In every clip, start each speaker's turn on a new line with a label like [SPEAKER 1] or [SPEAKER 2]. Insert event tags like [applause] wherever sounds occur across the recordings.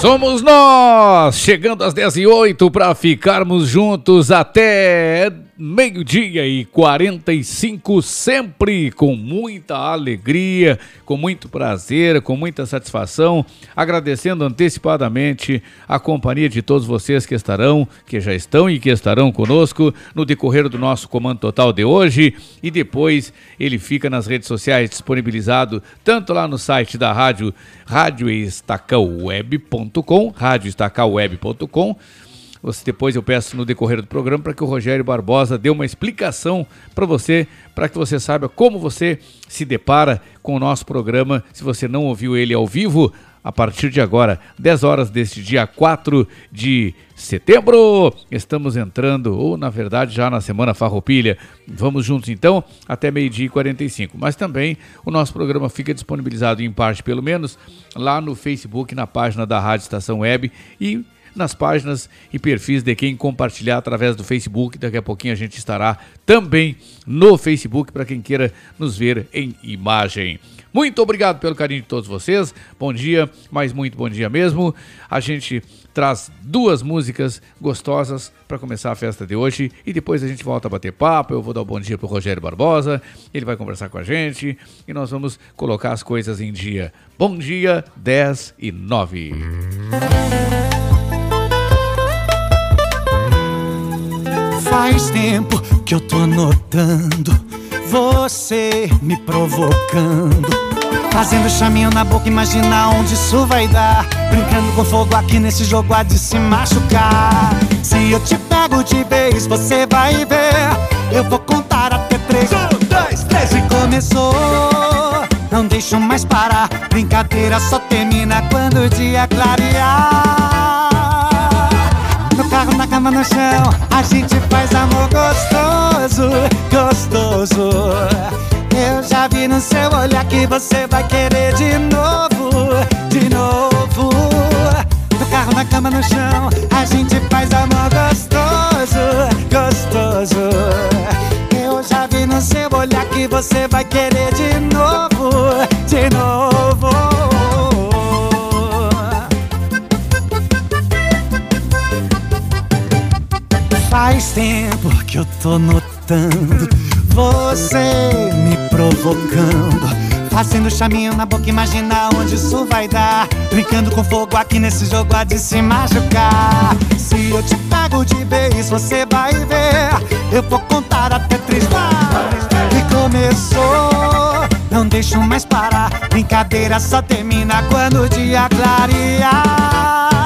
[SPEAKER 1] Somos nós, chegando às 10 e 8 para ficarmos juntos até meio-dia e 45, sempre com muita alegria, com muito prazer, com muita satisfação, agradecendo antecipadamente a companhia de todos vocês que estarão, que já estão e que estarão conosco no decorrer do nosso Comando Total de hoje. E depois ele fica nas redes sociais disponibilizado tanto lá no site da rádio radioestacaweb.com, radioestacaweb.com você, depois eu peço no decorrer do programa para que o Rogério Barbosa dê uma explicação para você, para que você saiba como você se depara com o nosso programa. Se você não ouviu ele ao vivo, a partir de agora, 10 horas deste dia 4 de setembro. Estamos entrando, ou na verdade já na Semana Farroupilha. Vamos juntos então até meio-dia e 45. Mas também o nosso programa fica disponibilizado em parte, pelo menos, lá no Facebook, na página da Rádio Estação Web e nas páginas e perfis de quem compartilhar através do Facebook. Daqui a pouquinho a gente estará também no Facebook para quem queira nos ver em imagem. Muito obrigado pelo carinho de todos vocês. Bom dia, mas muito bom dia mesmo. A gente traz duas músicas gostosas para começar a festa de hoje e depois a gente volta a bater papo. Eu vou dar um bom dia pro Rogério Barbosa, ele vai conversar com a gente e nós vamos colocar as coisas em dia. Bom dia, 10 e 9.
[SPEAKER 2] Faz tempo que eu tô notando você me provocando. Fazendo chaminho na boca, imagina onde isso vai dar. Brincando com fogo aqui nesse jogo há de se machucar. Se eu te pego de vez, você vai ver. Eu vou contar até três. Um, dois, três e começou. Não deixo mais parar. Brincadeira só termina quando o dia clarear cama, no chão. A gente faz amor gostoso, gostoso. Eu já vi no seu olhar que você vai querer de novo, de novo. No carro, na cama, no chão. A gente faz amor gostoso, gostoso. Eu já vi no seu olhar que você vai querer de novo, de novo. Faz tempo que eu tô notando você me provocando. Fazendo chaminho na boca, imagina onde isso vai dar. Brincando com fogo aqui nesse jogo há de se machucar. Se eu te pego de vez, você vai ver. Eu vou contar até três. E começou, não deixo mais parar. Brincadeira só termina quando o dia clarear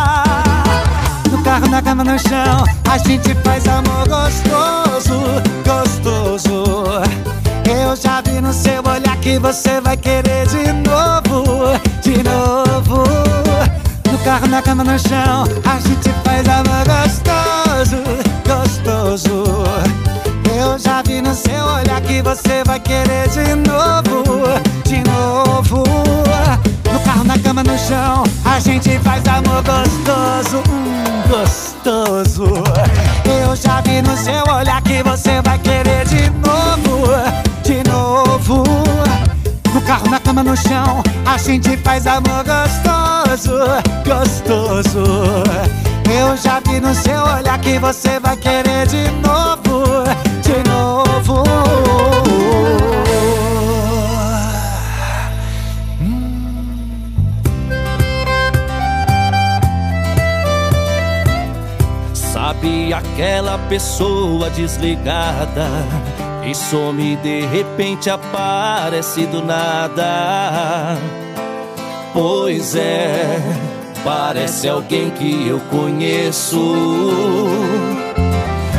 [SPEAKER 2] carro, na cama, no chão A gente faz amor gostoso, gostoso. Eu já vi no seu olhar que você vai querer de novo, de novo. No carro, na cama, no chão A gente faz amor gostoso, gostoso. Eu já vi no seu olhar que você vai querer de novo, de novo no carro, na cama, no chão, a gente faz amor gostoso, hum, gostoso. Eu já vi no seu olhar que você vai querer de novo, de novo. No carro, na cama, no chão, a gente faz amor gostoso, gostoso. Eu já vi no seu olhar que você vai querer de novo, de novo.
[SPEAKER 3] Sabe aquela pessoa desligada que some de repente aparece do nada? Pois é, parece alguém que eu conheço.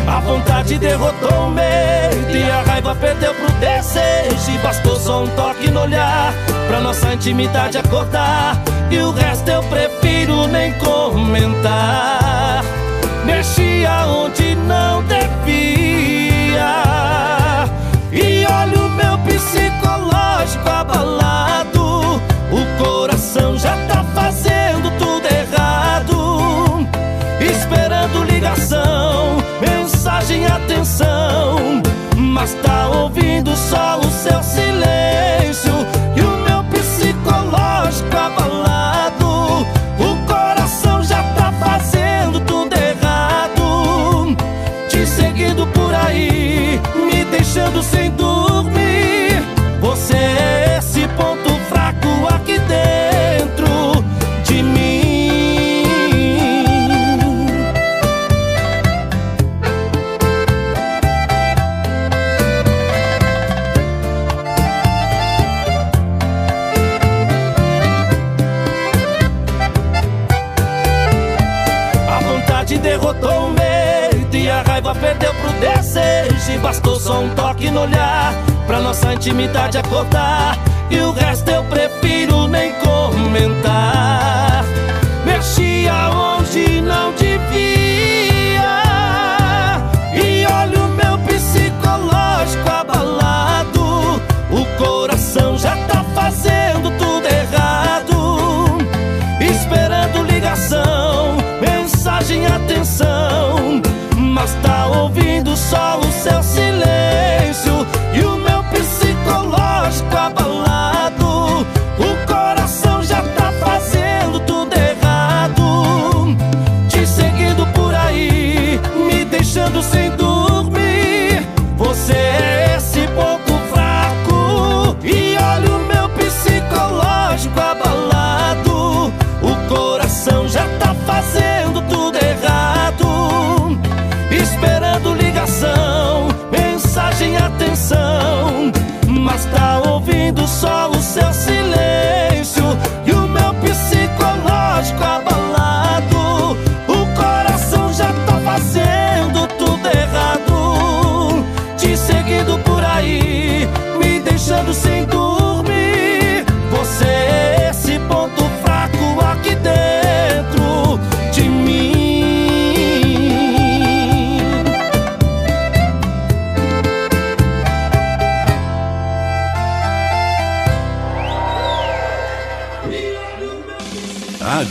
[SPEAKER 3] A vontade derrotou o medo e a raiva perdeu pro desejo. E bastou só um toque no olhar pra nossa intimidade acordar. E o resto eu prefiro nem comentar. Mexi aonde não devia. E olha o meu psicológico abalado. O coração já tá fazendo tudo errado. Esperando ligação, mensagem, atenção. Mas tá ouvindo só o pra nossa intimidade acordar. E o resto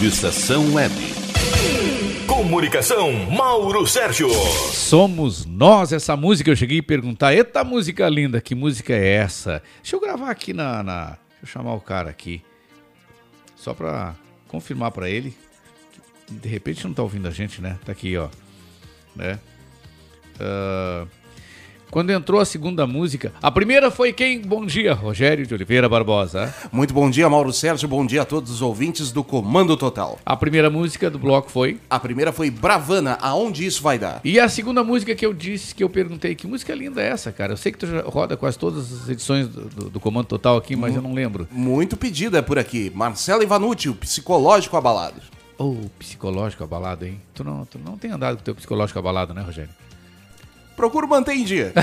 [SPEAKER 4] Estação Web.
[SPEAKER 5] Comunicação, Mauro Sérgio.
[SPEAKER 1] Somos nós, essa música. Eu cheguei a perguntar: Eita, música linda, que música é essa? Deixa eu gravar aqui na. na- Deixa eu chamar o cara aqui. Só pra confirmar pra ele. De repente não tá ouvindo a gente, né? Tá aqui, ó. Né? Ah, quando entrou a segunda música, a primeira foi quem? Bom dia, Rogério de Oliveira Barbosa.
[SPEAKER 6] Muito bom dia, Mauro Sérgio. Bom dia a todos os ouvintes do Comando Total.
[SPEAKER 1] A primeira música do bloco foi.
[SPEAKER 6] A primeira foi Bravana, aonde isso vai dar?
[SPEAKER 1] E a segunda música que eu disse, que eu perguntei, que música linda é essa, cara? Eu sei que tu já roda quase todas as edições do, do- do Comando Total aqui, mas eu não lembro.
[SPEAKER 6] Muito pedida por aqui. Marcelo Ivanucci, o psicológico abalado.
[SPEAKER 1] Ô, psicológico abalado, hein? Tu não, tu não tem andado com teu psicológico abalado, né, Rogério?
[SPEAKER 6] Procuro manter em dia. [laughs]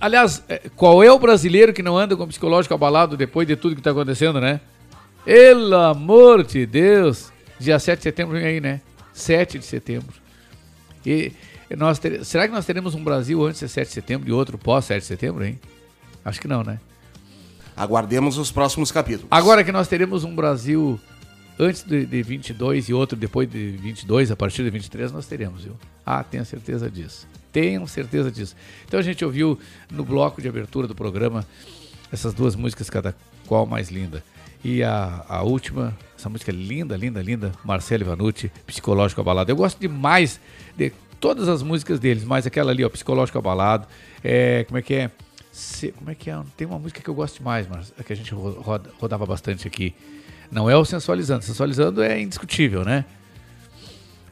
[SPEAKER 1] Aliás, é, qual é o brasileiro que não anda com psicológico abalado depois de tudo que tá acontecendo, né? Pelo amor de Deus! Dia 7 de setembro vem aí, né? 7 de setembro. E nós tere- será que nós teremos um Brasil antes de 7 de setembro e outro pós 7 de setembro, hein? Acho que não, né?
[SPEAKER 6] Aguardemos os próximos capítulos.
[SPEAKER 1] Agora que nós teremos um Brasil antes de, de 22 e outro depois de 22, a partir de 23, nós teremos, viu? Ah, tenho certeza disso. Tenho certeza disso. Então a gente ouviu no bloco de abertura do programa essas duas músicas, cada qual mais linda. E a, a última, essa música é linda, linda, linda, Marcelo Ivanucci, Psicológico Abalado. Eu gosto demais de todas as músicas deles, mas aquela ali, ó, Psicológico Abalado, é, como é que é? Se- como é que é? Tem uma música que eu gosto demais, mas que a gente ro- roda- rodava bastante aqui. Não é o Sensualizando. Sensualizando é indiscutível, né?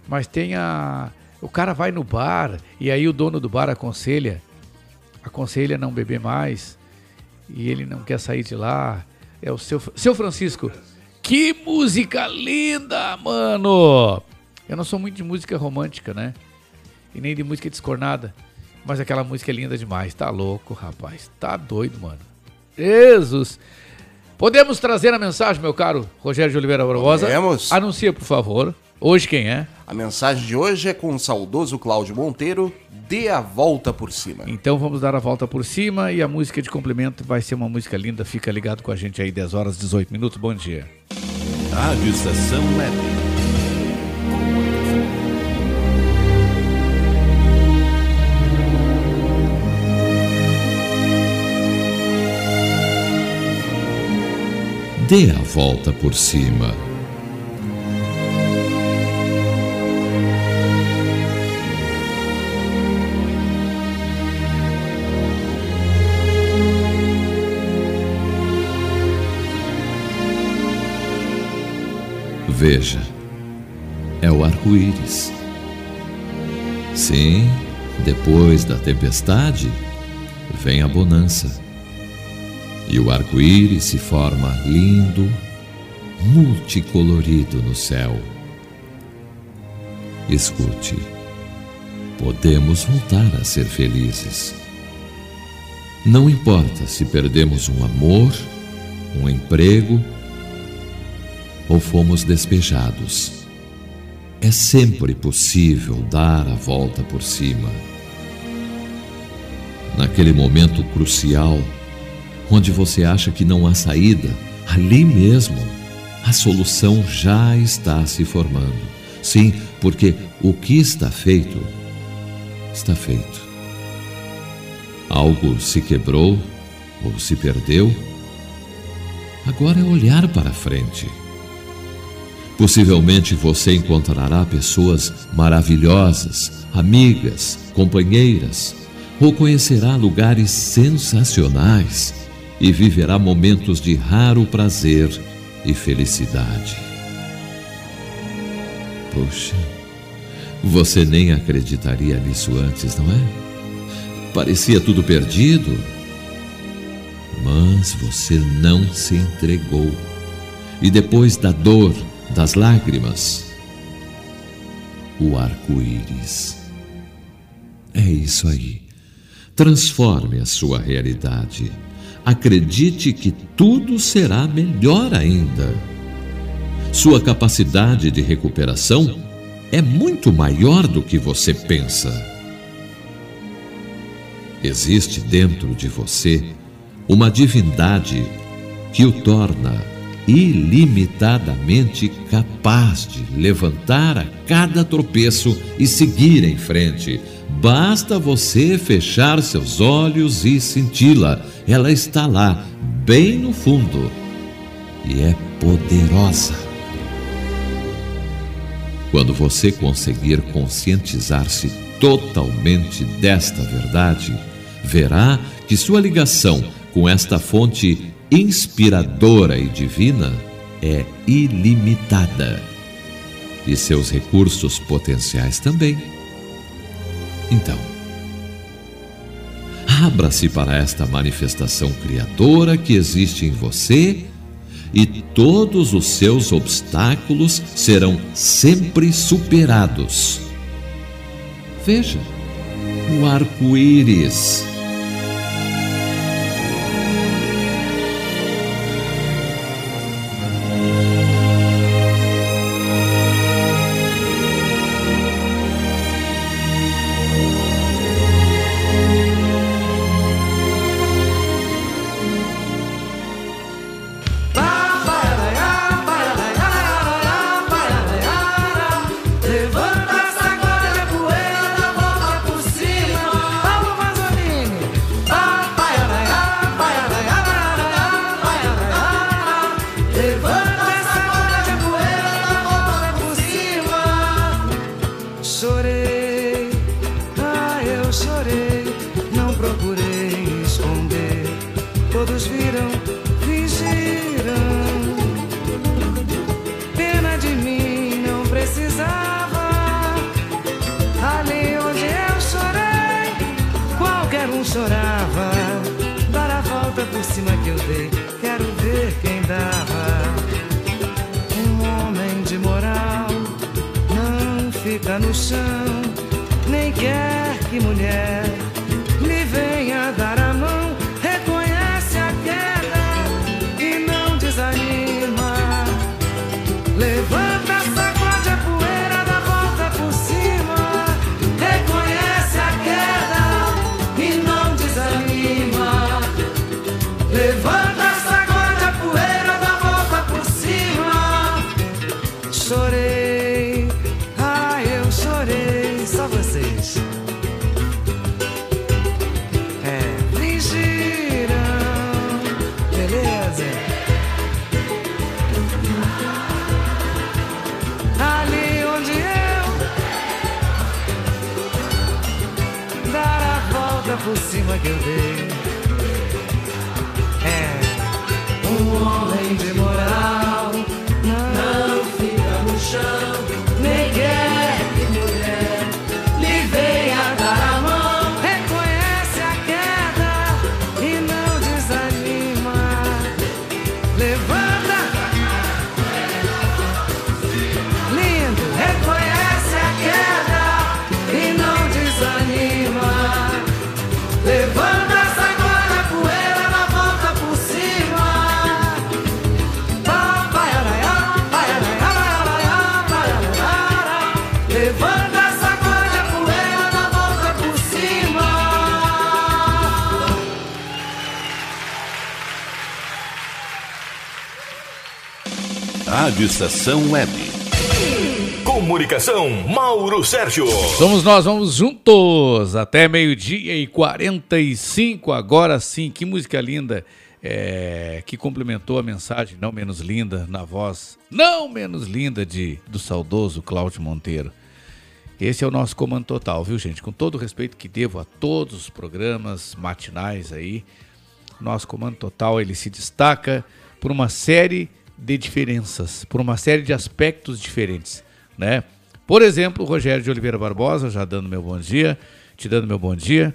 [SPEAKER 1] Mas tem a. O cara vai no bar e aí o dono do bar aconselha. Aconselha não beber mais. E ele não quer sair de lá. É o seu, seu Francisco. Que música linda, mano! Eu não sou muito de música romântica, né? E nem de música descornada. Mas aquela música é linda demais. Tá louco, rapaz. Tá doido, mano. Jesus! Podemos trazer a mensagem, meu caro Rogério de Oliveira Barbosa?
[SPEAKER 6] Podemos.
[SPEAKER 1] Anuncia, por favor. Hoje quem é?
[SPEAKER 6] A mensagem de hoje é com o saudoso Cláudio Monteiro, Dê a Volta por Cima.
[SPEAKER 1] Então vamos dar a volta por cima e a música de complemento vai ser uma música linda. Fica ligado com a gente aí, 10 horas 18 minutos. Bom dia.
[SPEAKER 4] Rádio Estação Web.
[SPEAKER 7] Dê a volta por cima. Veja, é o arco-íris. Sim, depois da tempestade vem a bonança. E o arco-íris se forma lindo, multicolorido no céu. Escute, podemos voltar a ser felizes. Não importa se perdemos um amor, um emprego ou fomos despejados. É sempre possível dar a volta por cima. Naquele momento crucial, onde você acha que não há saída, ali mesmo, a solução já está se formando. Sim, porque o que está feito, está feito. Algo se quebrou ou se perdeu. Agora é olhar para frente. Possivelmente você encontrará pessoas maravilhosas, amigas, companheiras, ou conhecerá lugares sensacionais e viverá momentos de raro prazer e felicidade. Poxa, você nem acreditaria nisso antes, não é? Parecia tudo perdido. Mas você não se entregou. E depois da dor, das lágrimas, o arco-íris. É isso aí. Transforme a sua realidade. Acredite que tudo será melhor ainda. Sua capacidade de recuperação é muito maior do que você pensa. Existe dentro de você uma divindade que o torna ilimitadamente capaz de levantar a cada tropeço e seguir em frente. Basta você fechar seus olhos e senti-la. Ela está lá, bem no fundo, e é poderosa. Quando você conseguir conscientizar-se totalmente desta verdade, verá que sua ligação com esta fonte inspiradora e divina é ilimitada e seus recursos potenciais também. Então, abra-se para esta manifestação criadora que existe em você e todos os seus obstáculos serão sempre superados. Veja o arco-íris.
[SPEAKER 3] chorei, ah, eu chorei, só vocês. É, fingiram, beleza? Ali onde eu dar a volta por cima que eu dei. É, um homem de
[SPEAKER 4] Rádio Estação Web.
[SPEAKER 5] Comunicação, Mauro Sérgio.
[SPEAKER 1] Somos nós, vamos juntos até meio-dia e 45. Agora sim, que música linda é, que complementou a mensagem, não menos linda, na voz não menos linda de do saudoso Cláudio Monteiro. Esse é o nosso comando total, viu, gente? Com todo o respeito que devo a todos os programas matinais aí, nosso comando total ele se destaca por uma série de diferenças, por uma série de aspectos diferentes, né? Por exemplo, Rogério de Oliveira Barbosa, já dando meu bom dia, te dando meu bom dia.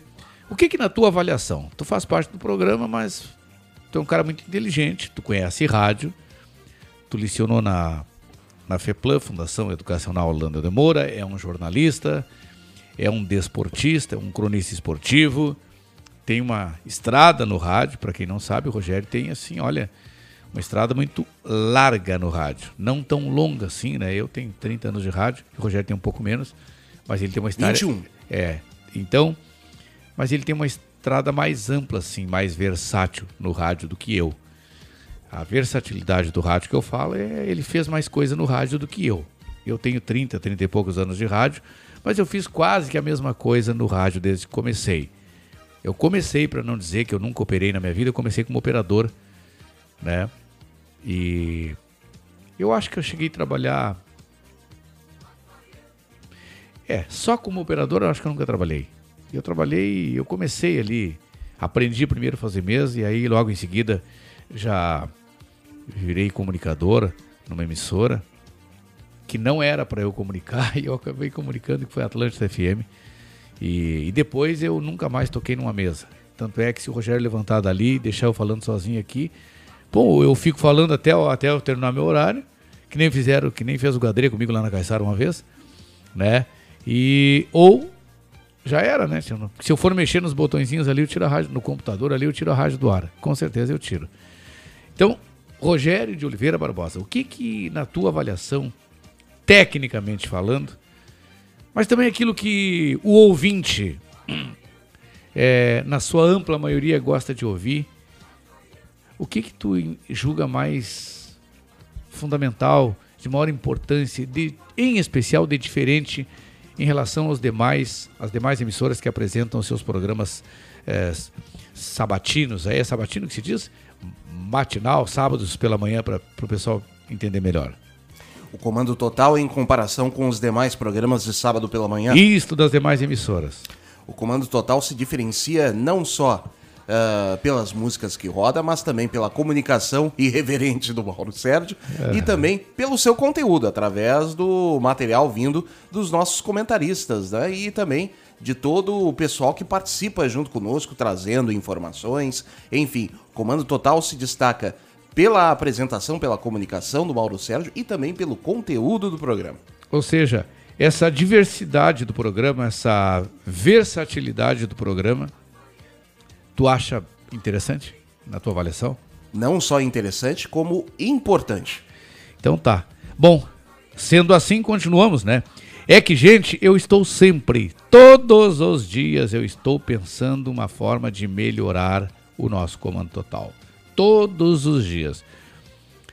[SPEAKER 1] O que que na tua avaliação? Tu faz parte do programa, mas tu é um cara muito inteligente, tu conhece rádio, tu licionou na na FEPLAN, Fundação Educacional Orlando de Moura, é um jornalista, é um desportista, é um cronista esportivo, tem uma estrada no rádio, para quem não sabe, o Rogério tem assim, olha, uma estrada muito larga no rádio, não tão longa assim, né? Eu tenho 30 anos de rádio, o Rogério tem um pouco menos, mas ele tem uma estrada
[SPEAKER 6] 21.
[SPEAKER 1] É. Então, mas ele tem uma estrada mais ampla assim, mais versátil no rádio do que eu. A versatilidade do rádio que eu falo é ele fez mais coisa no rádio do que eu. Eu tenho 30, 30 e poucos anos de rádio, mas eu fiz quase que a mesma coisa no rádio desde que comecei. Eu comecei, para não dizer que eu nunca operei na minha vida, eu comecei como operador, né? E eu acho que eu cheguei a trabalhar. É, só como operador eu acho que eu nunca trabalhei. Eu trabalhei, eu comecei ali, aprendi primeiro a fazer mesa e aí logo em seguida já virei comunicador numa emissora que não era para eu comunicar [laughs] e eu acabei comunicando que foi Atlântida FM. E, e depois eu nunca mais toquei numa mesa. Tanto é que se o Rogério levantar dali e deixar eu falando sozinho aqui, bom, eu fico falando até, até eu terminar meu horário, que nem fizeram, que nem fez o Gadré comigo lá na Caiçara uma vez, né? E ou já era, né? Se eu, se eu for mexer nos botõezinhos ali, eu tiro a rádio no computador ali, eu tiro a rádio do ar. Com certeza eu tiro. Então, Rogério de Oliveira Barbosa, o que que na tua avaliação, tecnicamente falando, mas também aquilo que o ouvinte, é, na sua ampla maioria, gosta de ouvir, o que que tu julga mais fundamental, de maior importância, de, em especial de diferente em relação aos demais, as demais emissoras que apresentam seus programas é, sabatinos, aí é sabatino que se diz? Matinal, sábados pela manhã, para o pessoal entender melhor.
[SPEAKER 6] O comando total em comparação com os demais programas de sábado pela manhã.
[SPEAKER 1] Isto das demais emissoras.
[SPEAKER 6] O comando total se diferencia não só ah, pelas músicas que roda, mas também pela comunicação irreverente do Mauro Sérgio e também pelo seu conteúdo, através do material vindo dos nossos comentaristas, né? E também de todo o pessoal que participa junto conosco, trazendo informações. Enfim, o comando total se destaca pela apresentação, pela comunicação do Mauro Sérgio e também pelo conteúdo do programa.
[SPEAKER 1] Ou seja, essa diversidade do programa, essa versatilidade do programa, tu acha interessante na tua avaliação?
[SPEAKER 6] Não só interessante, como importante.
[SPEAKER 1] Então tá. Bom, sendo assim, continuamos, né? É que, gente, eu estou sempre, todos os dias, eu estou pensando uma forma de melhorar o nosso comando total. Todos os dias.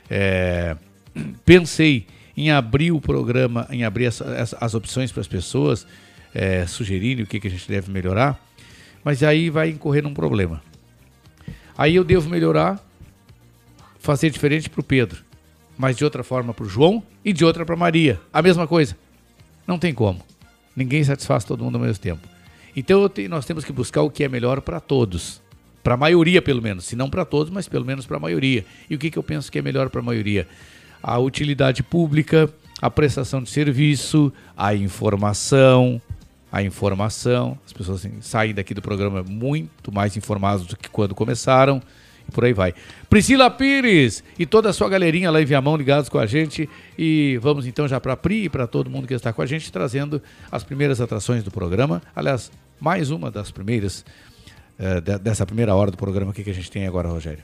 [SPEAKER 1] É, pensei em abrir o programa, em abrir essa- essa- as opções para as pessoas, é, sugerirem o que, que a gente deve melhorar, mas aí vai incorrer num problema. Aí eu devo melhorar, fazer diferente para o Pedro, mas de outra forma para o João e de outra para Maria. A mesma coisa. Não tem como. Ninguém satisfaz todo mundo ao mesmo tempo. Então te- nós temos que buscar o que é melhor para todos. Para a maioria, pelo menos. Se não para todos, mas pelo menos para a maioria. E o que, que eu penso que é melhor para a maioria? A utilidade pública, a prestação de serviço, a informação. A informação. As pessoas assim, saem daqui do programa muito mais informadas do que quando começaram. E por aí vai. Priscila Pires e toda a sua galerinha lá em Viamão ligados com a gente. E vamos então já para a Pri e para todo mundo que está com a gente, trazendo as primeiras atrações do programa. Aliás, mais uma das primeiras, eh, de- dessa primeira hora do programa O que que a gente tem agora, Rogério.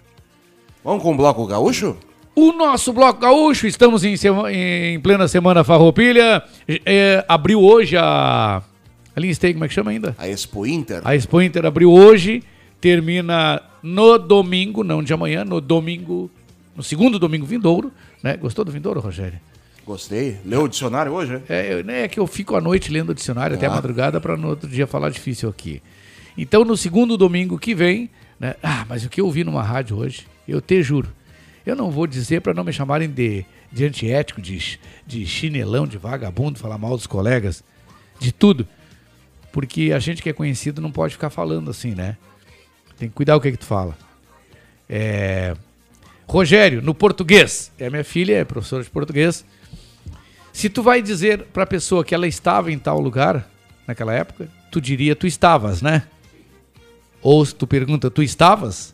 [SPEAKER 6] Vamos com o bloco gaúcho?
[SPEAKER 1] O nosso Bloco Gaúcho, estamos em, sema- em plena semana farroupilha. Eh, abriu hoje a. Linha Stay, como é que chama ainda?
[SPEAKER 6] A Expo Inter.
[SPEAKER 1] A Expo Inter abriu hoje, termina no domingo, não de amanhã, no domingo, no segundo domingo vindouro, né? Gostou do vindouro, Rogério?
[SPEAKER 6] Gostei. Leu o dicionário hoje, né?
[SPEAKER 1] É, eu- né, é que eu fico à noite lendo o dicionário até a
[SPEAKER 6] Ah.
[SPEAKER 1] madrugada para no outro dia falar difícil aqui. Então, no segundo domingo que vem, né? Ah, mas o que eu ouvi numa rádio hoje, eu te juro, eu não vou dizer para não me chamarem de, de antiético, de, de chinelão, de vagabundo, falar mal dos colegas, de tudo. Porque a gente que é conhecido não pode ficar falando assim, né? Tem que cuidar o que, que tu fala. É... Rogério, no português. É minha filha, é professora de português. Se tu vai dizer pra pessoa que ela estava em tal lugar, naquela época, tu diria tu estavas, né? Ou se tu pergunta, tu estavas?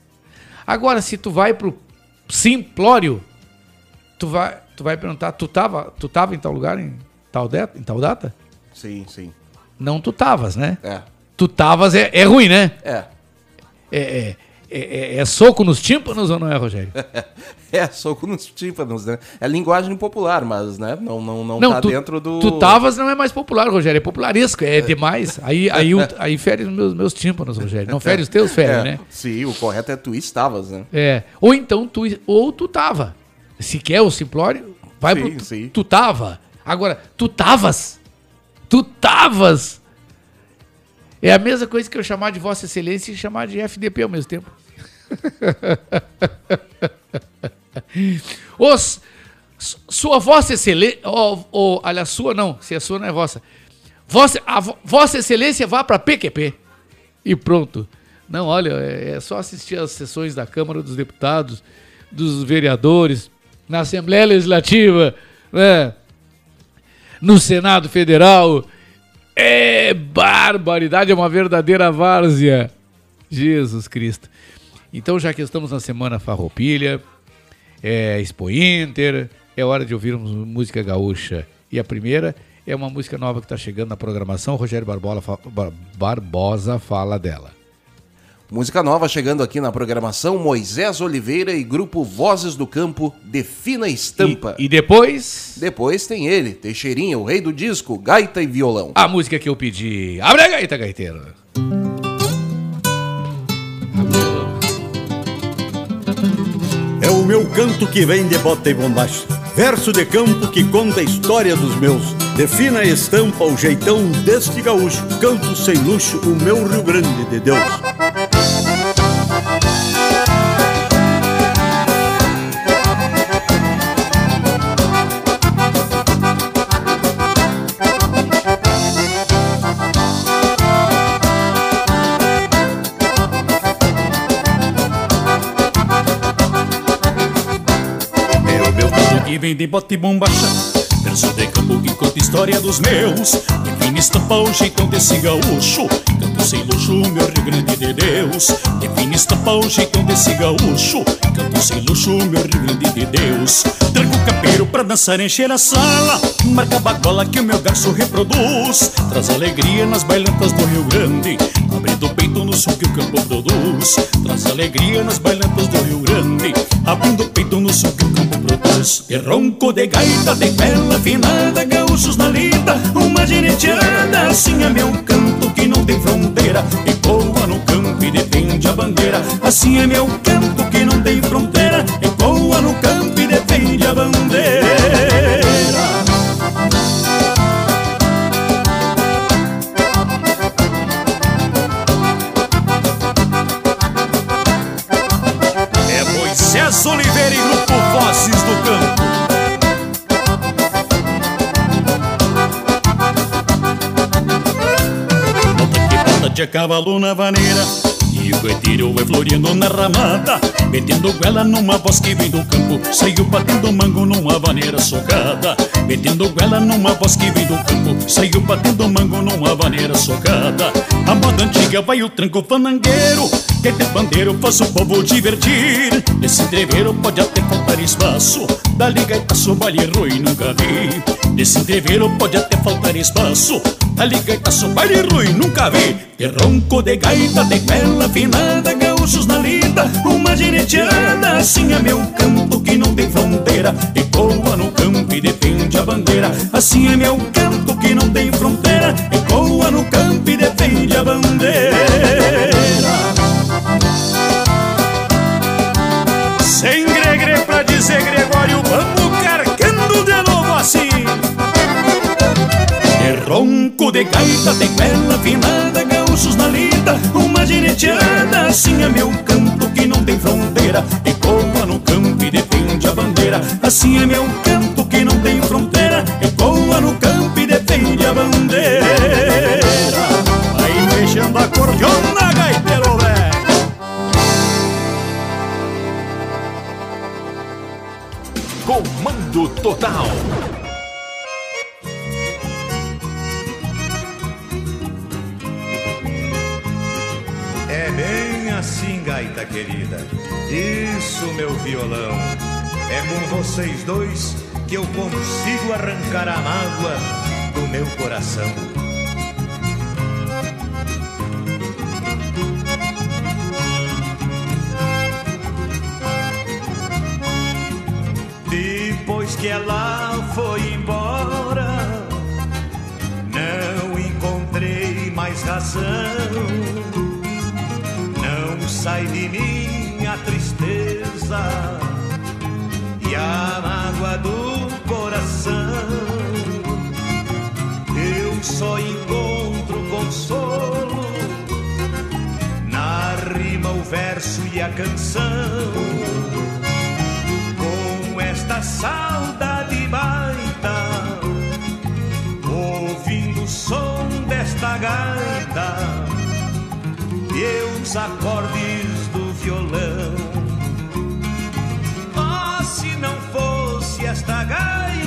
[SPEAKER 1] Agora, se tu vai pro simplório, tu vai, tu vai perguntar, tu tava, tu tava em tal lugar, em tal, de, em tal data?
[SPEAKER 6] Sim, sim.
[SPEAKER 1] Não tu tavas, né?
[SPEAKER 6] É.
[SPEAKER 1] Tu tavas é, é ruim, né?
[SPEAKER 6] É.
[SPEAKER 1] É, é, é, é- é soco nos tímpanos ou não é, Rogério? [laughs]
[SPEAKER 6] É, soco nos tímpanos, né? É linguagem popular, mas, né? Não, não, não,
[SPEAKER 1] Não,
[SPEAKER 6] tá
[SPEAKER 1] tu,
[SPEAKER 6] dentro do.
[SPEAKER 1] tu tavas não é mais popular, Rogério, é popularesco, é demais. Aí, [laughs] aí, o- aí fere os meus, meus tímpanos, Rogério. Não fere os teus, fere,
[SPEAKER 6] É,
[SPEAKER 1] né?
[SPEAKER 6] Sim, o correto é tu estavas, né?
[SPEAKER 1] É. Ou então tu, ou tu tava. Se quer o simplório, vai
[SPEAKER 6] Sim,
[SPEAKER 1] pro tu,
[SPEAKER 6] sim.
[SPEAKER 1] tu tava. Agora, tu tavas. Tu tavas. É a mesma coisa que eu chamar de Vossa Excelência e chamar de FDP ao mesmo tempo. [laughs] Os, su- sua Vossa Excelência. Oh, oh, aliás, sua não. Se a sua não é vossa. Vossa, a vo- vossa Excelência vá para PQP. E pronto. Não, olha, é, é só assistir às sessões da Câmara dos Deputados, dos vereadores, na Assembleia Legislativa, né? No Senado Federal. É barbaridade, é uma verdadeira várzea. Jesus Cristo. Então, já que estamos na Semana Farroupilha, é Expo Inter, é hora de ouvirmos música gaúcha. E a primeira é uma música nova que está chegando na programação. Rogério Barbosa fala dela.
[SPEAKER 6] Música nova chegando aqui na programação: Moisés Oliveira e grupo Vozes do Campo, Defina Estampa.
[SPEAKER 1] E, e depois,
[SPEAKER 6] Depois tem ele, Teixeirinha, o rei do disco, gaita e violão.
[SPEAKER 1] a música que eu pedi. Abre a gaita, gaiteiro.
[SPEAKER 8] É o meu canto que vem de bota e bombacha. Verso de campo que conta a história dos meus. Defina a estampa, o jeitão deste gaúcho. Canto sem luxo, o meu Rio Grande de Deus.
[SPEAKER 9] Que vem de bota e bombacha Verso de campo que conta história dos meus. Define estampa o jeitão desse gaúcho. Canto sem luxo, meu Rio Grande de Deus. Define estampa o jeitão desse gaúcho. Canto sem luxo, meu Rio Grande de Deus. Trago o capeiro pra dançar, encher a sala. Marca a bagola que o meu garço reproduz. Traz alegria nas bailantas do Rio Grande Abrindo o peito no som que o campo produz Traz alegria nas bailantas do Rio Grande. Abrindo o peito no som que o campo produz E ronco de gaita, de bela afinada Gaúchos na lida, uma gineteada Assim é meu canto que não tem fronteira. Ecoa no campo e defende a bandeira. Assim é meu canto que não tem fronteira. Ecoa no campo e defende a bandeira Vozes do Campo. A cavalo na vaneira E o gaiteiro vai floreando na ramada Metendo goela numa voz que vem do campo Saiu batendo mango numa vaneira socada Metendo goela numa voz que vem do campo Saiu batendo mango numa vaneira socada. A moda antiga vai o tranco fanangueiro Que ter bandeiro faz o povo divertir Nesse entreveiro pode até faltar espaço Dali gaitaço, baile ruim nunca vi. Nesse entreveiro pode até faltar espaço. Dali gaitaço, baile ruim nunca vi. De ronco de gaita, de bela afinada Gaúchos na lida, uma gineteada Assim é meu campo que não tem fronteira. Ecoa no campo e defende a bandeira. Assim é meu campo que não tem fronteira. Ecoa no campo e defende a bandeira De ronco de gaita, tem bela afinada Gaúchos na lida, uma gineteada Assim é meu campo que não tem fronteira Ecoa no campo e defende a bandeira Assim é meu campo que não tem fronteira Ecoa no campo e defende a bandeira Vai fechando a cordiona, gaiteiro velho
[SPEAKER 5] Comando Total.
[SPEAKER 10] Assim, gaita querida. Isso, meu violão. É com vocês dois que eu consigo arrancar a mágoa do meu coração. Depois que ela foi embora, não encontrei mais razão. Sai de mim a tristeza e a mágoa do coração. Eu só encontro consolo na rima, o verso e a canção. Com esta saudade baita, ouvindo o som desta gaita e os acordes do violão. Oh, se não fosse esta gaita,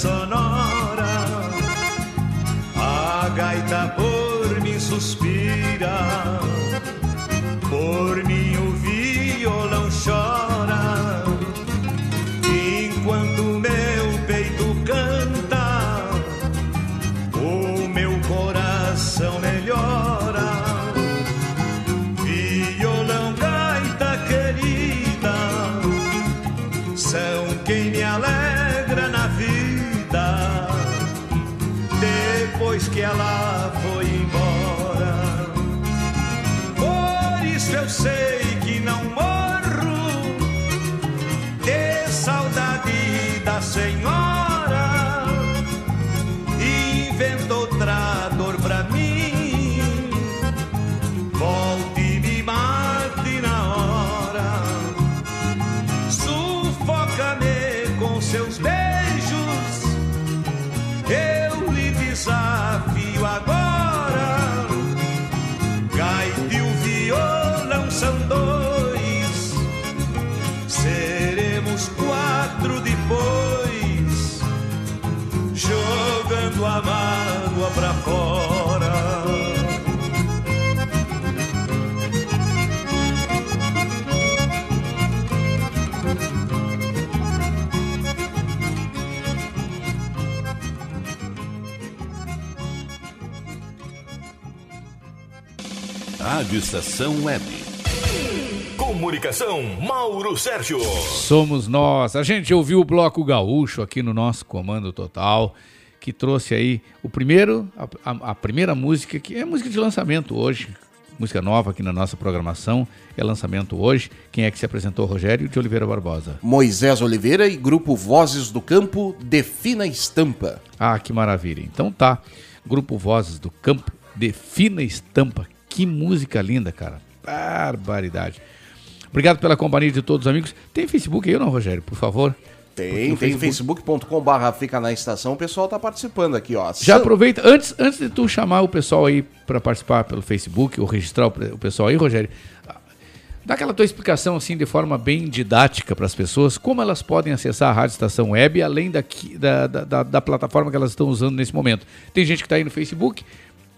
[SPEAKER 10] gaita sonora.
[SPEAKER 4] Rádio Estação Web.
[SPEAKER 5] Comunicação, Mauro Sérgio.
[SPEAKER 1] Somos nós. A gente ouviu o Bloco Gaúcho aqui no nosso Comando Total, que trouxe aí o primeiro, a, a- a primeira música, que é música de lançamento hoje. Música nova aqui na nossa programação, é lançamento hoje. Quem é que se apresentou? Rogério de Oliveira Barbosa.
[SPEAKER 6] Moisés Oliveira e grupo Vozes do Campo, Defina Estampa.
[SPEAKER 1] Ah, que maravilha. Então tá. Grupo Vozes do Campo, de fina estampa. Que música linda, cara. Barbaridade. Obrigado pela companhia de todos os amigos. Tem Facebook aí ou não, Rogério, por favor?
[SPEAKER 6] Tem, tem
[SPEAKER 1] Facebook.
[SPEAKER 6] facebook.com.br fica na estação, o pessoal tá participando aqui, ó.
[SPEAKER 1] Já aproveita, antes, antes de tu chamar o pessoal aí para participar pelo Facebook ou registrar o, pessoal aí, Rogério, dá aquela tua explicação assim de forma bem didática para as pessoas, como elas podem acessar a Rádio Estação Web, além daqui, da, da, da- da plataforma que elas estão usando nesse momento. Tem gente que está aí no Facebook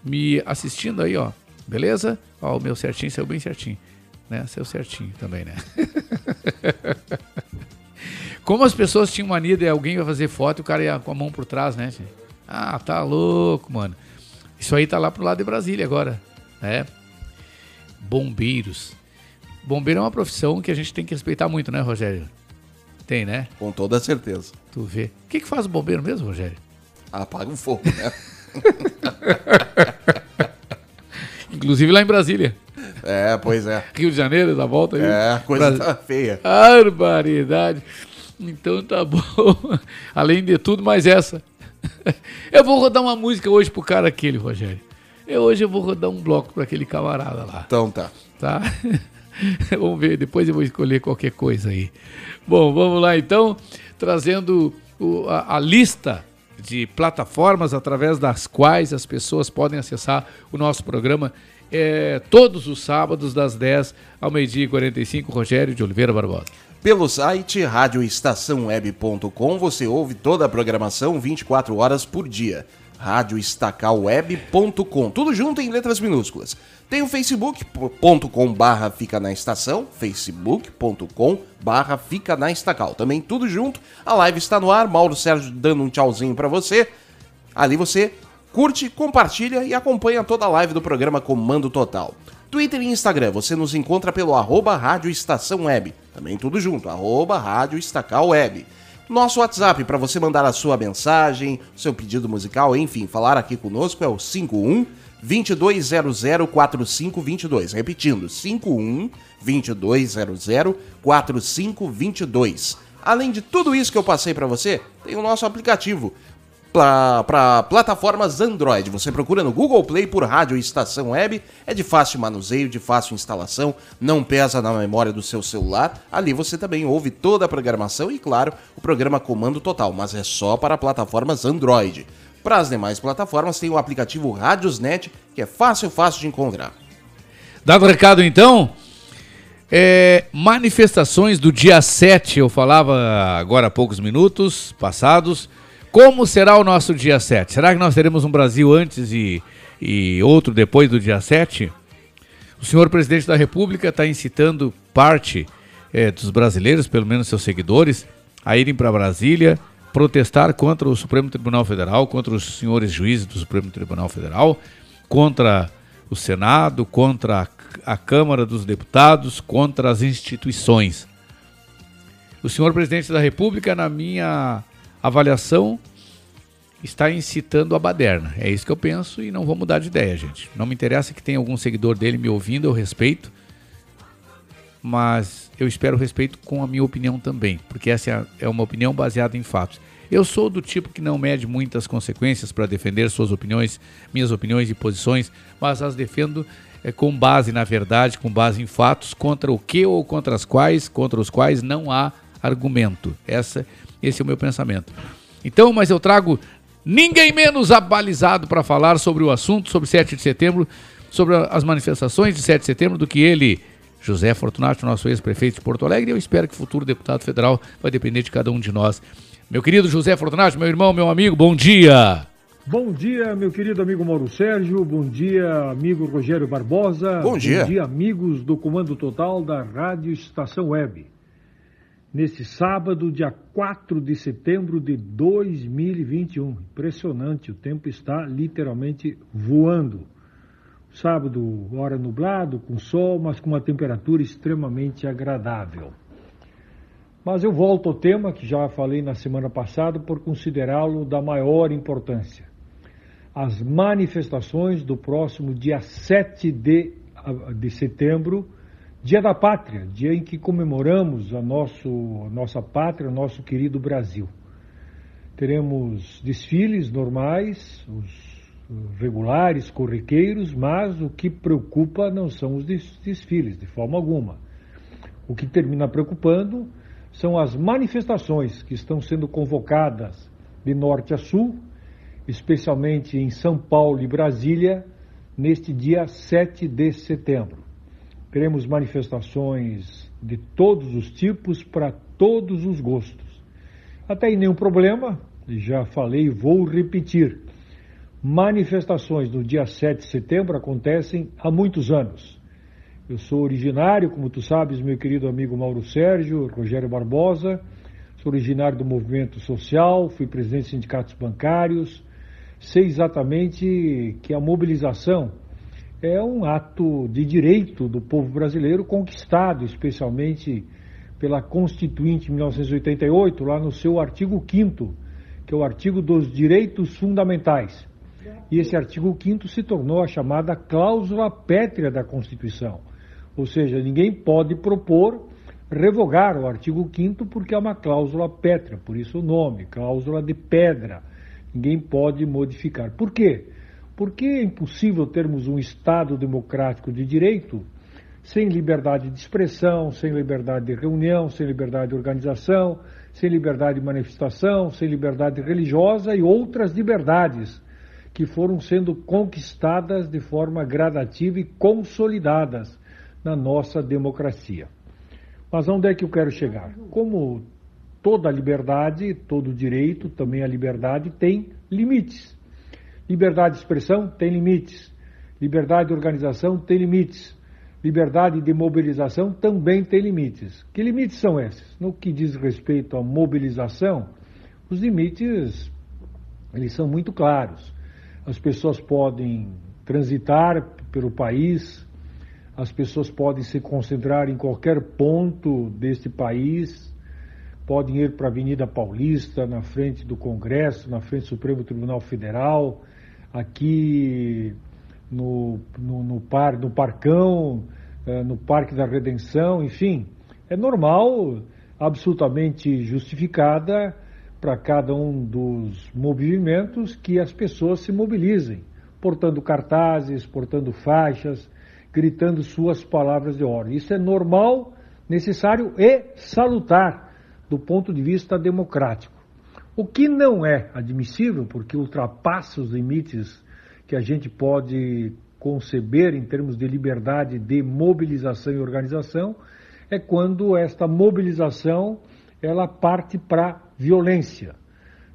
[SPEAKER 1] me assistindo aí, ó, beleza? Ó, o meu certinho saiu bem certinho, né? Saiu certinho também, né? [laughs] Como as pessoas tinham mania de alguém vai fazer foto e o cara ia com a mão por trás, né? Ah, tá louco, mano. Isso aí tá lá pro lado de Brasília agora, né? Bombeiros. Bombeiro é uma profissão que a gente tem que respeitar muito, né, Rogério? Tem, né?
[SPEAKER 6] Com toda certeza.
[SPEAKER 1] Tu vê. O que, que faz o bombeiro mesmo, Rogério?
[SPEAKER 6] Apaga o fogo, né? [laughs]
[SPEAKER 1] Inclusive lá em Brasília.
[SPEAKER 6] É, pois é.
[SPEAKER 1] Rio de Janeiro, da volta aí.
[SPEAKER 6] É, a coisa
[SPEAKER 1] Bras-
[SPEAKER 6] tá feia.
[SPEAKER 1] Barbaridade. Então tá [laughs] bom. Além de tudo, mais essa. Eu vou rodar uma música hoje pro cara aquele, Rogério. Eu, hoje eu vou rodar um bloco pra aquele camarada lá.
[SPEAKER 6] Então tá.
[SPEAKER 1] Tá? [laughs] vamos ver, depois eu vou escolher qualquer coisa aí. Bom, vamos lá então, trazendo o- a, a lista de plataformas através das quais as pessoas podem acessar o nosso programa é, todos os sábados, das 10 ao meio-dia e 45. Rogério de Oliveira Barbosa.
[SPEAKER 6] Pelo site radioestaçãoweb.com você ouve toda a programação 24 horas por dia. radioestacalweb.com, tudo junto em letras minúsculas. Tem o facebook.com barra fica na estação, facebook.com barra fica na estacal. Também tudo junto, a live está no ar, Mauro Sérgio dando um tchauzinho pra você. Ali você curte, compartilha e acompanha toda a live do programa Comando Total. Twitter e Instagram, você nos encontra pelo arroba Rádio Estação Web. Também tudo junto, arroba Rádio Estacal Web. Nosso WhatsApp para você mandar a sua mensagem, seu pedido musical, enfim, falar aqui conosco é o 51 22004522. Repetindo, 51 22004522. Além de tudo isso que eu passei para você, tem o nosso aplicativo para plataformas Android. Você procura no Google Play por Rádio Estação Web. É de fácil manuseio, de fácil instalação, não pesa na memória do seu celular. Ali você também ouve toda a programação e, claro, o programa Comando Total, mas é só para plataformas Android. Para as demais plataformas tem o aplicativo Radiosnet, que é fácil, fácil de encontrar.
[SPEAKER 1] Dado o recado então, é, manifestações do dia 7, eu falava agora há poucos minutos passados. Como será o nosso dia 7? Será que nós teremos um Brasil antes e, e outro depois do dia 7? O senhor presidente da República está incitando parte é, dos brasileiros, pelo menos seus seguidores, a irem para Brasília protestar contra o Supremo Tribunal Federal, contra os senhores juízes do Supremo Tribunal Federal, contra o Senado, contra a, a Câmara dos Deputados, contra as instituições. O senhor presidente da República, na minha avaliação, está incitando a baderna. É isso que eu penso e não vou mudar de ideia, gente. Não me interessa que tenha algum seguidor dele me ouvindo, eu respeito. Mas eu espero respeito com a minha opinião também, porque essa é é uma opinião baseada em fatos. Eu sou do tipo que não mede muitas consequências para defender suas opiniões, minhas opiniões e posições, mas as defendo é, com base na verdade, com base em fatos, contra o que ou contra as quais, contra os quais não há argumento. Essa, esse é o meu pensamento. Então, mas eu trago ninguém menos abalizado para falar sobre o assunto, sobre 7 de setembro, sobre as manifestações de 7 de setembro, do que ele, José Fortunato, nosso ex-prefeito de Porto Alegre, e eu espero que o futuro deputado federal vai depender de cada um de nós. Meu querido José Fortunato, meu irmão, meu amigo, bom dia.
[SPEAKER 11] Bom dia, meu querido amigo Mauro Sérgio. Bom dia, amigo Rogério Barbosa.
[SPEAKER 6] Bom dia.
[SPEAKER 11] Bom dia, amigos do Comando Total da Rádio Estação Web. Neste sábado, dia 4 de setembro de 2021. Impressionante, o tempo está literalmente voando. Sábado, hora nublado, com sol, mas com uma temperatura extremamente agradável. Mas eu volto ao tema que já falei na semana passada por considerá-lo da maior importância. As manifestações do próximo dia 7 de, de setembro, Dia da Pátria, dia em que comemoramos a, nosso, a nossa pátria, o nosso querido Brasil. Teremos desfiles normais, os regulares, corriqueiros, mas o que preocupa não são os desfiles, de forma alguma. O que termina preocupando são as manifestações que estão sendo convocadas de norte a sul, especialmente em São Paulo e Brasília, neste dia 7 de setembro. Teremos manifestações de todos os tipos para todos os gostos. Até aí nenhum problema, já falei e vou repetir. Manifestações no dia 7 de setembro acontecem há muitos anos. Eu sou originário, como tu sabes, meu querido amigo Mauro Sérgio, Rogério Barbosa, sou originário do movimento social, fui presidente de sindicatos bancários, sei exatamente que a mobilização é um ato de direito do povo brasileiro conquistado, especialmente pela Constituinte de 1988, lá no seu artigo 5 que é o artigo dos direitos fundamentais. E esse artigo 5 se tornou a chamada cláusula pétrea da Constituição. Ou seja, ninguém pode propor revogar o artigo 5 porque é uma cláusula pétrea, por isso o nome, cláusula de pedra. Ninguém pode modificar. Por quê? Porque é impossível termos um Estado democrático de direito sem liberdade de expressão, sem liberdade de reunião, sem liberdade de organização, sem liberdade de manifestação, sem liberdade religiosa e outras liberdades que foram sendo conquistadas de forma gradativa e consolidadas na nossa democracia. Mas onde é que eu quero chegar? Como toda liberdade, todo direito, também a liberdade tem limites. Liberdade de expressão tem limites. Liberdade de organização tem limites. Liberdade de mobilização também tem limites. Que limites são esses? No que diz respeito à mobilização, os limites eles são muito claros. As pessoas podem transitar pelo país, as pessoas podem se concentrar em qualquer ponto deste país, podem ir para a Avenida Paulista, na frente do Congresso, na frente do Supremo Tribunal Federal, aqui no, no, no, par, no Parcão, eh, no Parque da Redenção, enfim. É normal, absolutamente justificada para cada um dos movimentos que as pessoas se mobilizem, portando cartazes, portando faixas, gritando suas palavras de ordem. Isso é normal, necessário e salutar do ponto de vista democrático. O que não é admissível, porque ultrapassa os limites que a gente pode conceber em termos de liberdade de mobilização e organização, é quando esta mobilização ela parte para violência.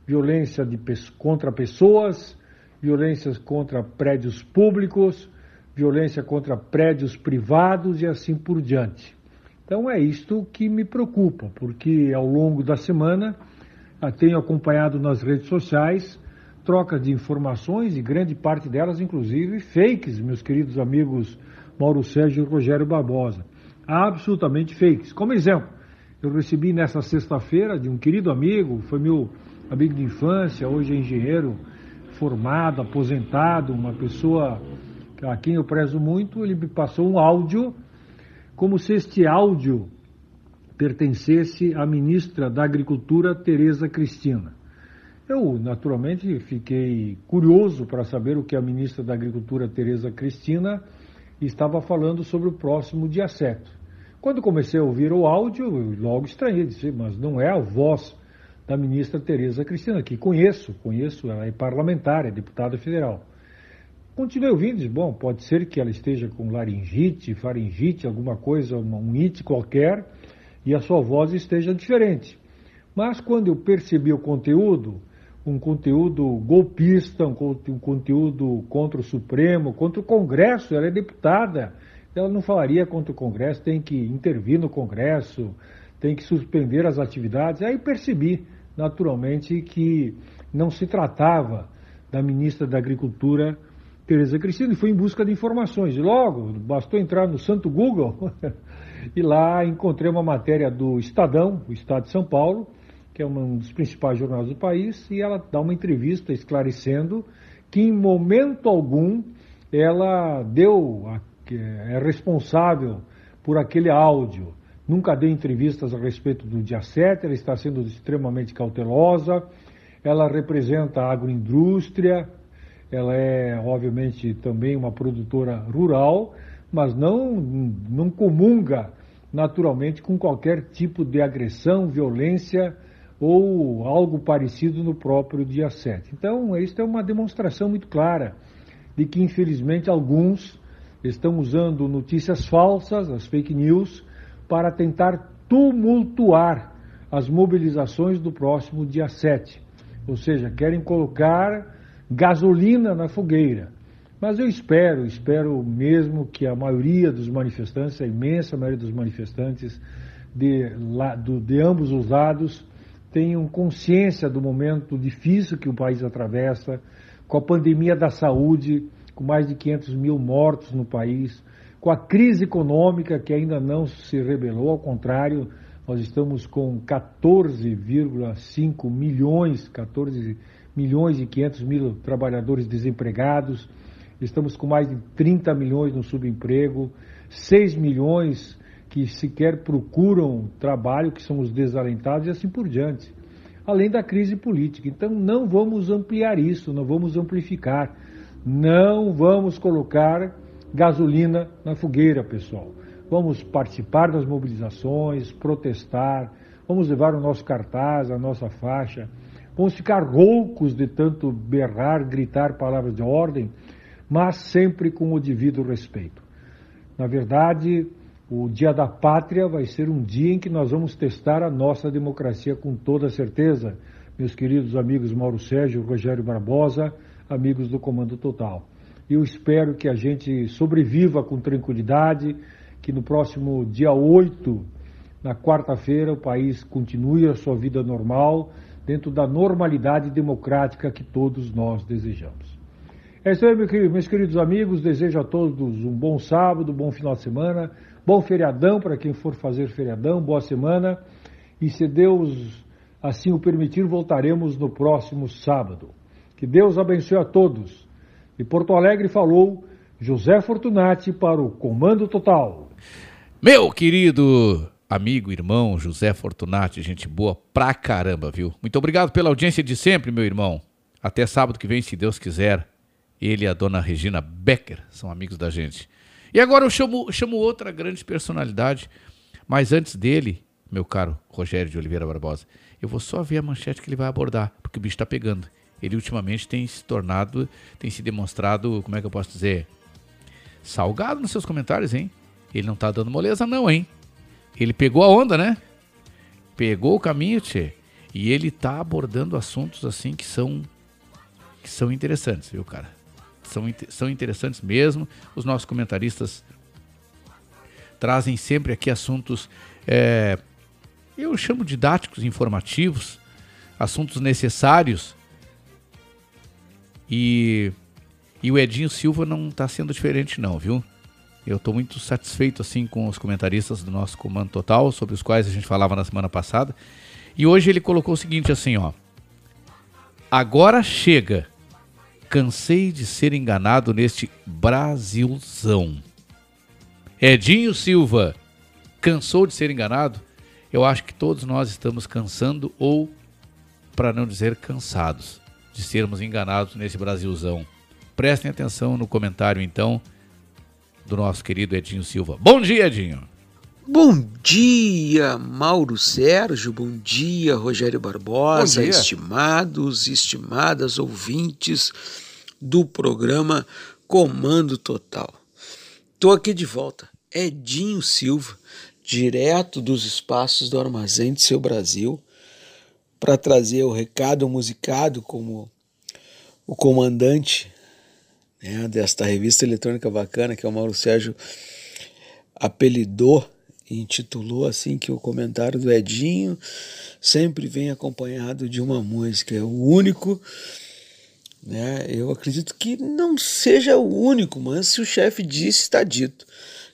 [SPEAKER 11] Violência de, contra pessoas, violências contra prédios públicos, violência contra prédios privados e assim por diante. Então é isto que me preocupa, porque ao longo da semana tenho acompanhado nas redes sociais trocas de informações e grande parte delas, inclusive, fakes, meus queridos amigos Mauro Sérgio e Rogério Barbosa. Absolutamente fakes. Como exemplo, eu recebi nessa sexta-feira de um querido amigo, foi meu amigo de infância, hoje é engenheiro formado, aposentado, uma pessoa a quem eu prezo muito, ele me passou um áudio, como se este áudio pertencesse à ministra da Agricultura, Tereza Cristina. Eu, naturalmente, fiquei curioso para saber o que a ministra da Agricultura, Tereza Cristina, estava falando sobre o próximo dia 7. Quando comecei a ouvir o áudio, eu logo estranhei, disse, mas não é a voz da ministra Tereza Cristina, que conheço, conheço, ela é parlamentar, é deputada federal. Continuei ouvindo, disse, bom, pode ser que ela esteja com laringite, faringite, alguma coisa, um it qualquer, e a sua voz esteja diferente. Mas quando eu percebi o conteúdo, um conteúdo golpista, um, conteúdo contra o Supremo, contra o Congresso. Ela é deputada, ela não falaria contra o Congresso, tem que intervir no Congresso, tem que suspender as atividades. Aí percebi, naturalmente, que não se tratava da ministra da Agricultura, Tereza Cristina, e fui em busca de informações. Logo, bastou entrar no santo Google [laughs] e lá encontrei uma matéria do Estadão, o Estado de São Paulo, que é um dos principais jornais do país, e ela dá uma entrevista esclarecendo que em momento algum ela deu, é responsável por aquele áudio. Nunca deu entrevistas a respeito do dia 7, ela está sendo extremamente cautelosa. Ela representa a agroindústria, ela é, obviamente, também uma produtora rural, mas não, não comunga naturalmente com qualquer tipo de agressão, violência ou algo parecido no próprio dia 7. Então, isso é uma demonstração muito clara de que, infelizmente, alguns estão usando notícias falsas, as fake news, para tentar tumultuar as mobilizações do próximo dia 7. Ou seja, querem colocar gasolina na fogueira. Mas eu espero, espero mesmo que a maioria dos manifestantes, a imensa maioria dos manifestantes de, de, ambos os lados, tenham consciência do momento difícil que o país atravessa, com a pandemia da saúde, com mais de 500 mil mortos no país, com a crise econômica que ainda não se rebelou, ao contrário, nós estamos com 14,5 milhões, 14 milhões e 500 mil trabalhadores desempregados, estamos com mais de 30 milhões no subemprego, 6 milhões que sequer procuram trabalho, que são os desalentados e assim por diante. Além da crise política. Então não vamos ampliar isso, não vamos amplificar, não vamos colocar gasolina na fogueira, pessoal. Vamos participar das mobilizações, protestar, vamos levar o nosso cartaz, a nossa faixa, vamos ficar roucos de tanto berrar, gritar palavras de ordem, mas sempre com o devido respeito. Na verdade, o Dia da Pátria vai ser um dia em que nós vamos testar a nossa democracia com toda certeza, meus queridos amigos Mauro Sérgio, Rogério Barbosa, amigos do Comando Total. Eu espero que a gente sobreviva com tranquilidade, que no próximo dia 8, na quarta-feira, o país continue a sua vida normal, dentro da normalidade democrática que todos nós desejamos. É isso aí, meus queridos amigos. Desejo a todos um bom sábado, bom final de semana. Bom feriadão para quem for fazer feriadão, boa semana. E se Deus assim o permitir, voltaremos no próximo sábado. Que Deus abençoe a todos. E Porto Alegre falou José Fortunati para o Comando Total.
[SPEAKER 1] Meu querido amigo, irmão José Fortunati, gente boa pra caramba, viu? Muito obrigado pela audiência de sempre, meu irmão. Até sábado que vem, se Deus quiser. Ele e a dona Regina Becker são amigos da gente. E agora eu chamo, chamo outra grande personalidade, mas antes dele, meu caro Rogério de Oliveira Barbosa, eu vou só ver a manchete que ele vai abordar, porque o bicho está pegando. Ele ultimamente tem se tornado, tem se demonstrado, como é que eu posso dizer, salgado nos seus comentários, hein? Ele não tá dando moleza não, hein? Ele pegou a onda, né? Pegou o caminho, tchê. E ele tá abordando assuntos assim que são que são interessantes, viu, cara? são, são interessantes mesmo. Os nossos comentaristas trazem sempre aqui assuntos, é, eu chamo didáticos, informativos, assuntos necessários. E, e o Edinho Silva não está sendo diferente não, viu? Eu estou muito satisfeito assim com os comentaristas do nosso Comando Total, sobre os quais a gente falava na semana passada. E hoje ele colocou o seguinte assim, ó. Agora chega Cansei de ser enganado neste Brasilzão. Edinho Silva, cansou de ser enganado? Eu acho que todos nós estamos cansando ou, para não dizer cansados, de sermos enganados nesse Brasilzão. Prestem atenção no comentário então do nosso querido Edinho Silva. Bom dia, Edinho.
[SPEAKER 12] Bom dia, Mauro Sérgio. Bom dia, Rogério Barbosa, dia. estimados estimadas ouvintes do programa Comando Total. Estou aqui de volta. Edinho Silva, direto dos espaços do Armazém de Seu Brasil, para trazer o recado musicado como o comandante né, desta revista eletrônica bacana que o Mauro Sérgio apelidou e intitulou assim que o comentário do Edinho sempre vem acompanhado de uma música. É o único, né? Eu acredito que não seja o único, mas se o chefe disse, está dito,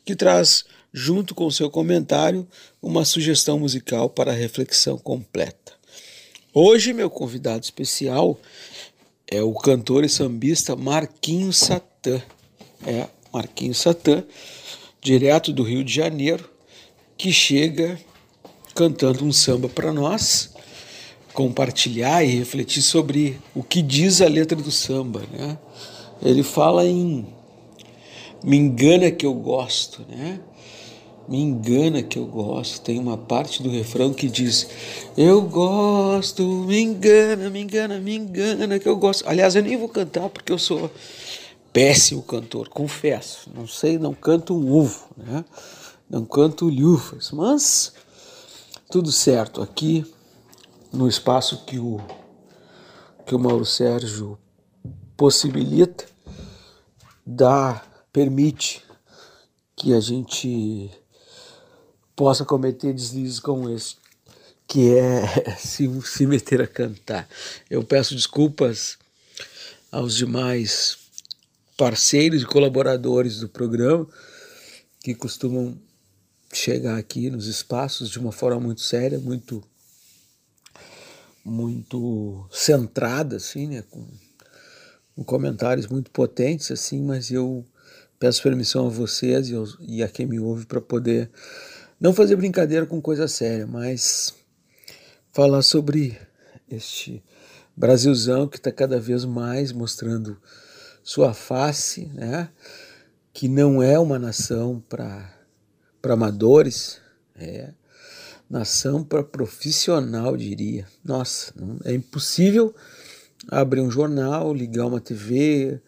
[SPEAKER 12] que traz junto com o seu comentário uma sugestão musical para reflexão completa. Hoje meu convidado especial é o cantor e sambista Marquinhos Satã. É, Marquinhos Satã, direto do Rio de Janeiro, que chega cantando um samba para nós, compartilhar e refletir sobre o que diz a letra do samba, né? Ele fala em me engana que eu gosto, né? Me engana que eu gosto. Tem uma parte do refrão que diz: Eu gosto, me engana, me engana, me engana que eu gosto. Aliás, eu nem vou cantar porque eu sou péssimo cantor, confesso. Não sei, não canto um uvo, né? Não canto lufas, mas tudo certo aqui no espaço que o que o Mauro Sérgio possibilita, dá, permite que a gente possa cometer deslizes como esse, que é [laughs] se, se meter a cantar. Eu peço desculpas aos demais parceiros e colaboradores do programa que costumam chegar aqui nos espaços de uma forma muito séria, muito muito centrada assim, né, com, com comentários muito potentes assim, mas eu peço permissão a vocês e, aos, e a quem me ouve para poder não fazer brincadeira com coisa séria, mas falar sobre este Brasilzão que está cada vez mais mostrando sua face, né? que não é uma nação para amadores, é nação para profissional, diria. Nossa, é impossível abrir um jornal, ligar uma TV,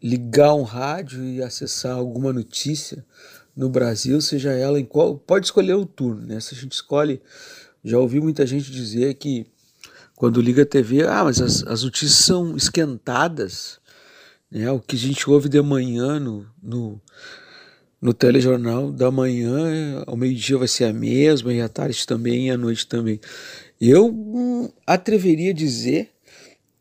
[SPEAKER 12] ligar um rádio e acessar alguma notícia no Brasil, seja ela em qual. Pode escolher o turno, né? Se a gente escolhe. Já ouvi muita gente dizer que quando liga a TV, ah, mas as, as notícias são esquentadas. Né? O que a gente ouve de manhã no, no, no telejornal da manhã, ao meio-dia vai ser a mesma, e à tarde também, e à noite também. Eu hum, atreveria a dizer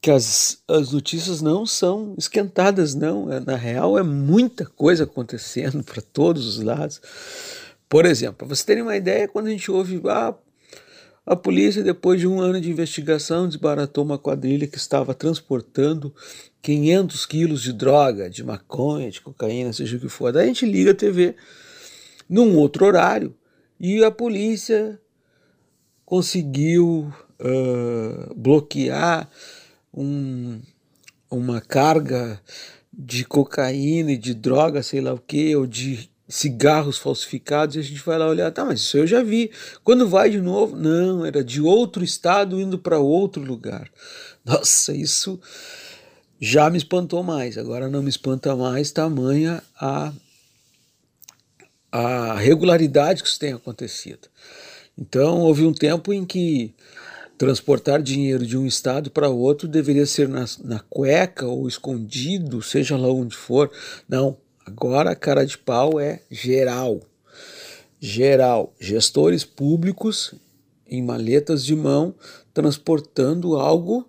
[SPEAKER 12] que as, as notícias não são esquentadas, não. É, na real, é muita coisa acontecendo [laughs] para todos os lados. Por exemplo, para vocês terem uma ideia, quando a gente ouve ah, a polícia, depois de um ano de investigação, desbaratou uma quadrilha que estava transportando 500 quilos de droga, de maconha, de cocaína, seja o que for. Daí a gente liga a TV num outro horário e a polícia conseguiu uh, bloquear um, uma carga de cocaína e de droga, sei lá o que, ou de cigarros falsificados, e a gente vai lá olhar, tá, mas isso eu já vi. Quando vai de novo? Não, era de outro estado indo para outro lugar. Nossa, isso já me espantou mais, agora não me espanta mais, tamanha a, a regularidade que isso tem acontecido. Então, houve um tempo em que transportar dinheiro de um estado para outro deveria ser na, na cueca ou escondido, seja lá onde for. Não, agora a cara de pau é geral. Geral. Gestores públicos em maletas de mão transportando algo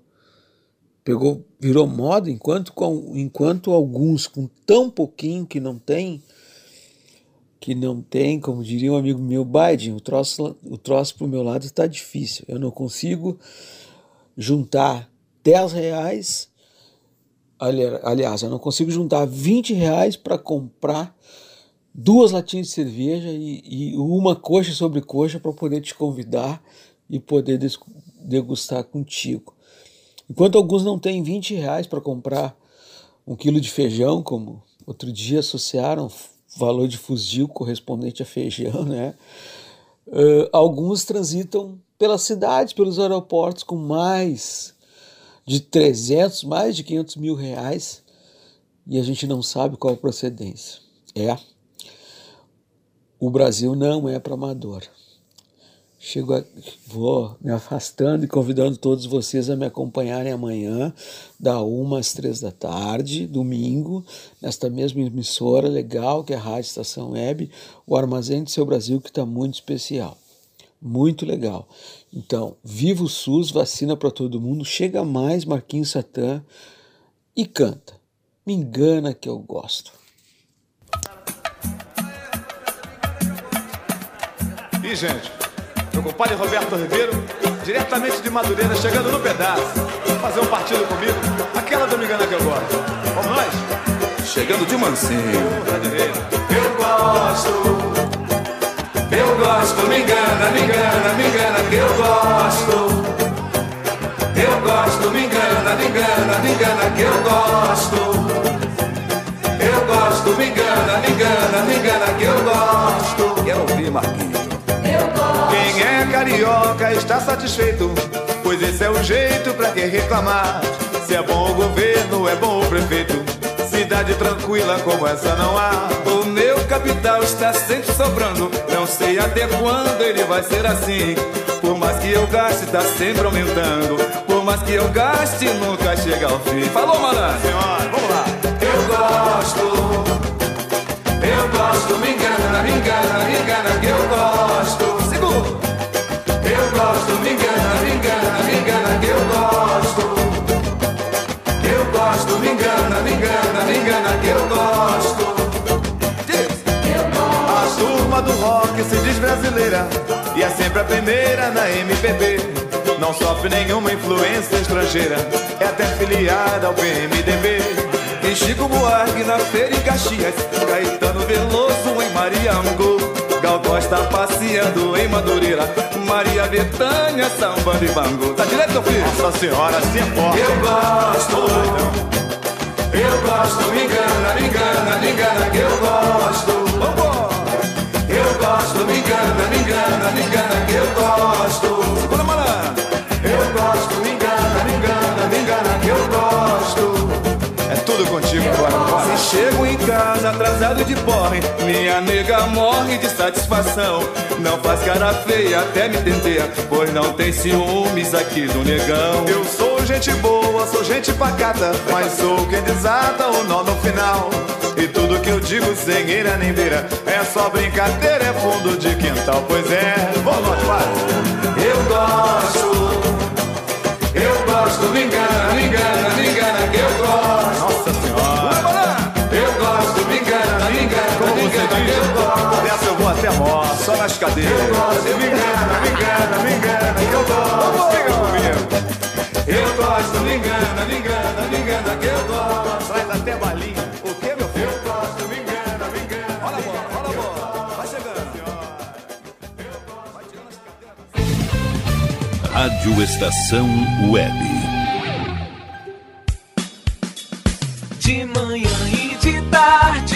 [SPEAKER 12] pegou, virou moda, enquanto, enquanto alguns com tão pouquinho que não tem, que não tem, como diria um amigo meu, Biden, o troço, o troço meu lado está difícil. Eu não consigo juntar 10 reais, aliás, eu não consigo juntar 20 reais para comprar duas latinhas de cerveja e, e uma coxa sobre coxa para poder te convidar e poder degustar contigo. Enquanto alguns não têm 20 reais para comprar um quilo de feijão, como outro dia associaram valor de fuzil correspondente a feijão, né? Uh, alguns transitam pelas cidades, pelos aeroportos com mais de 300, mais de 500 mil reais e a gente não sabe qual a procedência. É, o Brasil não é para amador. Chego a, vou me afastando e convidando todos vocês a me acompanharem amanhã, da uma às três da tarde, domingo, nesta mesma emissora legal que é a Rádio Estação Web, o Armazém do Seu Brasil, que está muito especial. Muito legal. Então, viva o SUS, vacina para todo mundo, chega mais Marquinhos Satã e canta. Me engana que eu gosto.
[SPEAKER 13] E, gente, meu compadre Roberto Ribeiro, diretamente de Madureira, chegando no pedaço. Fazer um partido comigo, aquela do Me Engana que eu gosto. Vamos nós?
[SPEAKER 14] Chegando de mansinho.
[SPEAKER 3] Eu gosto, eu gosto, me engana, me engana, me engana que eu gosto. Eu gosto, me engana, me engana, me engana que eu gosto. Eu gosto, me engana, me engana, me engana que eu gosto.
[SPEAKER 14] Quero ouvir, Marquinhos.
[SPEAKER 13] É carioca está satisfeito, pois esse é o jeito pra quem reclamar. Se é bom o governo, é bom o prefeito. Cidade tranquila como essa não há. O meu capital está sempre sobrando. Não sei até quando ele vai ser assim. Por mais que eu gaste, tá sempre aumentando. Por mais que eu gaste, nunca chega ao fim. Falou, malandro? Senhora, vamos lá.
[SPEAKER 3] Eu gosto, eu gosto, me engana, me engana, me engana que eu gosto. Gosto, me engana, me engana, me engana que eu gosto. Eu gosto, me engana, me engana, me engana que eu gosto.
[SPEAKER 13] A turma do rock se diz brasileira e é sempre a primeira na MPB. Não sofre nenhuma influência estrangeira, é até filiada ao PMDB. E Chico Buarque na feira em Caxias, Caetano Veloso em Mariango. Gal Costa passeando em Madureira, Maria Bethânia sambando e bango. Tá direito, meu filho? Nossa senhora, se é forte.
[SPEAKER 3] Eu gosto, eu gosto, me engana, me engana, me engana que eu gosto. Eu gosto, me engana, me engana, me engana que eu gosto.
[SPEAKER 13] Contigo agora, Se chego em casa atrasado de porre, minha nega morre de satisfação. Não faz cara feia, até me tenteia, pois não tem ciúmes aqui do negão. Eu sou gente boa, sou gente pacata, mas sou quem desata o nó no final. E tudo que eu digo sem ira nem beira, é só brincadeira, é fundo de quintal, pois é. Vamos, vai.
[SPEAKER 3] Eu gosto, eu gosto, me engana, me engana
[SPEAKER 13] Morte, só nas cadeiras.
[SPEAKER 3] Eu gosto, me engana, me engana, me engana que eu gosto.
[SPEAKER 13] Fica comigo.
[SPEAKER 3] Eu gosto, me engana, me engana, me engana que eu gosto.
[SPEAKER 13] Traz até balinha. O que, meu filho?
[SPEAKER 3] Eu gosto, me engana, me engana.
[SPEAKER 13] Olha a bola, olha a bola. Vai chegando.
[SPEAKER 4] Rádio Estação Web.
[SPEAKER 15] De manhã e de tarde,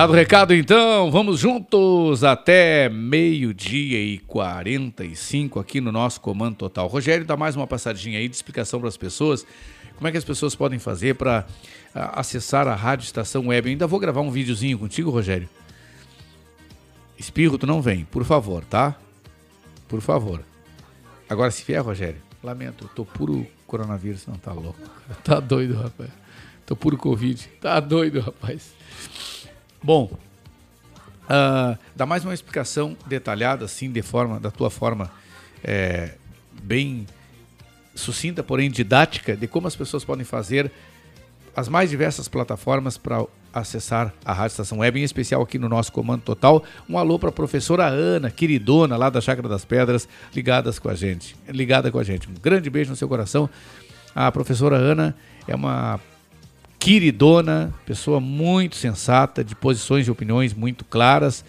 [SPEAKER 1] Dado o recado, então, vamos juntos até meio-dia e 45 aqui no nosso Comando Total. Rogério, dá mais uma passadinha aí de explicação para as pessoas. Como é que as pessoas podem fazer para acessar a Rádio Estação Web? Eu ainda vou gravar um videozinho contigo, Rogério. Espirro, tu não vem, por favor, tá? Por favor. Agora, se vier, Rogério, lamento, eu tô puro coronavírus, não tá louco. [laughs] Tá doido, rapaz. Tô puro Covid. Tá doido, rapaz. Bom, ah, dá mais uma explicação detalhada, assim, de forma, da tua forma é, bem sucinta, porém didática, de como as pessoas podem fazer as mais diversas plataformas para acessar a Rádio Estação Web, em especial aqui no nosso Comando Total. Um alô para a professora Ana, queridona lá da Chácara das Pedras, ligadas com a gente, ligada com a gente. Um grande beijo no seu coração. A professora Ana é uma queridona, pessoa muito sensata, de posições e opiniões muito claras,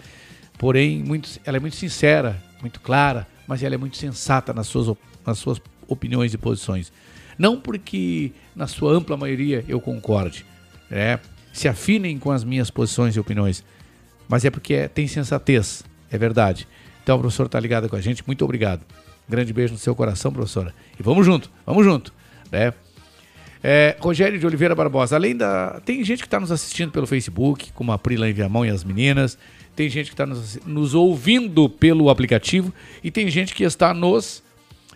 [SPEAKER 1] porém muito, ela é muito sincera, muito clara, mas ela é muito sensata nas suas, nas suas opiniões e posições. Não porque na sua ampla maioria eu concorde, né? se afinem com as minhas posições e opiniões, mas é porque é- tem sensatez, é verdade. Então, a professora está ligada com a gente, muito obrigado. Grande beijo no seu coração, professora. E vamos junto, vamos junto. Né? É, Rogério de Oliveira Barbosa, além da. Tem gente que está nos assistindo pelo Facebook, como a Prila em Viamão e as meninas. Tem gente que está nos, nos ouvindo pelo aplicativo. E tem gente que está nos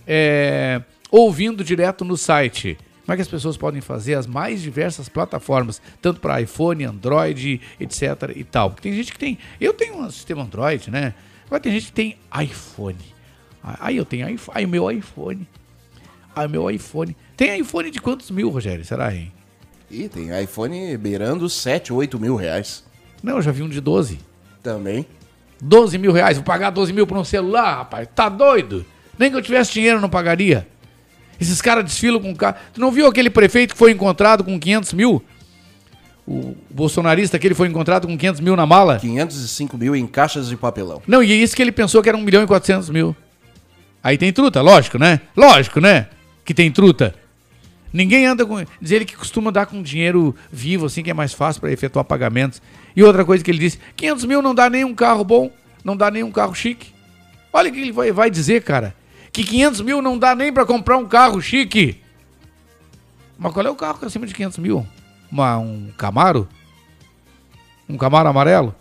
[SPEAKER 1] é, ouvindo direto no site. Como é que as pessoas podem fazer as mais diversas plataformas, tanto para iPhone, Android, etc e tal? Porque tem gente que tem. Eu tenho um sistema Android, né? Agora tem gente que tem iPhone. Aí eu tenho. Aí o meu iPhone. Aí o meu iPhone. Tem iPhone de quantos mil, Rogério? Será, hein?
[SPEAKER 16] Ih, tem iPhone beirando 7, 8 mil reais.
[SPEAKER 1] Não, eu já vi um de 12.
[SPEAKER 16] Também.
[SPEAKER 1] 12 mil reais. Vou pagar 12 mil por um celular, rapaz. Tá doido? Nem que eu tivesse dinheiro eu não pagaria. Esses caras desfilam com carro. Tu não viu aquele prefeito que foi encontrado com 500 mil? O bolsonarista que ele foi encontrado com 500 mil na mala?
[SPEAKER 16] 505 mil em caixas de papelão.
[SPEAKER 1] Não, e é isso que ele pensou que era 1 milhão e 400 mil. Aí tem truta, lógico, né? Lógico, né? Que tem truta. Ninguém anda com. Diz ele que costuma dar com dinheiro vivo, assim, que é mais fácil para efetuar pagamentos. E outra coisa que ele disse: 500 mil não dá nem um carro bom, não dá nem um carro chique. Olha o que ele vai, vai dizer, cara. Que 500 mil não dá nem para comprar um carro chique. Mas qual é o carro que é acima de 500 mil? Uma, um Camaro? Um Camaro amarelo?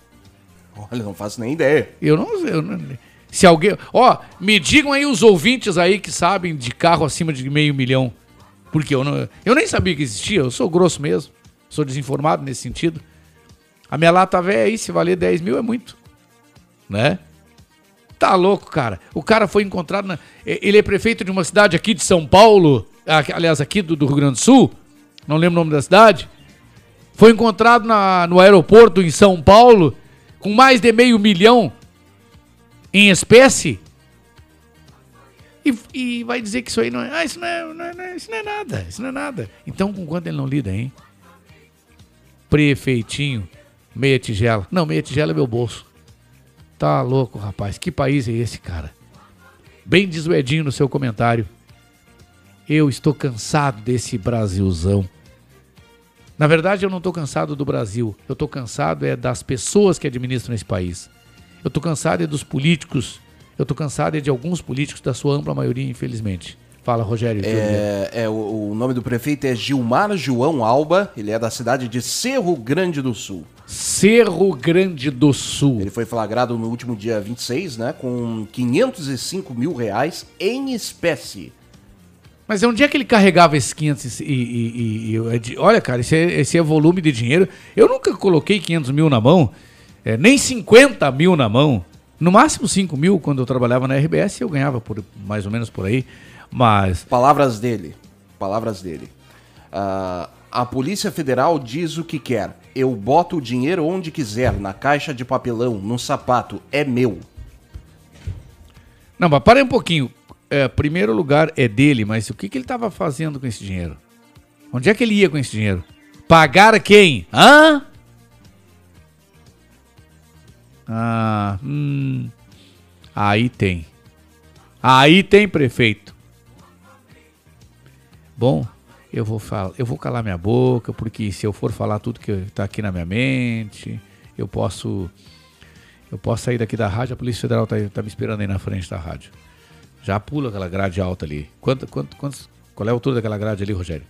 [SPEAKER 16] Olha, não faço nem ideia.
[SPEAKER 1] Eu não, eu não. Se alguém. Ó, me digam aí os ouvintes aí que sabem de carro acima de meio milhão. Porque eu não. Eu nem sabia que existia, eu sou grosso mesmo. Sou desinformado nesse sentido. A minha lata velha aí, se valer 10 mil, é muito. Né? tá louco, cara. O cara foi encontrado. Na... Ele é prefeito de uma cidade aqui de São Paulo, aliás, aqui do, do Rio Grande do Sul. Não lembro o nome da cidade. Foi encontrado na- no aeroporto em São Paulo com mais de meio milhão em espécie. E, e vai dizer que isso aí não é. Ah, isso não é, não é- não é- isso não é nada. Isso não é nada. Então, com quanto ele não lida, hein? Prefeitinho, meia tigela. Não, meia tigela é meu bolso. Tá louco, rapaz. Que país é esse, cara? Bem diz no seu comentário. Eu estou cansado desse Brasilzão. Na verdade, eu não estou cansado do Brasil. Eu estou cansado é das pessoas que administram esse país. Eu estou cansado é dos políticos. Eu estou cansado é de alguns políticos, da sua ampla maioria, infelizmente. Fala, Rogério.
[SPEAKER 6] É, é, o, o nome do prefeito é Gilmar João Alba, ele é da cidade de Cerro Grande do Sul.
[SPEAKER 1] Cerro Grande do Sul.
[SPEAKER 6] Ele foi flagrado no último dia 26, né, com 505 mil reais em espécie.
[SPEAKER 1] Mas onde é que ele carregava esses 500 e... e- e- e- e- olha, cara, esse é, esse é volume de dinheiro. Eu nunca coloquei 500 mil na mão, é, nem 50 mil na mão. No máximo 5 mil, quando eu trabalhava na RBS, eu ganhava por mais ou menos por aí. Mas...
[SPEAKER 6] Palavras dele. Palavras dele. Ah, a Polícia Federal diz o que quer. Eu boto o dinheiro onde quiser, na caixa de papelão, no sapato, é meu.
[SPEAKER 1] Não, mas para aí um pouquinho. É, primeiro lugar é dele, mas o que, que ele estava fazendo com esse dinheiro? Onde é que ele ia com esse dinheiro? Pagar quem? Hã? Ah, hum. Aí tem. Aí tem prefeito. Bom, eu vou falar, eu vou calar minha boca, porque se eu for falar tudo que está aqui na minha mente, eu posso eu posso sair daqui da rádio, a Polícia Federal tá, tá me esperando aí na frente da rádio. Já pula aquela grade alta ali. Quanto, quanto, quantos, qual é a altura daquela grade ali, Rogério?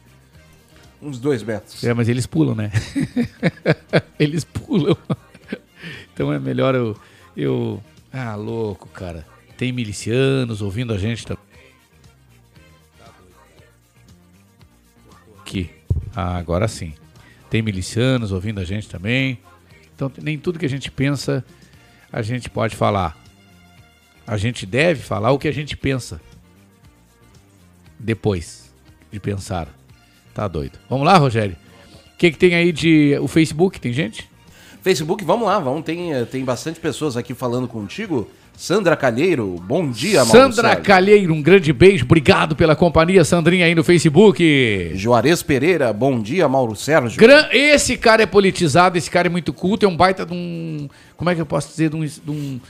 [SPEAKER 6] Uns dois metros.
[SPEAKER 1] É, mas eles pulam, né? [laughs] eles pulam. Então é melhor eu, eu. Ah, louco, cara. Tem milicianos ouvindo a gente também. Aqui. Ah, agora sim. Tem milicianos ouvindo a gente também. Então nem tudo que a gente pensa a gente pode falar. A gente deve falar o que a gente pensa. Depois de pensar. Tá doido. Vamos lá, Rogério? O que, que tem aí de. O Facebook? Tem gente?
[SPEAKER 6] Facebook, vamos lá, vamos. Tem, eh, tem bastante pessoas aqui falando contigo. Sandra Calheiro, bom dia, Mauro
[SPEAKER 1] Sandra
[SPEAKER 6] Sérgio.
[SPEAKER 1] Calheiro, um grande beijo. Obrigado pela companhia, Sandrinha, aí no Facebook.
[SPEAKER 6] Juarez Pereira, bom dia, Mauro Sérgio.
[SPEAKER 1] Gran- Esse cara é politizado, esse cara é muito culto, é um baita de um. Como é que eu posso dizer? De um. de um,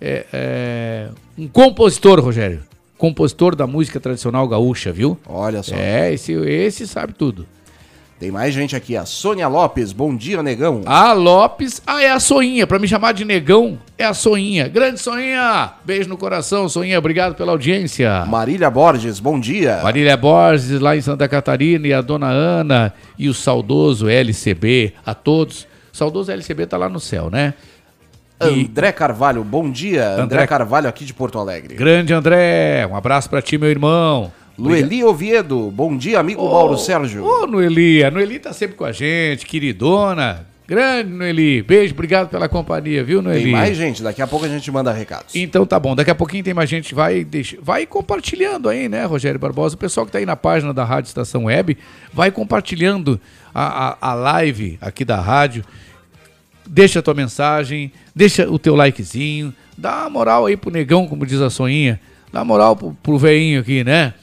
[SPEAKER 1] é, é, um compositor, Rogério. Compositor da música tradicional gaúcha, viu?
[SPEAKER 6] Olha só.
[SPEAKER 1] É, esse, esse sabe tudo.
[SPEAKER 6] Tem mais gente aqui, a Sônia Lopes, bom dia, negão.
[SPEAKER 1] A Lopes, ah, é a Soinha. Pra me chamar de negão, é a Soinha. Grande Soinha, beijo no coração, Soinha, obrigado pela audiência.
[SPEAKER 6] Marília Borges, bom dia.
[SPEAKER 1] Marília Borges, lá em Santa Catarina, e a dona Ana, e o saudoso LCB, a todos. O saudoso LCB tá lá no céu, né?
[SPEAKER 6] André Carvalho, bom dia. André,
[SPEAKER 1] André-
[SPEAKER 6] Carvalho aqui de Porto Alegre.
[SPEAKER 1] Grande André, um abraço pra ti, meu irmão.
[SPEAKER 6] Lueli Oviedo, bom dia, amigo Mauro Sérgio.
[SPEAKER 1] Ô, Noeli, a Noeli tá sempre com a gente, queridona. Grande Noeli, beijo, obrigado pela companhia, viu, Noeli?
[SPEAKER 6] Tem mais gente, daqui a pouco a gente manda recados.
[SPEAKER 1] Então tá bom, daqui a pouquinho tem mais gente, vai, deixa, vai compartilhando aí, né, Rogério Barbosa? O pessoal que tá aí na página da Rádio Estação Web, vai compartilhando a, a, a live aqui da rádio. Deixa a tua mensagem, deixa o teu likezinho, dá uma moral aí pro negão, como diz a Soinha, dá uma moral pro, pro veinho aqui, né?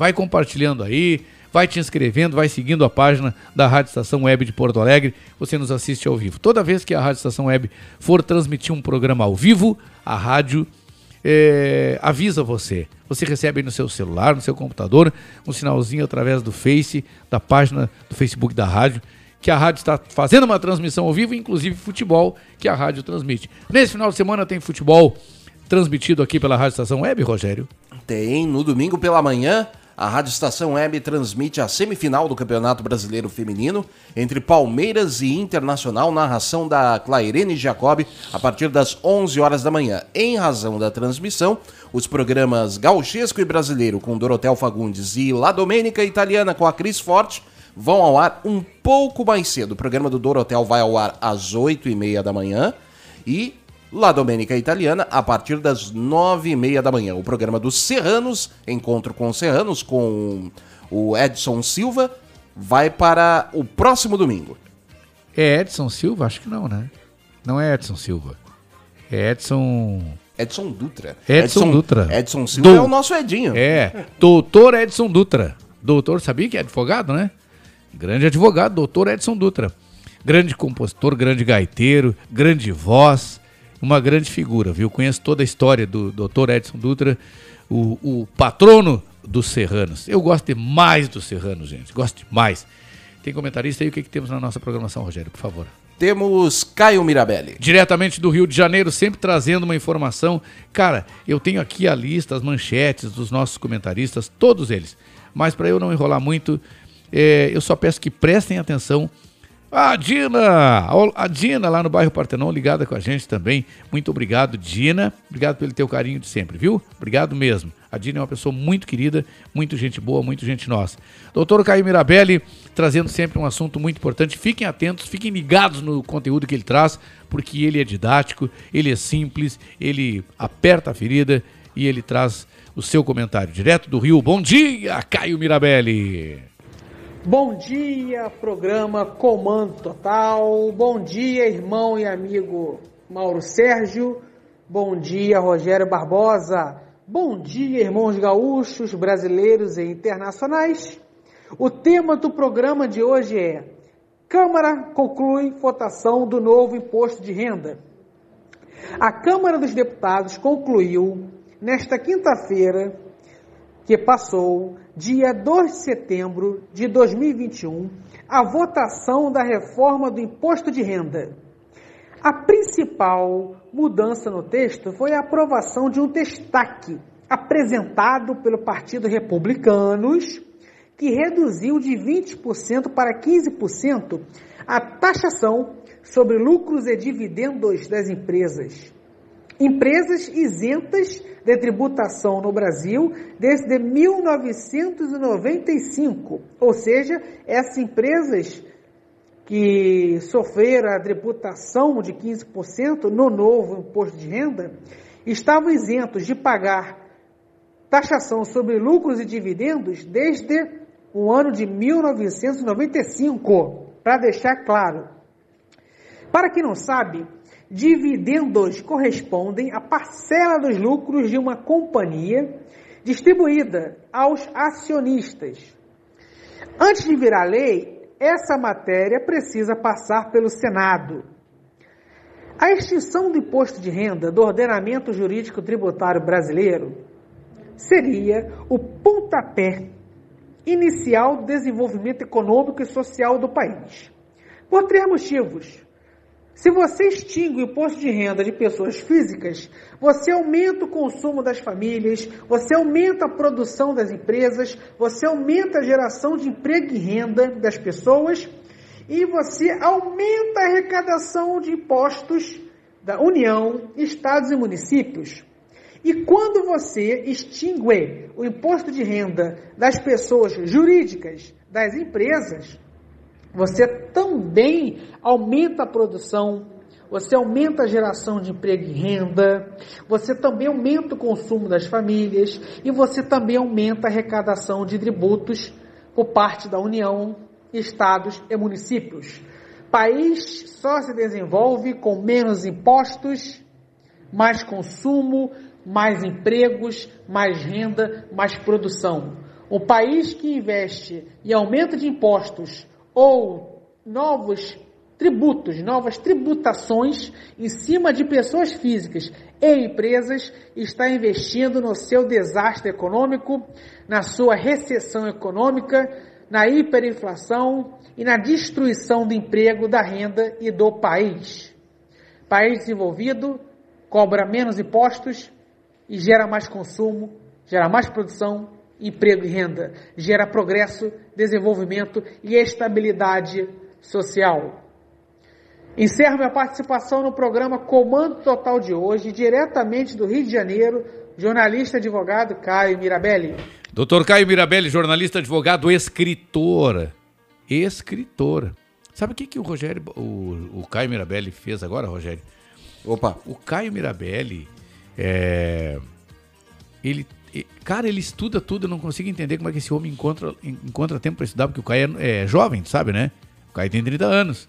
[SPEAKER 1] Vai compartilhando aí, vai te inscrevendo, vai seguindo a página da Rádio Estação Web de Porto Alegre, você nos assiste ao vivo. Toda vez que a Rádio Estação Web for transmitir um programa ao vivo, a rádio é, avisa você. Você recebe no seu celular, no seu computador, um sinalzinho através do Face, da página do Facebook da rádio, que a rádio está fazendo uma transmissão ao vivo, inclusive futebol, que a rádio transmite. Nesse final de semana tem futebol transmitido aqui pela Rádio Estação Web, Rogério?
[SPEAKER 6] Tem, no domingo pela manhã, a Rádio Estação Web transmite a semifinal do Campeonato Brasileiro Feminino entre Palmeiras e Internacional, narração da Clairene Jacob, a partir das 11 horas da manhã. Em razão da transmissão, os programas Gauchesco e Brasileiro com Dorotel Fagundes e La Domênica Italiana com a Cris Forte vão ao ar um pouco mais cedo. O programa do Dorotel vai ao ar às 8 e meia da manhã e La Domenica Italiana, a partir das nove e meia da manhã. O programa dos Serranos, Encontro com os Serranos, com o Edson Silva, vai para o próximo domingo.
[SPEAKER 1] É Edson Silva? Acho que não, né? Não é Edson Silva. É Edson.
[SPEAKER 6] Edson Dutra.
[SPEAKER 1] Edson, Dutra.
[SPEAKER 6] Edson Silva é o nosso Edinho.
[SPEAKER 1] É. Doutor Edson Dutra. Doutor, sabia que é advogado, né? Grande advogado, doutor Edson Dutra. Grande compositor, grande gaiteiro, grande voz, uma grande figura, viu? Conheço toda a história do doutor Edson Dutra, o, o patrono dos Serranos. Eu gosto demais dos Serranos, gente. Gosto demais. Tem comentarista aí? O que, que temos na nossa programação, Rogério, por favor?
[SPEAKER 6] Temos Caio Mirabelli.
[SPEAKER 1] Diretamente do Rio de Janeiro, sempre trazendo uma informação. Cara, eu tenho aqui a lista, as manchetes dos nossos comentaristas, todos eles. Mas para eu não enrolar muito, é, eu só peço que prestem atenção. A Dina, a Dina lá no bairro Partenon, ligada com a gente também. Muito obrigado, Dina. Obrigado pelo teu carinho de sempre, viu? Obrigado mesmo. A Dina é uma pessoa muito querida, muito gente boa, muito gente nossa. Doutor Caio Mirabelli, trazendo sempre um assunto muito importante. Fiquem atentos, fiquem ligados no conteúdo que ele traz, porque ele é didático, ele é simples, ele aperta a ferida e ele traz o seu comentário direto do Rio. Bom dia, Caio Mirabelli.
[SPEAKER 17] Bom dia, programa Comando Total. Bom dia, irmão e amigo Mauro Sérgio. Bom dia, Rogério Barbosa. Bom dia, irmãos gaúchos, brasileiros e internacionais. O tema do programa de hoje é: Câmara conclui votação do novo imposto de renda. A Câmara dos Deputados concluiu, nesta quinta-feira, que passou, dia 2 de setembro de 2021, a votação da reforma do imposto de renda. A principal mudança no texto foi a aprovação de um destaque apresentado pelo Partido Republicanos, que reduziu de 20% para 15% a taxação sobre lucros e dividendos das empresas. Empresas isentas de tributação no Brasil desde 1995, ou seja, essas empresas que sofreram a tributação de 15% no novo imposto de renda estavam isentos de pagar taxação sobre lucros e dividendos desde o ano de 1995, para deixar claro. Para quem não sabe, dividendos correspondem à parcela dos lucros de uma companhia distribuída aos acionistas. Antes de virar lei, essa matéria precisa passar pelo Senado. A extinção do imposto de renda do ordenamento jurídico tributário brasileiro seria o pontapé inicial do desenvolvimento econômico e social do país. Por três motivos. Se você extingue o imposto de renda de pessoas físicas, você aumenta o consumo das famílias, você aumenta a produção das empresas, você aumenta a geração de emprego e renda das pessoas e você aumenta a arrecadação de impostos da União, estados e municípios. E quando você extingue o imposto de renda das pessoas jurídicas, das empresas, você também aumenta a produção, você aumenta a geração de emprego e renda, você também aumenta o consumo das famílias e você também aumenta a arrecadação de tributos por parte da União, estados e municípios. País só se desenvolve com menos impostos, mais consumo, mais empregos, mais renda, mais produção. O país que investe em aumento de impostos ou novos tributos, novas tributações em cima de pessoas físicas e empresas está investindo no seu desastre econômico, na sua recessão econômica, na hiperinflação e na destruição do emprego, da renda e do país. País desenvolvido cobra menos impostos, e gera mais consumo, gera mais produção, emprego e renda, gera progresso, desenvolvimento e estabilidade social. Encerro minha participação no programa Comando Total de hoje, diretamente do Rio de Janeiro, jornalista advogado Caio Mirabelli.
[SPEAKER 1] Doutor Caio Mirabelli, jornalista, advogado, escritor. Escritor. Sabe o que, que o Rogério, o, o Caio Mirabelli fez agora, Rogério?
[SPEAKER 6] Opa.
[SPEAKER 1] O Caio Mirabelli, é, ele, cara, ele estuda tudo, eu não consigo entender como é que esse homem encontra, en- encontra tempo para estudar, porque o Caio é, é jovem, sabe, né? O Caio tem 30 anos.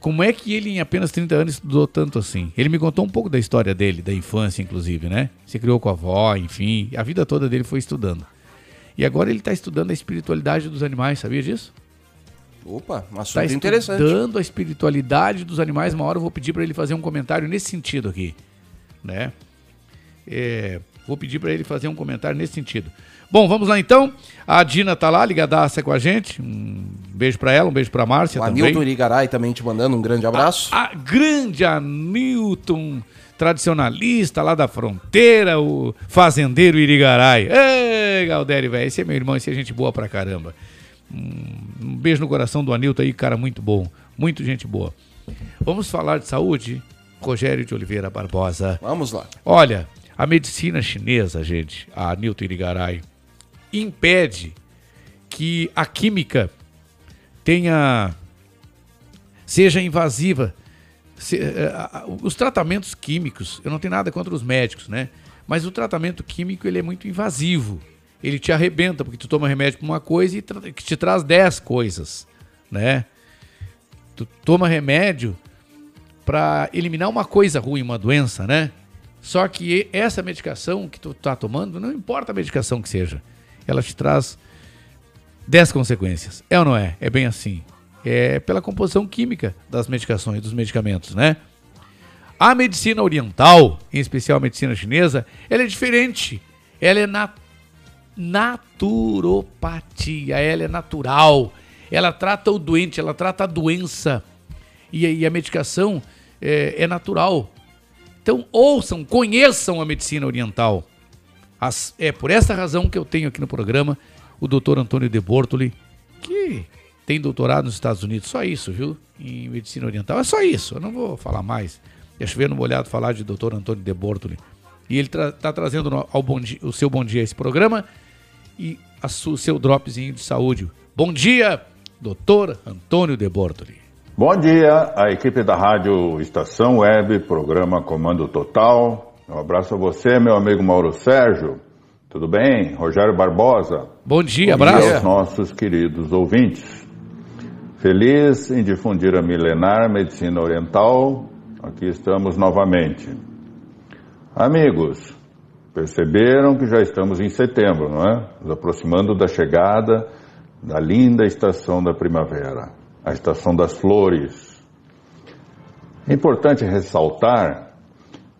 [SPEAKER 1] Como é que ele, em apenas 30 anos, estudou tanto assim? Ele me contou um pouco da história dele, da infância, inclusive, né? Se criou com a avó, enfim. A vida toda dele foi estudando. E agora ele está estudando a espiritualidade dos animais, sabia disso?
[SPEAKER 6] Opa, um assunto interessante.
[SPEAKER 1] estudando a espiritualidade dos animais. Uma hora eu vou pedir para ele fazer um comentário nesse sentido aqui, né? É, vou pedir para ele fazer um comentário nesse sentido. Bom, vamos lá então. A Dina tá lá, ligadaça com a gente. Um beijo para ela, um beijo para Márcia
[SPEAKER 6] O
[SPEAKER 1] também.
[SPEAKER 6] Anilton Irigaray também te mandando um grande abraço.
[SPEAKER 1] A grande Anilton, tradicionalista lá da fronteira, o fazendeiro Irigaray. Ei, Galdério, velho, esse é meu irmão, esse é gente boa pra caramba. Um beijo no coração do Anilton aí, cara muito bom, muito gente boa. Vamos falar de saúde? Rogério de Oliveira Barbosa.
[SPEAKER 6] Vamos lá.
[SPEAKER 1] Olha, a medicina chinesa, gente, a Newton Irigaray, impede que a química tenha seja invasiva. Se- a- os tratamentos químicos, eu não tenho nada contra os médicos, né? Mas o tratamento químico ele é muito invasivo. Ele te arrebenta porque tu toma remédio para uma coisa e que te traz 10 coisas, né? Tu toma remédio para eliminar uma coisa ruim, uma doença, né? Só que essa medicação que tu tá tomando, não importa a medicação que seja, ela te traz 10 consequências. É ou não é? É bem assim. É pela composição química das medicações, dos medicamentos, né? A medicina oriental, em especial a medicina chinesa, ela é diferente. Ela é na naturopatia, ela é natural. Ela trata o doente, ela trata a doença. E, e a medicação é, é natural. Então, ouçam, conheçam a medicina oriental. As- é por essa razão que eu tenho aqui no programa o Dr. Antônio de Bortoli, que tem doutorado nos Estados Unidos. Só isso, viu? Em medicina oriental. É só isso. Eu não vou falar mais. Deixa eu ver no molhado falar de Dr. Antônio de Bortoli. E ele está trazendo no- ao bom dia- o seu bom dia a esse programa e o seu dropzinho de saúde. Bom dia, Dr. Antônio de Bortoli.
[SPEAKER 18] Bom dia, a equipe da Rádio Estação Web, programa Comando Total. Um abraço a você, meu amigo Mauro Sérgio. Tudo bem? Rogério Barbosa.
[SPEAKER 1] Bom dia,
[SPEAKER 18] Bom
[SPEAKER 1] abraço.
[SPEAKER 18] dia aos nossos queridos ouvintes. Feliz em difundir a milenar medicina oriental, aqui estamos novamente. Amigos, perceberam que já estamos em setembro, não é? Nos aproximando da chegada da linda estação da primavera, a estação das flores. É importante ressaltar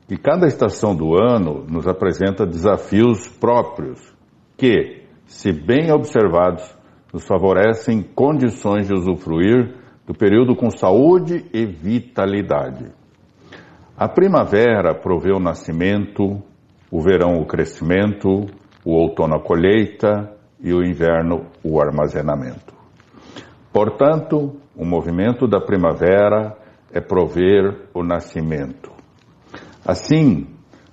[SPEAKER 18] que cada estação do ano nos apresenta desafios próprios que, se bem observados, nos favorecem condições de usufruir do período com saúde e vitalidade. A primavera provê o nascimento, o verão o crescimento, o outono a colheita e o inverno o armazenamento. Portanto, o movimento da primavera é prover o nascimento. Assim,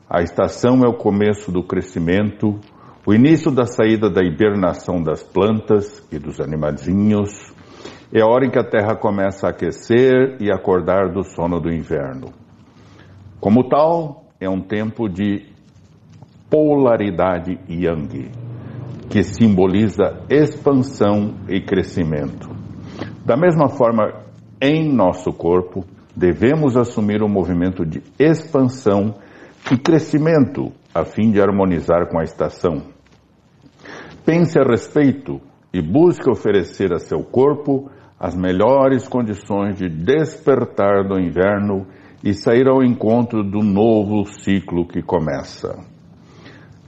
[SPEAKER 18] a estação é o começo do crescimento, o início da saída da hibernação das plantas e dos animadinhos, é a hora em que a terra começa a aquecer e acordar do sono do inverno. Como tal, é um tempo de polaridade yang, que simboliza expansão e crescimento. Da mesma forma, em nosso corpo, devemos assumir um movimento de expansão e crescimento a fim de harmonizar com a estação. Pense a respeito e busque oferecer a seu corpo as melhores condições de despertar do inverno e sair ao encontro do novo ciclo que começa.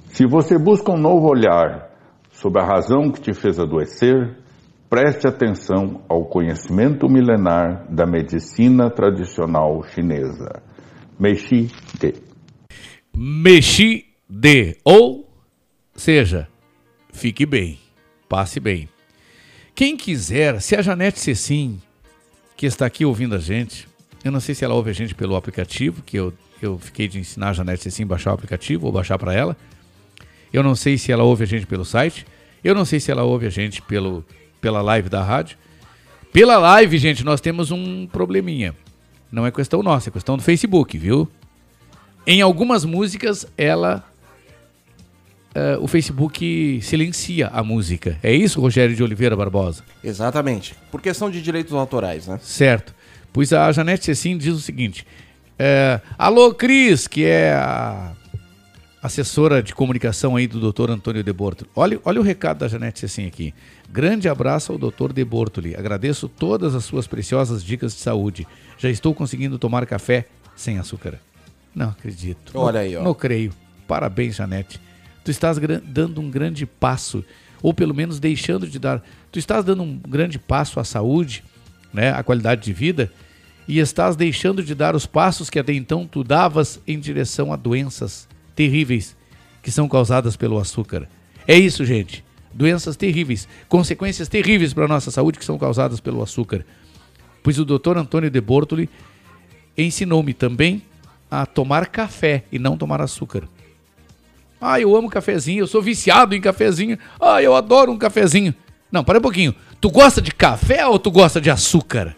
[SPEAKER 18] Se você busca um novo olhar sobre a razão que te fez adoecer, preste atenção ao conhecimento milenar da medicina tradicional chinesa. Mexi de.
[SPEAKER 1] Mexi de. Ou seja, fique bem, passe bem. Quem quiser, se a Janete Cecim, que está aqui ouvindo a gente, eu não sei se ela ouve a gente pelo aplicativo, que eu, eu fiquei de ensinar a Janete Cecim a baixar o aplicativo ou baixar para ela. Eu não sei se ela ouve a gente pelo site. Eu não sei se ela ouve a gente pelo, pela live da rádio. Pela live, gente, nós temos um probleminha. Não é questão nossa, é questão do Facebook, viu? Em algumas músicas, ela. eh, o Facebook silencia a música. É isso, Rogério de Oliveira Barbosa?
[SPEAKER 6] Exatamente. Por questão de direitos autorais, né?
[SPEAKER 1] Certo. Pois a Janete Cecim diz o seguinte: é, Alô, Cris, que é a assessora de comunicação aí do Dr. Antônio De Bortoli. Olha, olha o recado da Janete Cecim aqui. Grande abraço ao Dr. De Bortoli. Agradeço todas as suas preciosas dicas de saúde. Já estou conseguindo tomar café sem açúcar. Não acredito.
[SPEAKER 6] Olha aí, ó.
[SPEAKER 1] Não creio. Parabéns, Janete. Tu estás dando um grande passo, ou pelo menos deixando de dar. Tu estás dando um grande passo à saúde, né, à qualidade de vida, e estás deixando de dar os passos que até então tu davas em direção a doenças terríveis que são causadas pelo açúcar. É isso, gente. Doenças terríveis, consequências terríveis para a nossa saúde que são causadas pelo açúcar. Pois o Dr. Antônio de Bortoli ensinou-me também a tomar café e não tomar açúcar. Ah, eu amo cafezinho, eu sou viciado em cafezinho. Ah, eu adoro um cafezinho. Não, para um pouquinho. Tu gosta de café ou tu gosta de açúcar?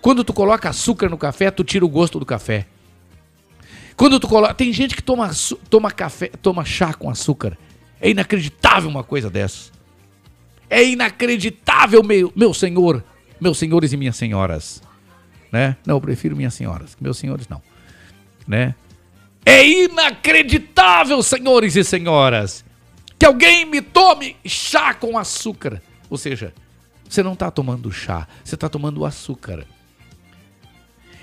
[SPEAKER 1] Quando tu coloca açúcar no café, tu tira o gosto do café. Quando tu coloca, tem gente que toma toma café, toma chá com açúcar. É inacreditável uma coisa dessas. É inacreditável, meu, meu senhor, meus senhores e minhas senhoras, né? Não, eu prefiro minhas senhoras, meus senhores não, né? É inacreditável, senhores e senhoras, que alguém me tome chá com açúcar. Ou seja, você não está tomando chá, você está tomando açúcar.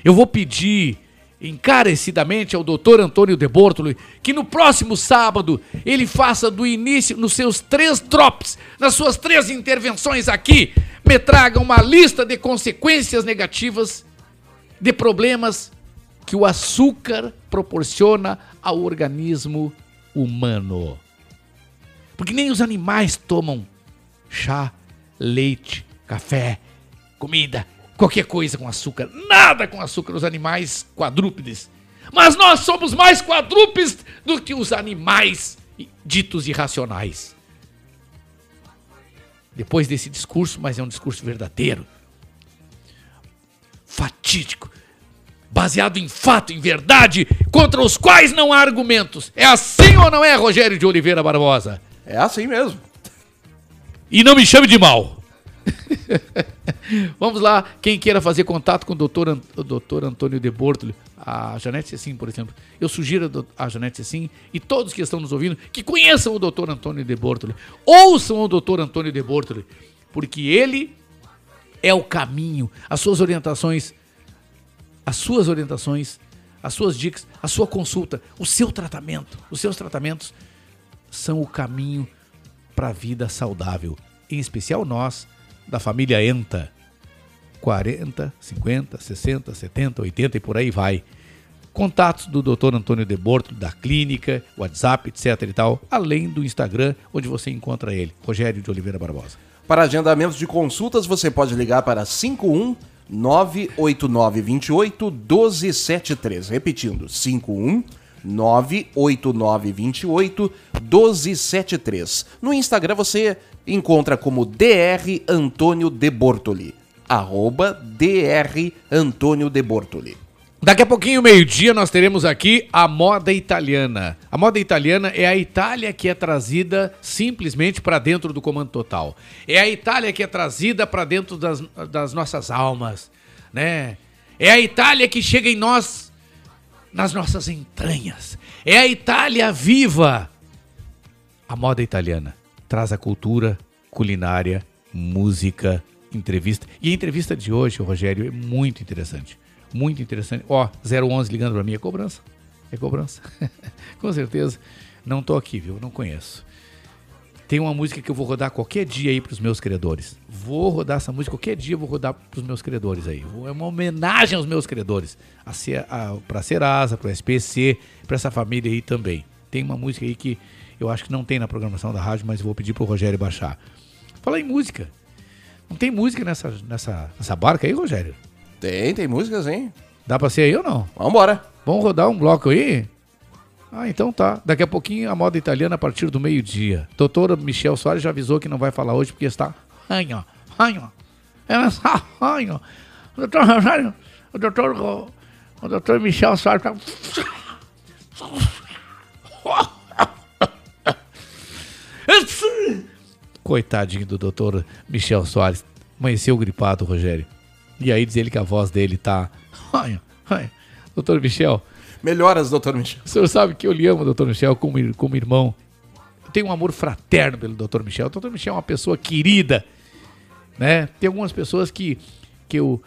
[SPEAKER 1] Eu vou pedir encarecidamente ao doutor Antônio de Bortoli que no próximo sábado ele faça do início, nos seus três drops, nas suas três intervenções aqui, me traga uma lista de consequências negativas, de problemas que o açúcar proporciona ao organismo humano. Porque nem os animais tomam chá, leite, café, comida, qualquer coisa com açúcar. Nada com açúcar, os animais quadrúpedes. Mas nós somos mais quadrúpedes do que os animais ditos irracionais. Depois desse discurso, mas é um discurso verdadeiro, fatídico, baseado em fato, em verdade, contra os quais não há argumentos. É assim ou não é, Rogério de Oliveira Barbosa?
[SPEAKER 6] É assim mesmo.
[SPEAKER 1] E não me chame de mal. [laughs] Vamos lá, quem queira fazer contato com o doutor, o doutor Antônio de Bortoli, a Janete Cecim, por exemplo. Eu sugiro a Janete Cecim e todos que estão nos ouvindo que conheçam o doutor Antônio de Bortoli. Ouçam o doutor Antônio de Bortoli, porque ele é o caminho, as suas orientações, as suas orientações, as suas dicas, a sua consulta, o seu tratamento, os seus tratamentos são o caminho para a vida saudável. Em especial nós, da família ENTA. 40, 50, 60, 70, 80 e por aí vai. Contatos do Dr. Antônio de Borto, da clínica, WhatsApp, etc e tal, além do Instagram, onde você encontra ele, Rogério de Oliveira Barbosa.
[SPEAKER 6] Para agendamentos de consultas, você pode ligar para 51 98928 1273. Repetindo, 51 98928 1273. No Instagram você encontra como DR Antônio de Bortoli. Arroba DR Antônio de Bortoli.
[SPEAKER 1] Daqui a pouquinho, meio-dia, nós teremos aqui a moda italiana. A moda italiana é a Itália que é trazida simplesmente para dentro do comando total. É a Itália que é trazida para dentro das, das nossas almas, né? É a Itália que chega em nós, nas nossas entranhas. É a Itália viva. A moda italiana traz a cultura, culinária, música, entrevista. E a entrevista de hoje, Rogério, é muito interessante. Muito interessante. Ó, 011 ligando pra mim, é cobrança. É cobrança. [laughs] Com certeza. Não tô aqui, viu? Não conheço. Tem uma música que eu vou rodar qualquer dia aí pros meus criadores. Vou rodar essa música qualquer dia, vou rodar pros meus criadores aí. É uma homenagem aos meus criadores. A, Ce- a, pra Serasa, pro SPC, pra essa família aí também. Tem uma música aí que eu acho que não tem na programação da rádio, mas vou pedir pro Rogério baixar. Fala em música. Não tem música nessa, nessa, nessa barca aí, Rogério?
[SPEAKER 6] Tem, tem músicas, hein?
[SPEAKER 1] Dá pra ser aí ou não?
[SPEAKER 6] Vambora.
[SPEAKER 1] Vamos rodar um bloco aí? Ah, então tá. Daqui a pouquinho a moda italiana a partir do meio-dia. Doutora Michel Soares já avisou que não vai falar hoje porque está. Ranho, ranho. Ela está ranho. Doutor Rogério, o doutor O doutor Michel Soares tá... [laughs] Coitadinho do doutor Michel Soares. Amanheceu gripado, Rogério. E aí diz ele que a voz dele tá. Doutor Michel.
[SPEAKER 19] Melhoras, doutor Michel.
[SPEAKER 1] O senhor sabe que eu lhe amo, doutor Michel, como, como irmão. Eu tenho um amor fraterno pelo doutor Michel. O doutor Michel é uma pessoa querida. Né? Tem algumas pessoas que, que eu.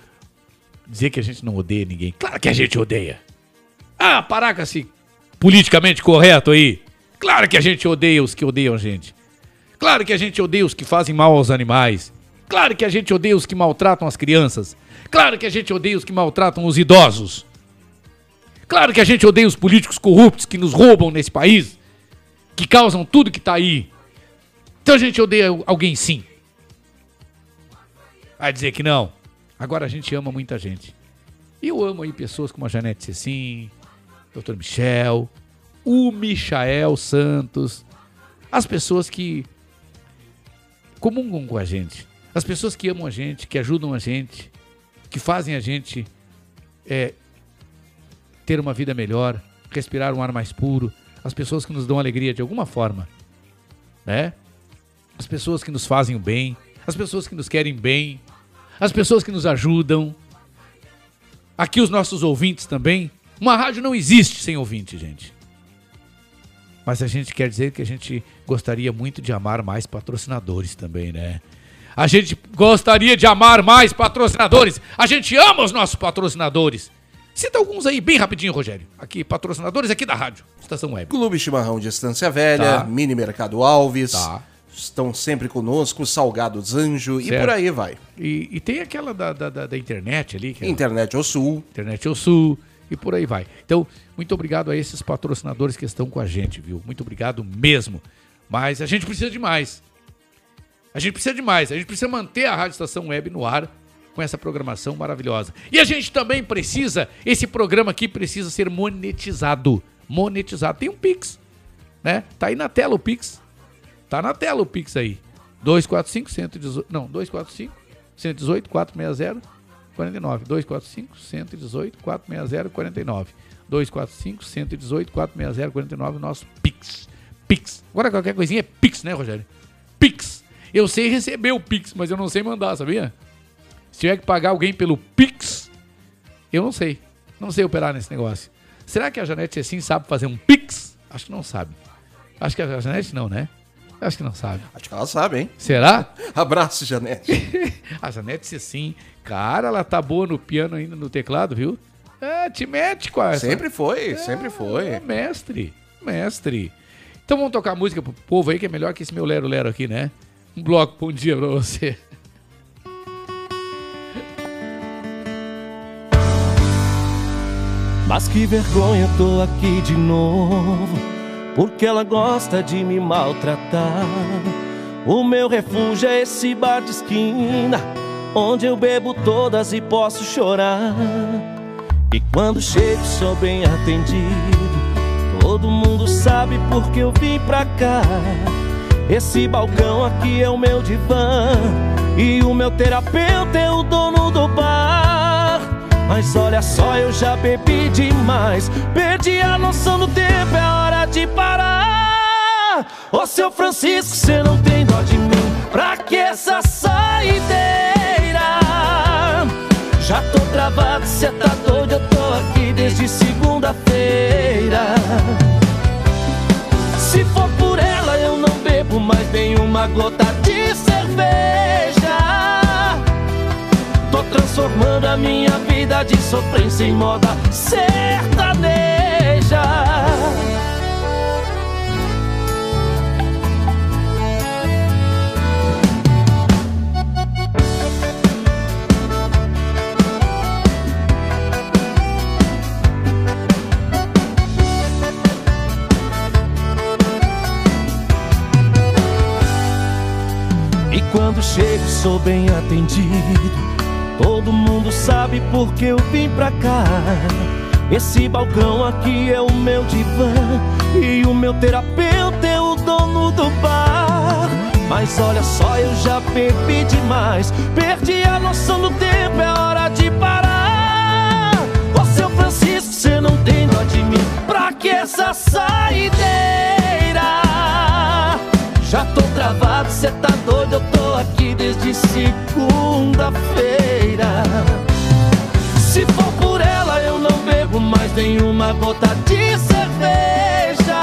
[SPEAKER 1] Dizer que a gente não odeia ninguém. Claro que a gente odeia. Ah, paraca-se politicamente correto aí. Claro que a gente odeia os que odeiam a gente. Claro que a gente odeia os que fazem mal aos animais. Claro que a gente odeia os que maltratam as crianças. Claro que a gente odeia os que maltratam os idosos. Claro que a gente odeia os políticos corruptos que nos roubam nesse país, que causam tudo que tá aí. Então a gente odeia alguém sim. Vai dizer que não. Agora a gente ama muita gente. E eu amo aí pessoas como a Janete Cecim, Dr. Michel, o Michael Santos, as pessoas que comungam com a gente, as pessoas que amam a gente, que ajudam a gente, que fazem a gente é, ter uma vida melhor, respirar um ar mais puro, as pessoas que nos dão alegria de alguma forma, né? As pessoas que nos fazem o bem, as pessoas que nos querem bem, as pessoas que nos ajudam. Aqui os nossos ouvintes também. Uma rádio não existe sem ouvinte, gente. Mas a gente quer dizer que a gente gostaria muito de amar mais patrocinadores também, né? A gente gostaria de amar mais patrocinadores. A gente ama os nossos patrocinadores. Cita alguns aí, bem rapidinho, Rogério. Aqui, patrocinadores aqui da rádio, Estação Web.
[SPEAKER 19] Clube Chimarrão de Estância Velha,
[SPEAKER 1] Tá.
[SPEAKER 19] Mini Mercado Alves.
[SPEAKER 1] Tá.
[SPEAKER 19] Estão sempre conosco, Salgados Anjo e
[SPEAKER 1] Certo.
[SPEAKER 19] por aí vai.
[SPEAKER 1] E, e tem aquela da, da, da- da internet ali. Que é-
[SPEAKER 19] Internet ao Sul.
[SPEAKER 1] Internet ao Sul e por aí vai. Então, muito obrigado a esses patrocinadores que estão com a gente, viu? Muito obrigado mesmo. Mas a gente precisa de mais. A gente precisa de mais. A gente precisa manter a Rádio Estação Web no ar com essa programação maravilhosa. E a gente também precisa, esse programa aqui precisa ser monetizado. Monetizado. Tem um Pix, né? Tá aí na tela o Pix. Tá na tela o Pix aí. 245 118, não, 245 118 460 49. 245 118 460 49. 245 118 460 49 o nosso Pix. Pix. Agora qualquer coisinha é Pix, né, Rogério? Pix. Eu sei receber o Pix, mas eu não sei mandar, sabia? Se tiver que pagar alguém pelo Pix, eu não sei. Não sei operar nesse negócio. Será que a Janete assim sabe fazer um Pix? Acho que não sabe. Acho que a Janete não, né? Acho que não sabe.
[SPEAKER 19] Acho que ela sabe, hein?
[SPEAKER 1] Será? [laughs]
[SPEAKER 19] Abraço, Janete. [laughs]
[SPEAKER 1] a Janete sim. Cara, ela tá boa no piano ainda no teclado, viu? É, te mete com essa.
[SPEAKER 19] Sempre foi, sempre foi.
[SPEAKER 1] É, mestre, mestre. Então vamos tocar música pro povo aí, que é melhor que esse meu Lero Lero aqui, né? Um bloco, bom dia pra você.
[SPEAKER 3] Mas que vergonha, tô aqui de novo. Porque ela gosta de me maltratar. O meu refúgio é esse bar de esquina. Onde eu bebo todas e posso chorar. E quando chego, sou bem atendido. Todo mundo sabe porque eu vim pra cá. Esse balcão aqui é o meu divã. E o meu terapeuta é o dono do bar. Mas olha só, eu já bebi demais. Perdi a noção do tempo, é de parar. Ô seu Francisco, você não tem dó de mim. Pra que essa saideira? Já tô travado, cê tá doido, eu tô aqui desde segunda-feira. Se for por ela, eu não bebo mais nenhuma gota de cerveja. Tô transformando a minha vida de sofrência em moda sertaneja. Quando chego sou bem atendido. Todo mundo sabe porque eu vim pra cá. Esse balcão aqui é o meu divã e o meu terapeuta é o dono do bar. Mas olha só, eu já bebi demais, perdi a noção do tempo, é hora de parar. Ô seu Francisco, você não tem dó de mim, pra que essa saideira? Travado, cê tá doido, eu tô aqui desde segunda-feira. Se for por ela, eu não bebo mais nenhuma gota de cerveja.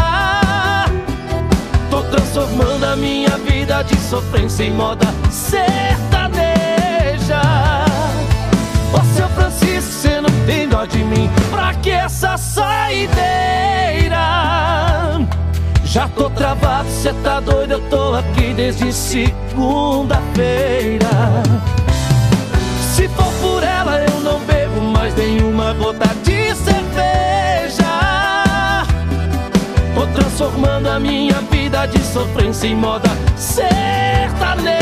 [SPEAKER 3] Tô transformando a minha vida de sofrência em moda sertaneja. Ô seu Francisco, cê não tem dó de mim, pra que essa saideira? Já tô travado, cê tá doido, eu tô aqui desde segunda-feira. Se for por ela, eu não bebo mais nenhuma gota de cerveja. Tô transformando a minha vida de sofrência em moda sertaneja.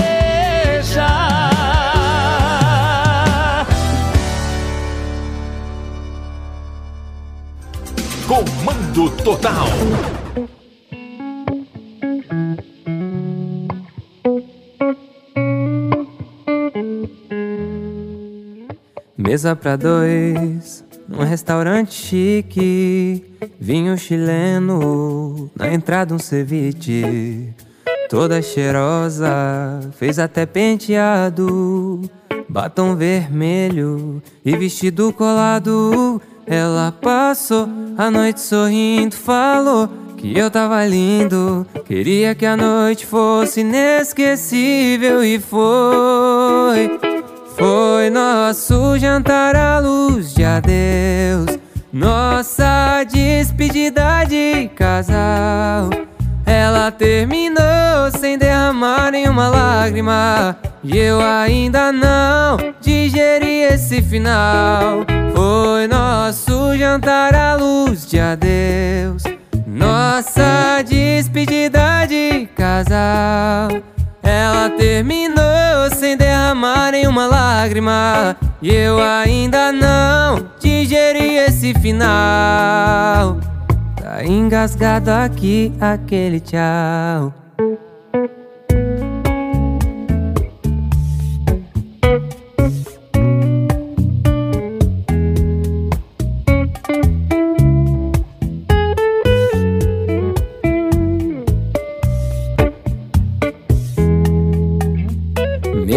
[SPEAKER 5] Comando Total.
[SPEAKER 20] Mesa pra dois, num restaurante chique. Vinho chileno, na entrada um ceviche. Toda cheirosa, fez até penteado. Batom vermelho e vestido colado. Ela passou a noite sorrindo, falou que eu tava lindo. Queria que a noite fosse inesquecível e foi. Foi nosso jantar à luz de adeus. Nossa despedida de casal. Ela terminou sem derramar nenhuma lágrima. E eu ainda não digeri esse final. Foi nosso jantar à luz de adeus. Nossa despedida de casal. Ela terminou sem derramar nenhuma lágrima. E eu ainda não digeri esse final. Tá engasgado aqui aquele tchau.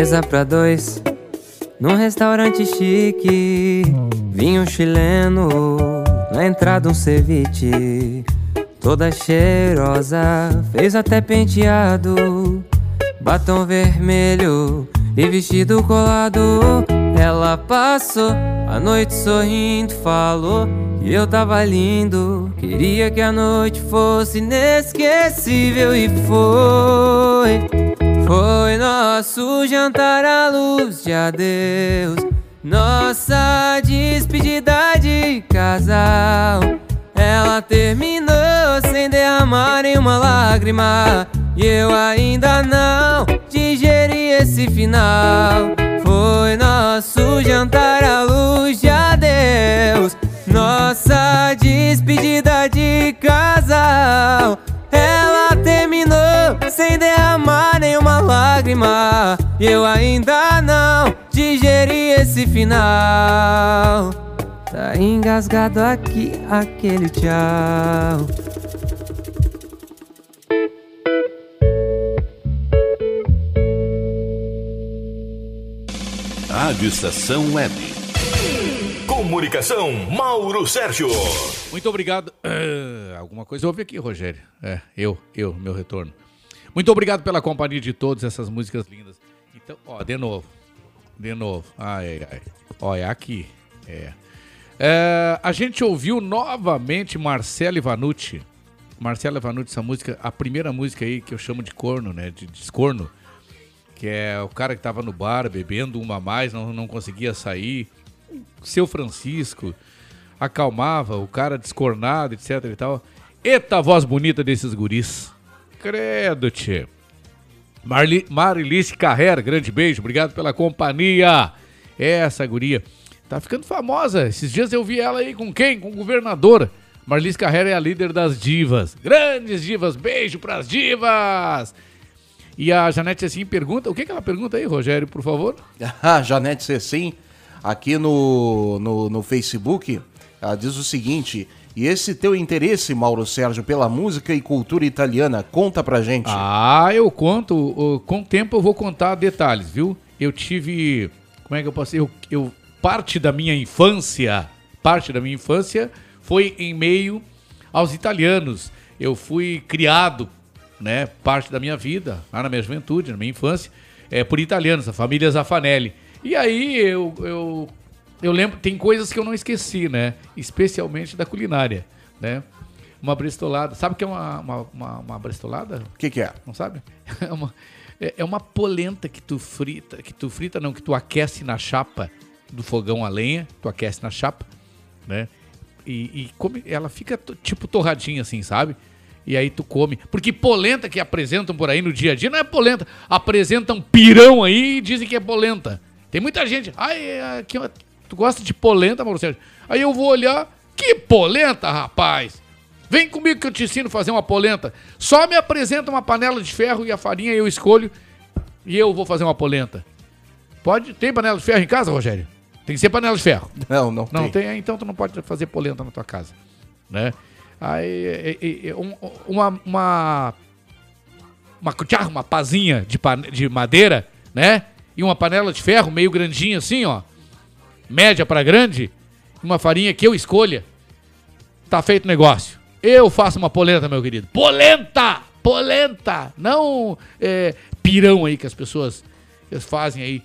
[SPEAKER 20] Mesa pra dois, num restaurante chique. Vinho chileno, na entrada um ceviche. Toda cheirosa, fez até penteado. Batom vermelho e vestido colado. Ela passou a noite sorrindo, falou que eu tava lindo. Queria que a noite fosse inesquecível e foi. Foi nosso jantar à luz de adeus. Nossa despedida de casal. Ela terminou sem derramar nenhuma lágrima. E eu ainda não digeri esse final. Foi nosso jantar à luz de adeus. Nossa despedida de casal. Terminou sem derramar nenhuma lágrima. E eu ainda não digeri esse final. Tá engasgado aqui aquele tchau.
[SPEAKER 6] Rádio Estação Web.
[SPEAKER 5] Comunicação, Mauro Sérgio.
[SPEAKER 1] Muito obrigado. Ah, alguma coisa houve aqui, Rogério. É, eu, eu, meu retorno. Muito obrigado pela companhia de todas essas músicas lindas. Então, ó, de novo. De novo. Ai, ai. Ó, é aqui. É. É, a gente ouviu novamente Marcelo Ivanucci. Marcelo Ivanucci, essa música, a primeira música aí que eu chamo de corno, né? De descorno. Que é o cara que tava no bar bebendo uma a mais, não, não conseguia sair. Seu Francisco acalmava o cara descornado, etc e tal. Eita voz bonita desses guris. Credo, tchê. Marli, Marilice Carrera, grande beijo, obrigado pela companhia. Essa guria tá ficando famosa. Esses dias eu vi ela aí com quem? Com o governador. Marlice Carrera é a líder das divas. Grandes divas, beijo pras divas. E a Janete assim pergunta, o que, que ela pergunta aí, Rogério, por favor? [laughs]
[SPEAKER 19] A Janete Cecim, aqui no, no, no Facebook, ela diz o seguinte:
[SPEAKER 6] E esse teu interesse, Mauro Sérgio, pela música e cultura italiana, conta pra gente.
[SPEAKER 1] Ah, eu conto. Com o tempo eu vou contar detalhes, viu? Eu tive. Como é que eu posso eu, eu Parte da minha infância. Parte da minha infância foi em meio aos italianos. Eu fui criado, né? Parte da minha vida, lá na minha juventude, na minha infância, é, por italianos, a família Zaffanelli. E aí eu, eu, eu lembro, tem coisas que eu não esqueci, né? Especialmente da culinária, né? Uma bristolada. Sabe o que é uma, uma, uma, uma bristolada?
[SPEAKER 6] O que, que é?
[SPEAKER 1] Não sabe? [laughs] É uma, é é uma polenta que tu frita, que tu frita não, que tu aquece na chapa do fogão a lenha, tu aquece na chapa, né? E, e come, ela fica tipo torradinha assim, sabe? E aí tu come. Porque polenta que apresentam por aí no dia a dia não é polenta. Apresentam pirão aí e dizem que é polenta. Tem muita gente. Ai, aqui, ó, tu gosta de polenta, Mauro Sérgio? Aí eu vou olhar. Que polenta, rapaz! Vem comigo que eu te ensino a fazer uma polenta. Só me apresenta uma panela de ferro e a farinha eu escolho e eu vou fazer uma polenta. Pode? Tem panela de ferro em casa, Rogério? Tem que ser panela de ferro. [laughs]
[SPEAKER 6] Não, não,
[SPEAKER 1] Não
[SPEAKER 6] tem.
[SPEAKER 1] tem, então tu não pode fazer polenta na tua casa, né? Aí, é, é, é, um- uma uma uma uma pazinha de, pan- de madeira, né? E uma panela de ferro meio grandinha assim, ó. Média para grande, uma farinha que eu escolha. Tá feito negócio. Eu faço uma polenta, meu querido. Polenta! Polenta! Não é, pirão aí que as pessoas eles fazem aí.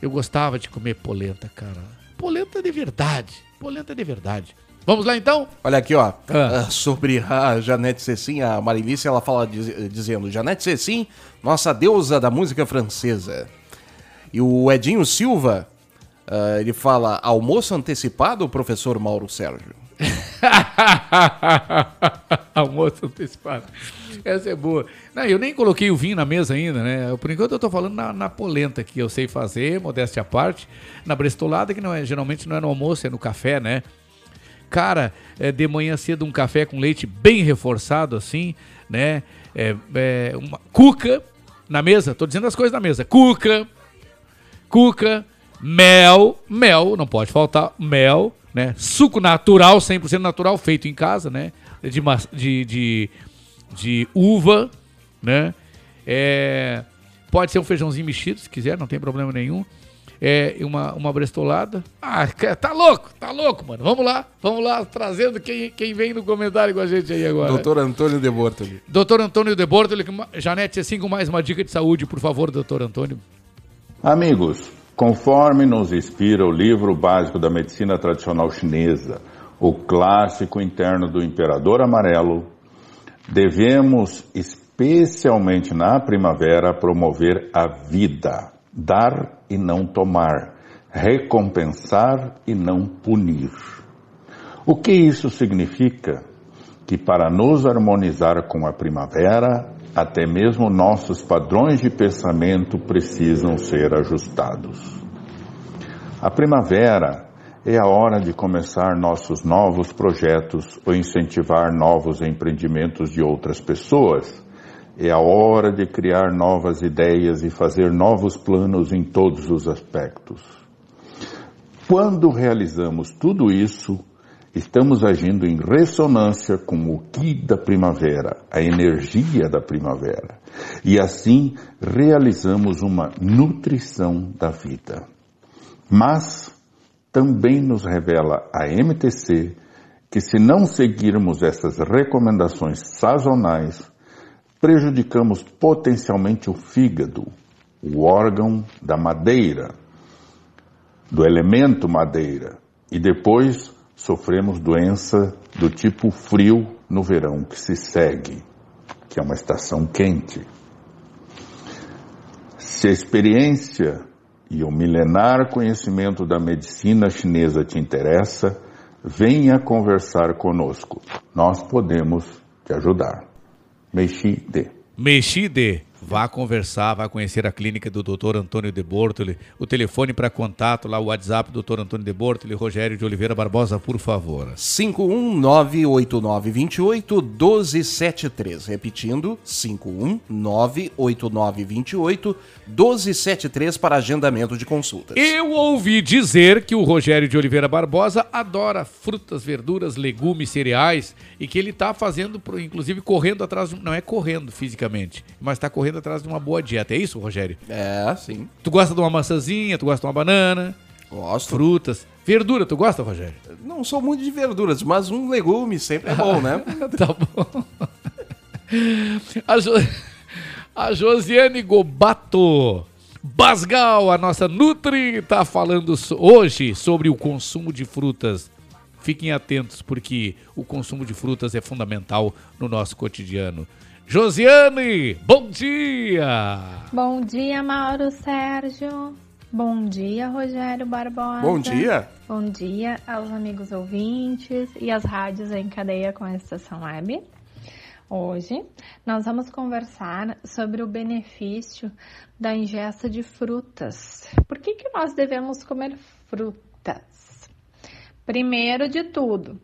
[SPEAKER 1] Eu gostava de comer polenta, cara. Polenta de verdade. Polenta de verdade. Vamos lá então?
[SPEAKER 6] Olha aqui, ó,
[SPEAKER 1] Ah.
[SPEAKER 6] ah, sobre a Janete Cecim, a Marilice, ela fala diz- dizendo, Janete Cecim, nossa deusa da música francesa. E o Edinho Silva, ah, ele fala, almoço antecipado, professor Mauro Sérgio? [laughs]
[SPEAKER 1] Almoço antecipado. Essa é boa. Não, eu nem coloquei o vinho na mesa ainda, né? Por enquanto eu tô falando na, na polenta que eu sei fazer, modéstia à parte. Na brestolada, que não é, geralmente não é no almoço, é no café, né? Cara, é, de manhã cedo um café com leite bem reforçado, assim, né? É, é, uma cuca na mesa, tô dizendo as coisas na mesa. Cuca, cuca, mel, mel, não pode faltar, mel, né? Suco natural, 100% natural, feito em casa, né? De, de, de, de uva, né? É, pode ser um feijãozinho mexido, se quiser, não tem problema nenhum. É, e uma, uma brestolada. Ah, tá louco, tá louco, mano. Vamos lá, vamos lá, trazendo quem, quem vem no comentário com a gente aí agora.
[SPEAKER 6] Doutor Antônio de Bortoli.
[SPEAKER 1] Doutor Antônio de Bortoli, Janete, assim com mais uma dica de saúde, por favor, doutor Antônio.
[SPEAKER 18] Amigos, conforme nos inspira o livro básico da medicina tradicional chinesa, o clássico interno do Imperador Amarelo, devemos, especialmente na primavera, promover a vida, dar e não tomar, recompensar e não punir. O que isso significa? Que para nos harmonizar com a primavera, até mesmo nossos padrões de pensamento precisam ser ajustados. A primavera é a hora de começar nossos novos projetos ou incentivar novos empreendimentos de outras pessoas. É a hora de criar novas ideias e fazer novos planos em todos os aspectos. Quando realizamos tudo isso, estamos agindo em ressonância com o Ki da primavera, a energia da primavera. E assim realizamos uma nutrição da vida. Mas também nos revela a MTC que se não seguirmos essas recomendações sazonais, prejudicamos potencialmente o fígado, o órgão da madeira, do elemento madeira, e depois sofremos doença do tipo frio no verão que se segue, que é uma estação quente. Se a experiência e o milenar conhecimento da medicina chinesa te interessa, venha conversar conosco. Nós podemos te ajudar. Meixi de.
[SPEAKER 1] Mexide. Vá conversar, vá conhecer a clínica do Dr. Antônio de Bortoli. O telefone para contato lá, o WhatsApp do Dr. Antônio de Bortoli, Rogério de Oliveira Barbosa, por favor.
[SPEAKER 6] 51989281273. Repetindo, 51989281273 para agendamento de consultas.
[SPEAKER 1] Eu ouvi dizer que o Rogério de Oliveira Barbosa adora frutas, verduras, legumes, cereais e que ele está fazendo, inclusive correndo atrás, não é correndo fisicamente, mas está correndo atrás de uma boa dieta. É isso, Rogério?
[SPEAKER 6] É, sim.
[SPEAKER 1] Tu gosta de uma maçãzinha, tu gosta de uma banana?
[SPEAKER 6] Gosto.
[SPEAKER 1] Frutas. Verdura, tu gosta, Rogério?
[SPEAKER 6] Não sou muito de verduras, mas um legume sempre é bom, né? [laughs]
[SPEAKER 1] tá bom. A, jo... a Josiane Gobato Basgal, a nossa Nutri, tá falando hoje sobre o consumo de frutas. Fiquem atentos, porque o consumo de frutas é fundamental no nosso cotidiano. Josiane, bom dia!
[SPEAKER 21] Bom dia, Mauro Sérgio. Bom dia, Rogério Barbosa.
[SPEAKER 6] Bom dia.
[SPEAKER 21] Bom dia aos amigos ouvintes e às rádios em cadeia com a Estação Web. Hoje nós vamos conversar sobre o benefício da ingesta de frutas. Por que, que nós devemos comer frutas? Primeiro de tudo,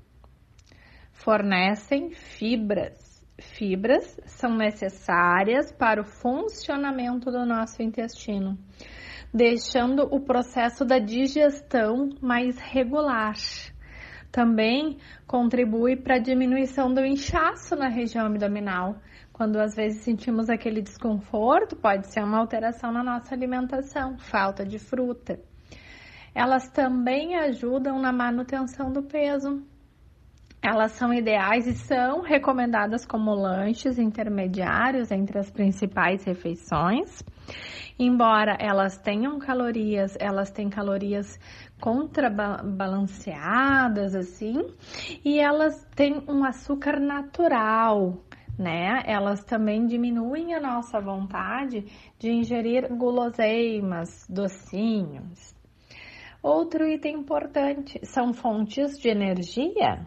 [SPEAKER 21] fornecem fibras. Fibras são necessárias para o funcionamento do nosso intestino, deixando o processo da digestão mais regular. Também contribui para a diminuição do inchaço na região abdominal. Quando às vezes sentimos aquele desconforto, pode ser uma alteração na nossa alimentação, falta de fruta. Elas também ajudam na manutenção do peso. Elas são ideais e são recomendadas como lanches intermediários entre as principais refeições. Embora elas tenham calorias, elas têm calorias contrabalanceadas assim, e elas têm um açúcar natural, né? Elas também diminuem a nossa vontade de ingerir guloseimas, docinhos. Outro item importante são fontes de energia.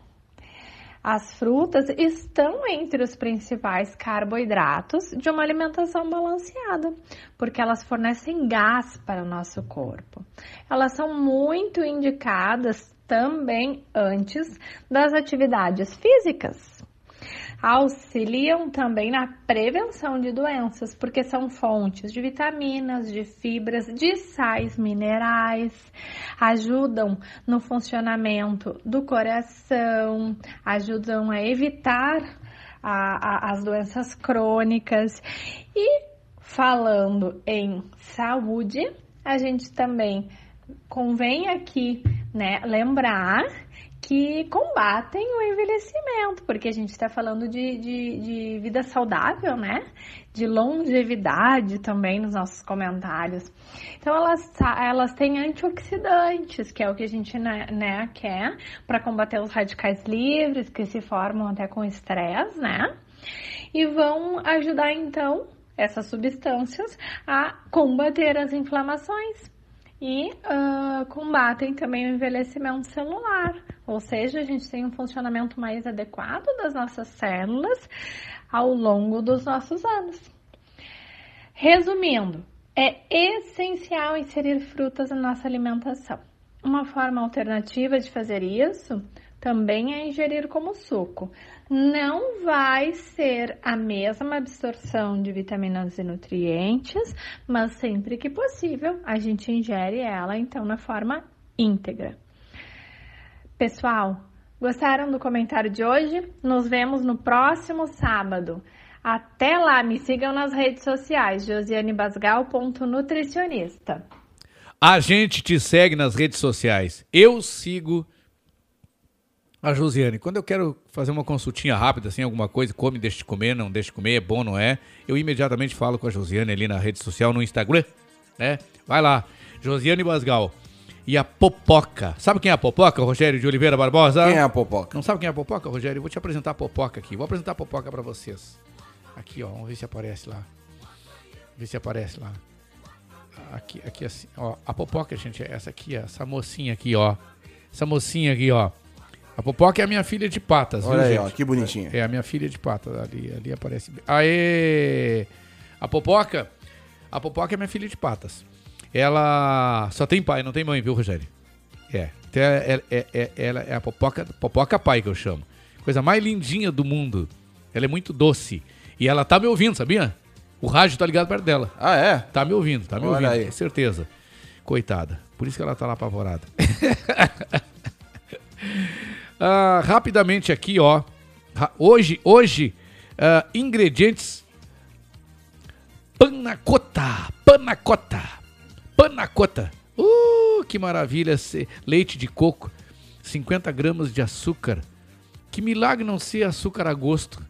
[SPEAKER 21] As frutas estão entre os principais carboidratos de uma alimentação balanceada, porque elas fornecem gás para o nosso corpo. Elas são muito indicadas também antes das atividades físicas. Auxiliam também na prevenção de doenças, porque são fontes de vitaminas, de fibras, de sais minerais, ajudam no funcionamento do coração, ajudam a evitar a- a- as doenças crônicas. E falando em saúde, a gente também convém aqui né, lembrar que combatem o envelhecimento, porque a gente está falando de, de, de vida saudável, né? De longevidade também nos nossos comentários. Então elas, elas têm antioxidantes, que é o que a gente né, né, quer para combater os radicais livres que se formam até com estresse, né? E vão ajudar então essas substâncias a combater as inflamações e ah, combatem também o envelhecimento celular, ou seja, a gente tem um funcionamento mais adequado das nossas células ao longo dos nossos anos. Resumindo, é essencial inserir frutas na nossa alimentação. Uma forma alternativa de fazer isso também é ingerir como suco. Não vai ser a mesma absorção de vitaminas e nutrientes, mas sempre que possível a gente ingere ela então na forma íntegra. Pessoal, gostaram do comentário de hoje? Nos vemos no próximo sábado. Até lá, me sigam nas redes sociais, josianebasgal.nutricionista.
[SPEAKER 1] A gente te segue nas redes sociais. Eu sigo a Josiane. Quando eu quero fazer uma consultinha rápida, assim, alguma coisa, come, deixa de comer, não deixa de comer, é bom, não é? Eu imediatamente falo com a Josiane ali na rede social, no Instagram, né? Vai lá, Josiane Basgal. E a Popoca. Sabe quem é a Popoca, Rogério de Oliveira Barbosa?
[SPEAKER 6] Quem é a Popoca?
[SPEAKER 1] Não sabe quem é a Popoca, Rogério? Eu vou te apresentar a Popoca aqui. Vou apresentar a Popoca pra vocês. Aqui, ó. Vamos ver se aparece lá. Ver se aparece lá. Aqui, aqui assim, ó. A Popoca, gente, é essa aqui, ó. Essa mocinha aqui, ó. Essa mocinha aqui, ó. A Popoca é a minha filha de patas,
[SPEAKER 6] Olha
[SPEAKER 1] viu,
[SPEAKER 6] aí,
[SPEAKER 1] gente?
[SPEAKER 6] ó, que bonitinha.
[SPEAKER 1] É a minha filha de patas. Ali, ali aparece. Aê! A Popoca, a Popoca é minha filha de patas. Ela só tem pai, não tem mãe, viu, Rogério? É. Então é, é, é- ela é a Popoca, Popoca pai que eu chamo. Coisa mais lindinha do mundo. Ela é muito doce. E ela tá me ouvindo, sabia? O rádio tá ligado perto dela.
[SPEAKER 6] Ah, é?
[SPEAKER 1] Tá me ouvindo, tá me
[SPEAKER 6] Olha
[SPEAKER 1] ouvindo, com certeza. Coitada. Por isso que ela tá lá apavorada. [laughs] Ah, rapidamente aqui, ó. Hoje, hoje, ah, ingredientes panacota, panacota, panacota. Uh, que maravilha, leite de coco, 50 gramas de açúcar. Que milagre não ser açúcar a gosto.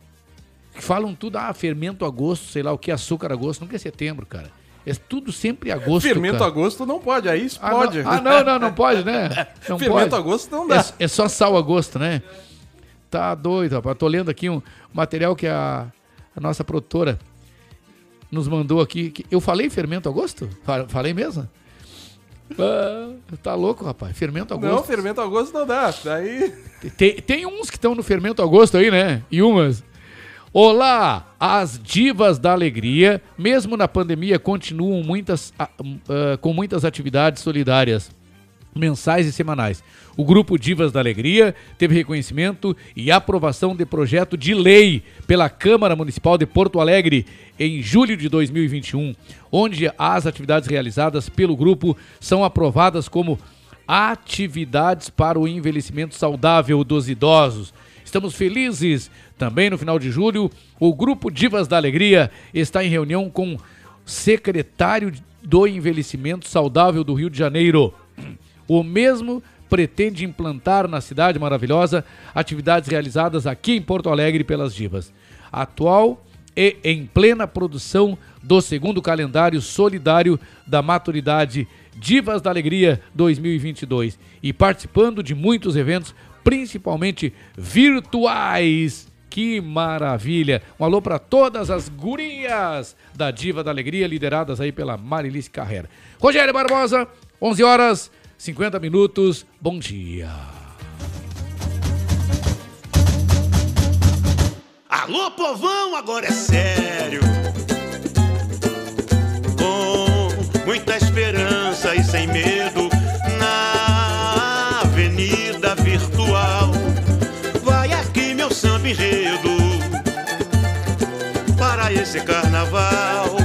[SPEAKER 1] Falam tudo, ah, fermento a gosto, sei lá o que, açúcar a gosto. Nunca é setembro, cara. É tudo sempre a gosto,
[SPEAKER 6] Fermento
[SPEAKER 1] cara.
[SPEAKER 6] a gosto não pode, aí
[SPEAKER 1] Ah,
[SPEAKER 6] explode.
[SPEAKER 1] não, ah, não, não, não pode, né? [laughs] Não
[SPEAKER 6] Fermento
[SPEAKER 1] pode.
[SPEAKER 6] a gosto não dá.
[SPEAKER 1] É, é só sal a gosto, né? Tá doido, rapaz. Tô lendo aqui um material que a, a nossa produtora nos mandou aqui. que- eu falei fermento a gosto? Fa- Falei mesmo? Ah, tá louco, rapaz. Fermento a
[SPEAKER 6] Não,
[SPEAKER 1] gosto.
[SPEAKER 6] fermento a gosto não dá. Daí.
[SPEAKER 1] Tem, tem uns que estão no fermento a gosto aí, né? E umas. Olá, as divas da alegria, mesmo na pandemia, continuam muitas, ah, com muitas atividades solidárias mensais e semanais. O grupo Divas da Alegria teve reconhecimento e aprovação de projeto de lei pela Câmara Municipal de Porto Alegre em julho de 2021, onde as atividades realizadas pelo grupo são aprovadas como atividades para o envelhecimento saudável dos idosos. Estamos felizes. Também no final de julho, o grupo Divas da Alegria está em reunião com o secretário do Envelhecimento Saudável do Rio de Janeiro. O mesmo pretende implantar na cidade maravilhosa atividades realizadas aqui em Porto Alegre pelas divas. Atual e em plena produção do segundo calendário solidário da maturidade Divas da Alegria 2022 e participando de muitos eventos, principalmente virtuais. Que maravilha! Um alô para todas as gurias da Diva da Alegria, lideradas aí pela Marilice Carrera. Rogério Barbosa, 11 horas 50 minutos. Bom dia.
[SPEAKER 10] Alô, povão, agora é sério. Com muita esperança e sem medo, na avenida virtual. Vai aqui meu samba enredo para esse carnaval.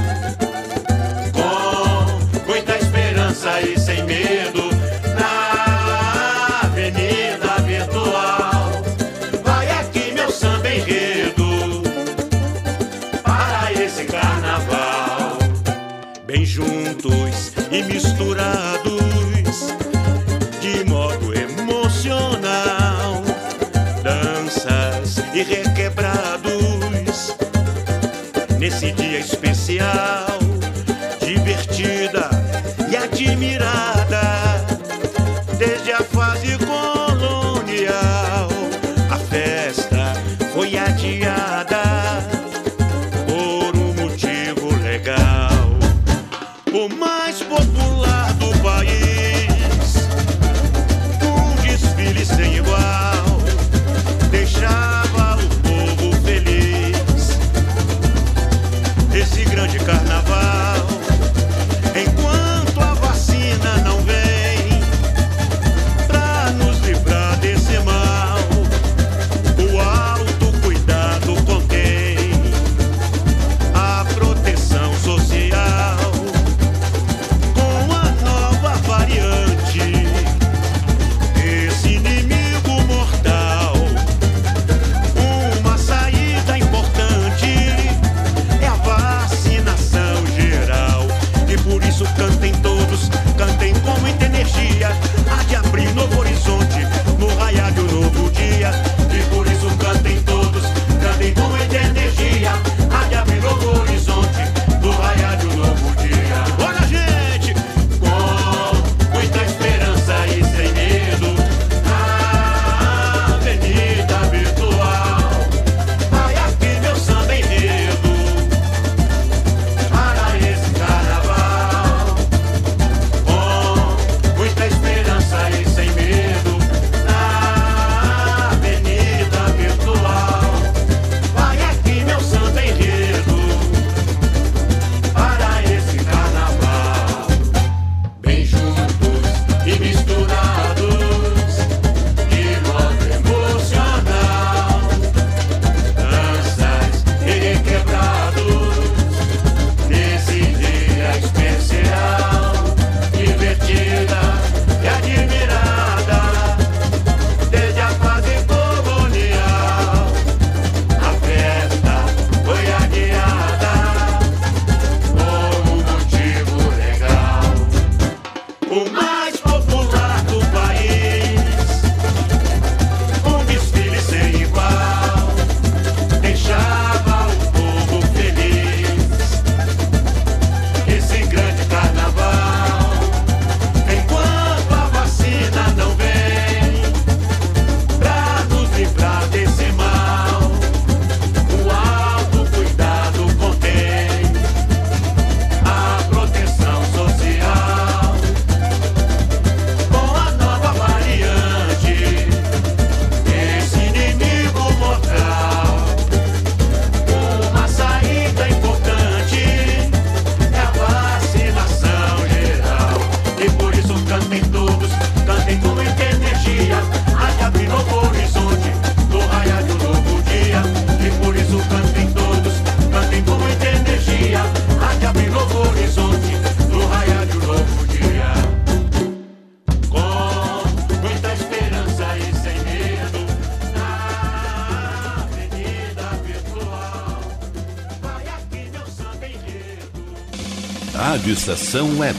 [SPEAKER 4] Estação Web.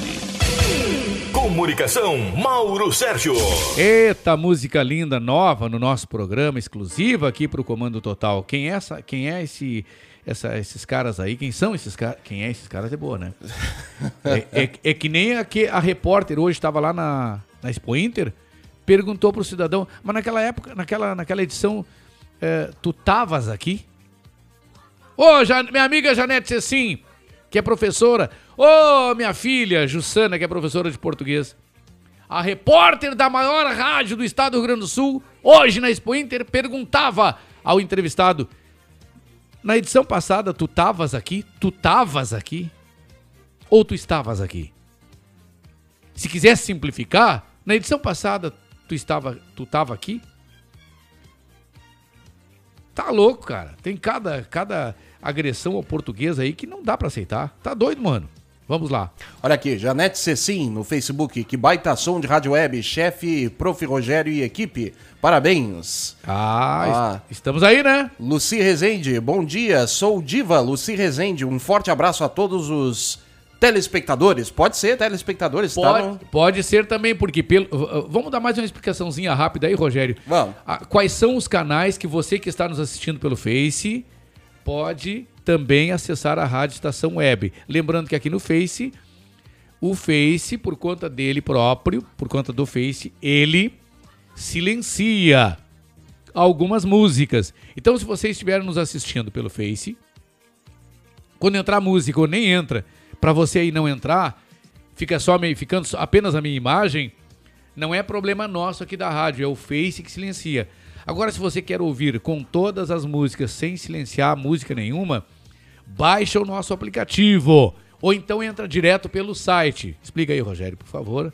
[SPEAKER 5] Comunicação, Mauro Sérgio.
[SPEAKER 1] Eita, música linda, nova no nosso programa, exclusiva aqui para o Comando Total. Quem é, essa, quem é esse, essa, esses caras aí? Quem são esses caras? Quem é esses caras é boa, né? [laughs] é, é- é que nem a, que a repórter hoje estava lá na, na Expo Inter, perguntou pro cidadão, mas naquela época, naquela, naquela edição, é, tu tavas aqui? Ô, Ja- minha amiga Janete Cecim, que é professora. Ô, minha filha Jussana, que é professora de português. A repórter da maior rádio do estado do Rio Grande do Sul, hoje na Expo Inter, perguntava ao entrevistado: Na edição passada, tu tavas aqui? Tu tavas aqui? Ou tu estavas aqui? Se quisesse simplificar, na edição passada, tu estava, tu tava aqui? Tá louco, cara. Tem cada, cada agressão ao português aí que não dá pra aceitar. Tá doido, mano. Vamos lá.
[SPEAKER 6] Olha aqui, Janete Cecim no Facebook, que baita som de rádio web, chefe, prof. Rogério e equipe. Parabéns.
[SPEAKER 1] Ah, est- estamos aí, né?
[SPEAKER 6] Luci Rezende, bom dia, sou Diva Luci Rezende. Um forte abraço a todos os telespectadores. Pode ser telespectadores, tá?
[SPEAKER 1] Pode,
[SPEAKER 6] no-
[SPEAKER 1] pode ser também, porque pelo. Vamos dar mais uma explicaçãozinha rápida aí, Rogério.
[SPEAKER 6] Vamos.
[SPEAKER 1] quais são os canais que você que está nos assistindo pelo Face pode também acessar a Rádio Estação Web. Lembrando que aqui no Face, o Face, por conta dele próprio, por conta do Face, ele silencia algumas músicas. Então, se você estiver nos assistindo pelo Face, quando entrar música ou nem entra, para você aí não entrar, fica só meio, ficando apenas a minha imagem, não é problema nosso aqui da rádio, é o Face que silencia. Agora, se você quer ouvir com todas as músicas sem silenciar música nenhuma, baixa o nosso aplicativo. Ou então entra direto pelo site. Explica aí, Rogério, por favor.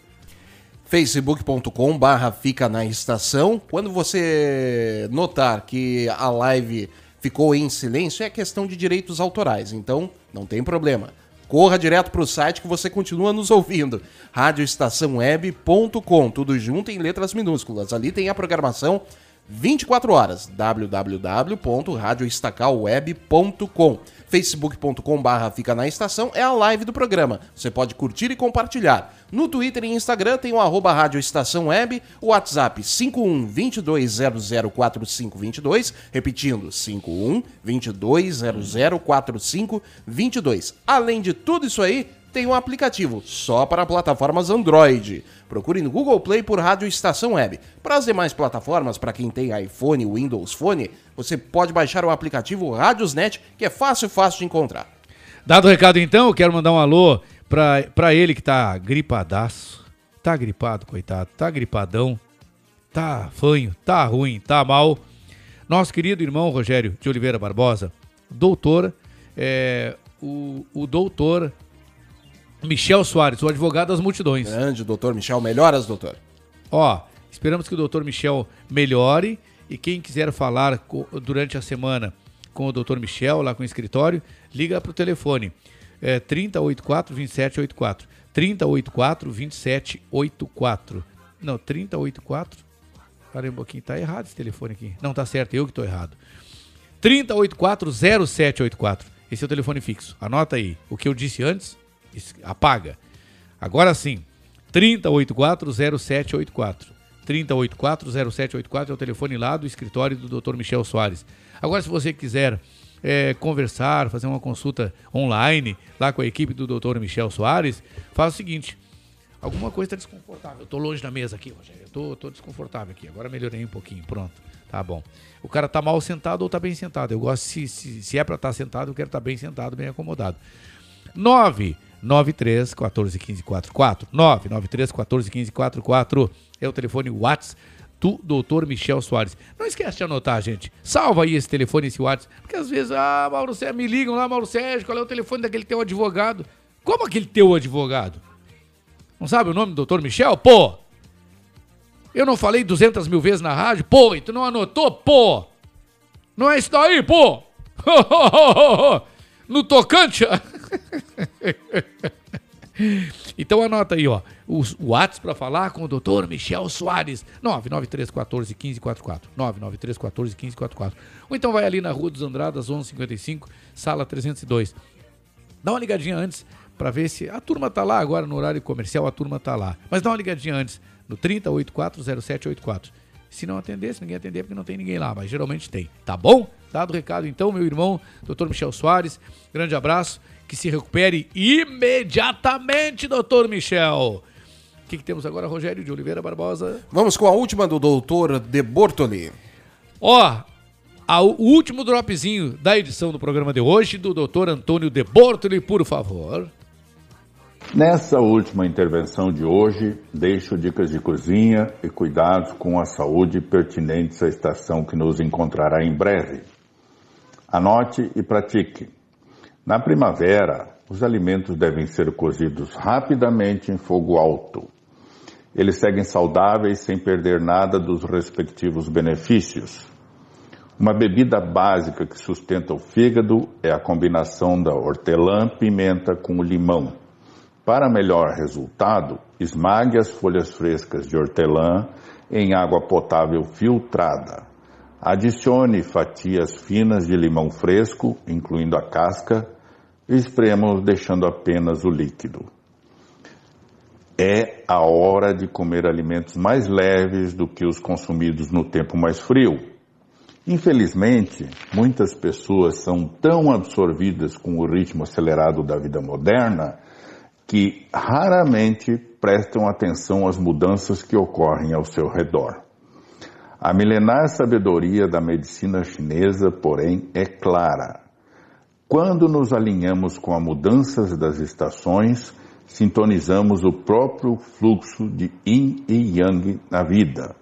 [SPEAKER 6] facebook.com barra fica na estação. Quando você notar que a live ficou em silêncio, é questão de direitos autorais, então não tem problema. Corra direto para o site que você continua nos ouvindo. radioestaçãoweb.com, tudo junto em letras minúsculas. Ali tem a programação 24 horas. www.radioestacalweb.com facebook.com barra fica na estação é a live do programa. Você pode curtir e compartilhar. No Twitter e Instagram tem o arroba Rádio Estação Web, o WhatsApp 51 22004522, repetindo 51 22004522. Além de tudo isso aí, tem um aplicativo só para plataformas Android. Procure no Google Play por Rádio Estação Web. Para as demais plataformas, para quem tem iPhone, Windows Phone, você pode baixar o aplicativo Radiosnet, que é fácil, fácil de encontrar.
[SPEAKER 1] Dado o recado então, eu quero mandar um alô pra ele que tá gripadaço. Tá gripado, coitado. Tá gripadão. Tá fanho, tá ruim, tá mal. Nosso querido irmão Rogério de Oliveira Barbosa, doutor, é, o, o doutor Michel Soares, o advogado das multidões.
[SPEAKER 6] Grande, doutor Michel. Melhoras, doutor.
[SPEAKER 1] Ó, esperamos que o doutor Michel melhore e quem quiser falar durante a semana com o doutor Michel, lá com o escritório, liga para o telefone. É 3084 2784. 3084 2784. Não, 3084. Parei um pouquinho, tá errado esse telefone aqui. Não, tá certo, eu que tô errado. 3084-0784. Esse é o telefone fixo. Anota aí. O que eu disse antes, es- apaga. Agora sim. 3084-0784. 3084-0784 é o telefone lá do escritório do Dr. Michel Soares. Agora, se você quiser é, conversar, fazer uma consulta online lá com a equipe do Dr. Michel Soares, faz o seguinte. Alguma coisa está desconfortável. Eu tô longe da mesa aqui, Rogério. Eu tô, tô desconfortável aqui. Agora melhorei um pouquinho. Pronto. Tá bom. O cara tá mal sentado ou tá bem sentado. Eu gosto, se, se, se é para estar sentado, eu quero estar bem sentado, bem acomodado. 993 14 15 44. 993 14 15 44 é o telefone WhatsApp do Dr. Michel Soares. Não esquece de anotar, gente. Salva aí esse telefone, esse WhatsApp. Porque às vezes, ah, Mauro Sérgio, me ligam lá, Mauro Sérgio, qual é o telefone daquele teu advogado? Como aquele teu advogado? Não sabe o nome do Dr. Michel? Pô! Eu não falei 200 mil vezes na rádio? Pô, e tu não anotou? Pô! Não é isso daí, pô! [laughs] no tocante... [laughs] [laughs] então anota aí, ó. O WhatsApp para falar com o Dr. Michel Soares. 993 14 15 44. 993 14 15 44. Ou então vai ali na Rua dos Andradas, 1155, sala 302. Dá uma ligadinha antes Pra ver se. A turma tá lá agora no horário comercial, a turma tá lá. Mas dá uma ligadinha antes, no 30840784. Se não atender, se ninguém atender, é porque não tem ninguém lá, mas geralmente tem. Tá bom? Dado o recado, então, meu irmão, Dr. Michel Soares, grande abraço, que se recupere imediatamente, doutor Michel. O que, que temos agora, Rogério de Oliveira Barbosa?
[SPEAKER 6] Vamos com a última do doutor De Bortoli.
[SPEAKER 1] Ó, a- o último dropzinho da edição do programa de hoje, do doutor Antônio De Bortoli, por favor.
[SPEAKER 18] Nessa última intervenção de hoje, deixo dicas de cozinha e cuidados com a saúde pertinentes à estação que nos encontrará em breve. Anote e pratique. Na primavera, os alimentos devem ser cozidos rapidamente em fogo alto. Eles seguem saudáveis sem perder nada dos respectivos benefícios. Uma bebida básica que sustenta o fígado é a combinação da hortelã-pimenta com o limão. Para melhor resultado, esmague as folhas frescas de hortelã em água potável filtrada. Adicione fatias finas de limão fresco, incluindo a casca, e deixando apenas o líquido. É a hora de comer alimentos mais leves do que os consumidos no tempo mais frio. Infelizmente, muitas pessoas são tão absorvidas com o ritmo acelerado da vida moderna que raramente prestam atenção às mudanças que ocorrem ao seu redor. A milenar sabedoria da medicina chinesa, porém, é clara. Quando nos alinhamos com as mudanças das estações, sintonizamos o próprio fluxo de yin e yang na vida.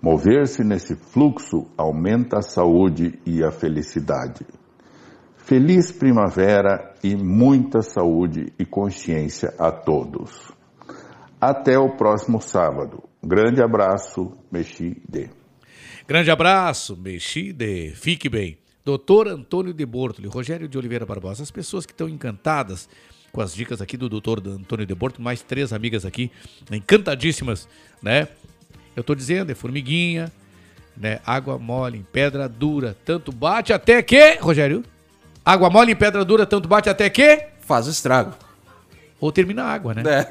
[SPEAKER 18] Mover-se nesse fluxo aumenta a saúde e a felicidade. Feliz primavera e muita saúde e consciência a todos. Até o próximo sábado. Grande abraço, Mexi D.
[SPEAKER 1] Grande abraço, Mexide, fique bem. Doutor Antônio de Bortoli, Rogério de Oliveira Barbosa, as pessoas que estão encantadas com as dicas aqui do doutor Antônio de Bortoli, mais três amigas aqui, encantadíssimas, né? Eu tô dizendo, é formiguinha, né? Água mole em pedra dura, tanto bate até que, Rogério? Água mole em pedra dura, tanto bate até que?
[SPEAKER 6] Faz estrago.
[SPEAKER 1] Ou termina a água, né?
[SPEAKER 6] É.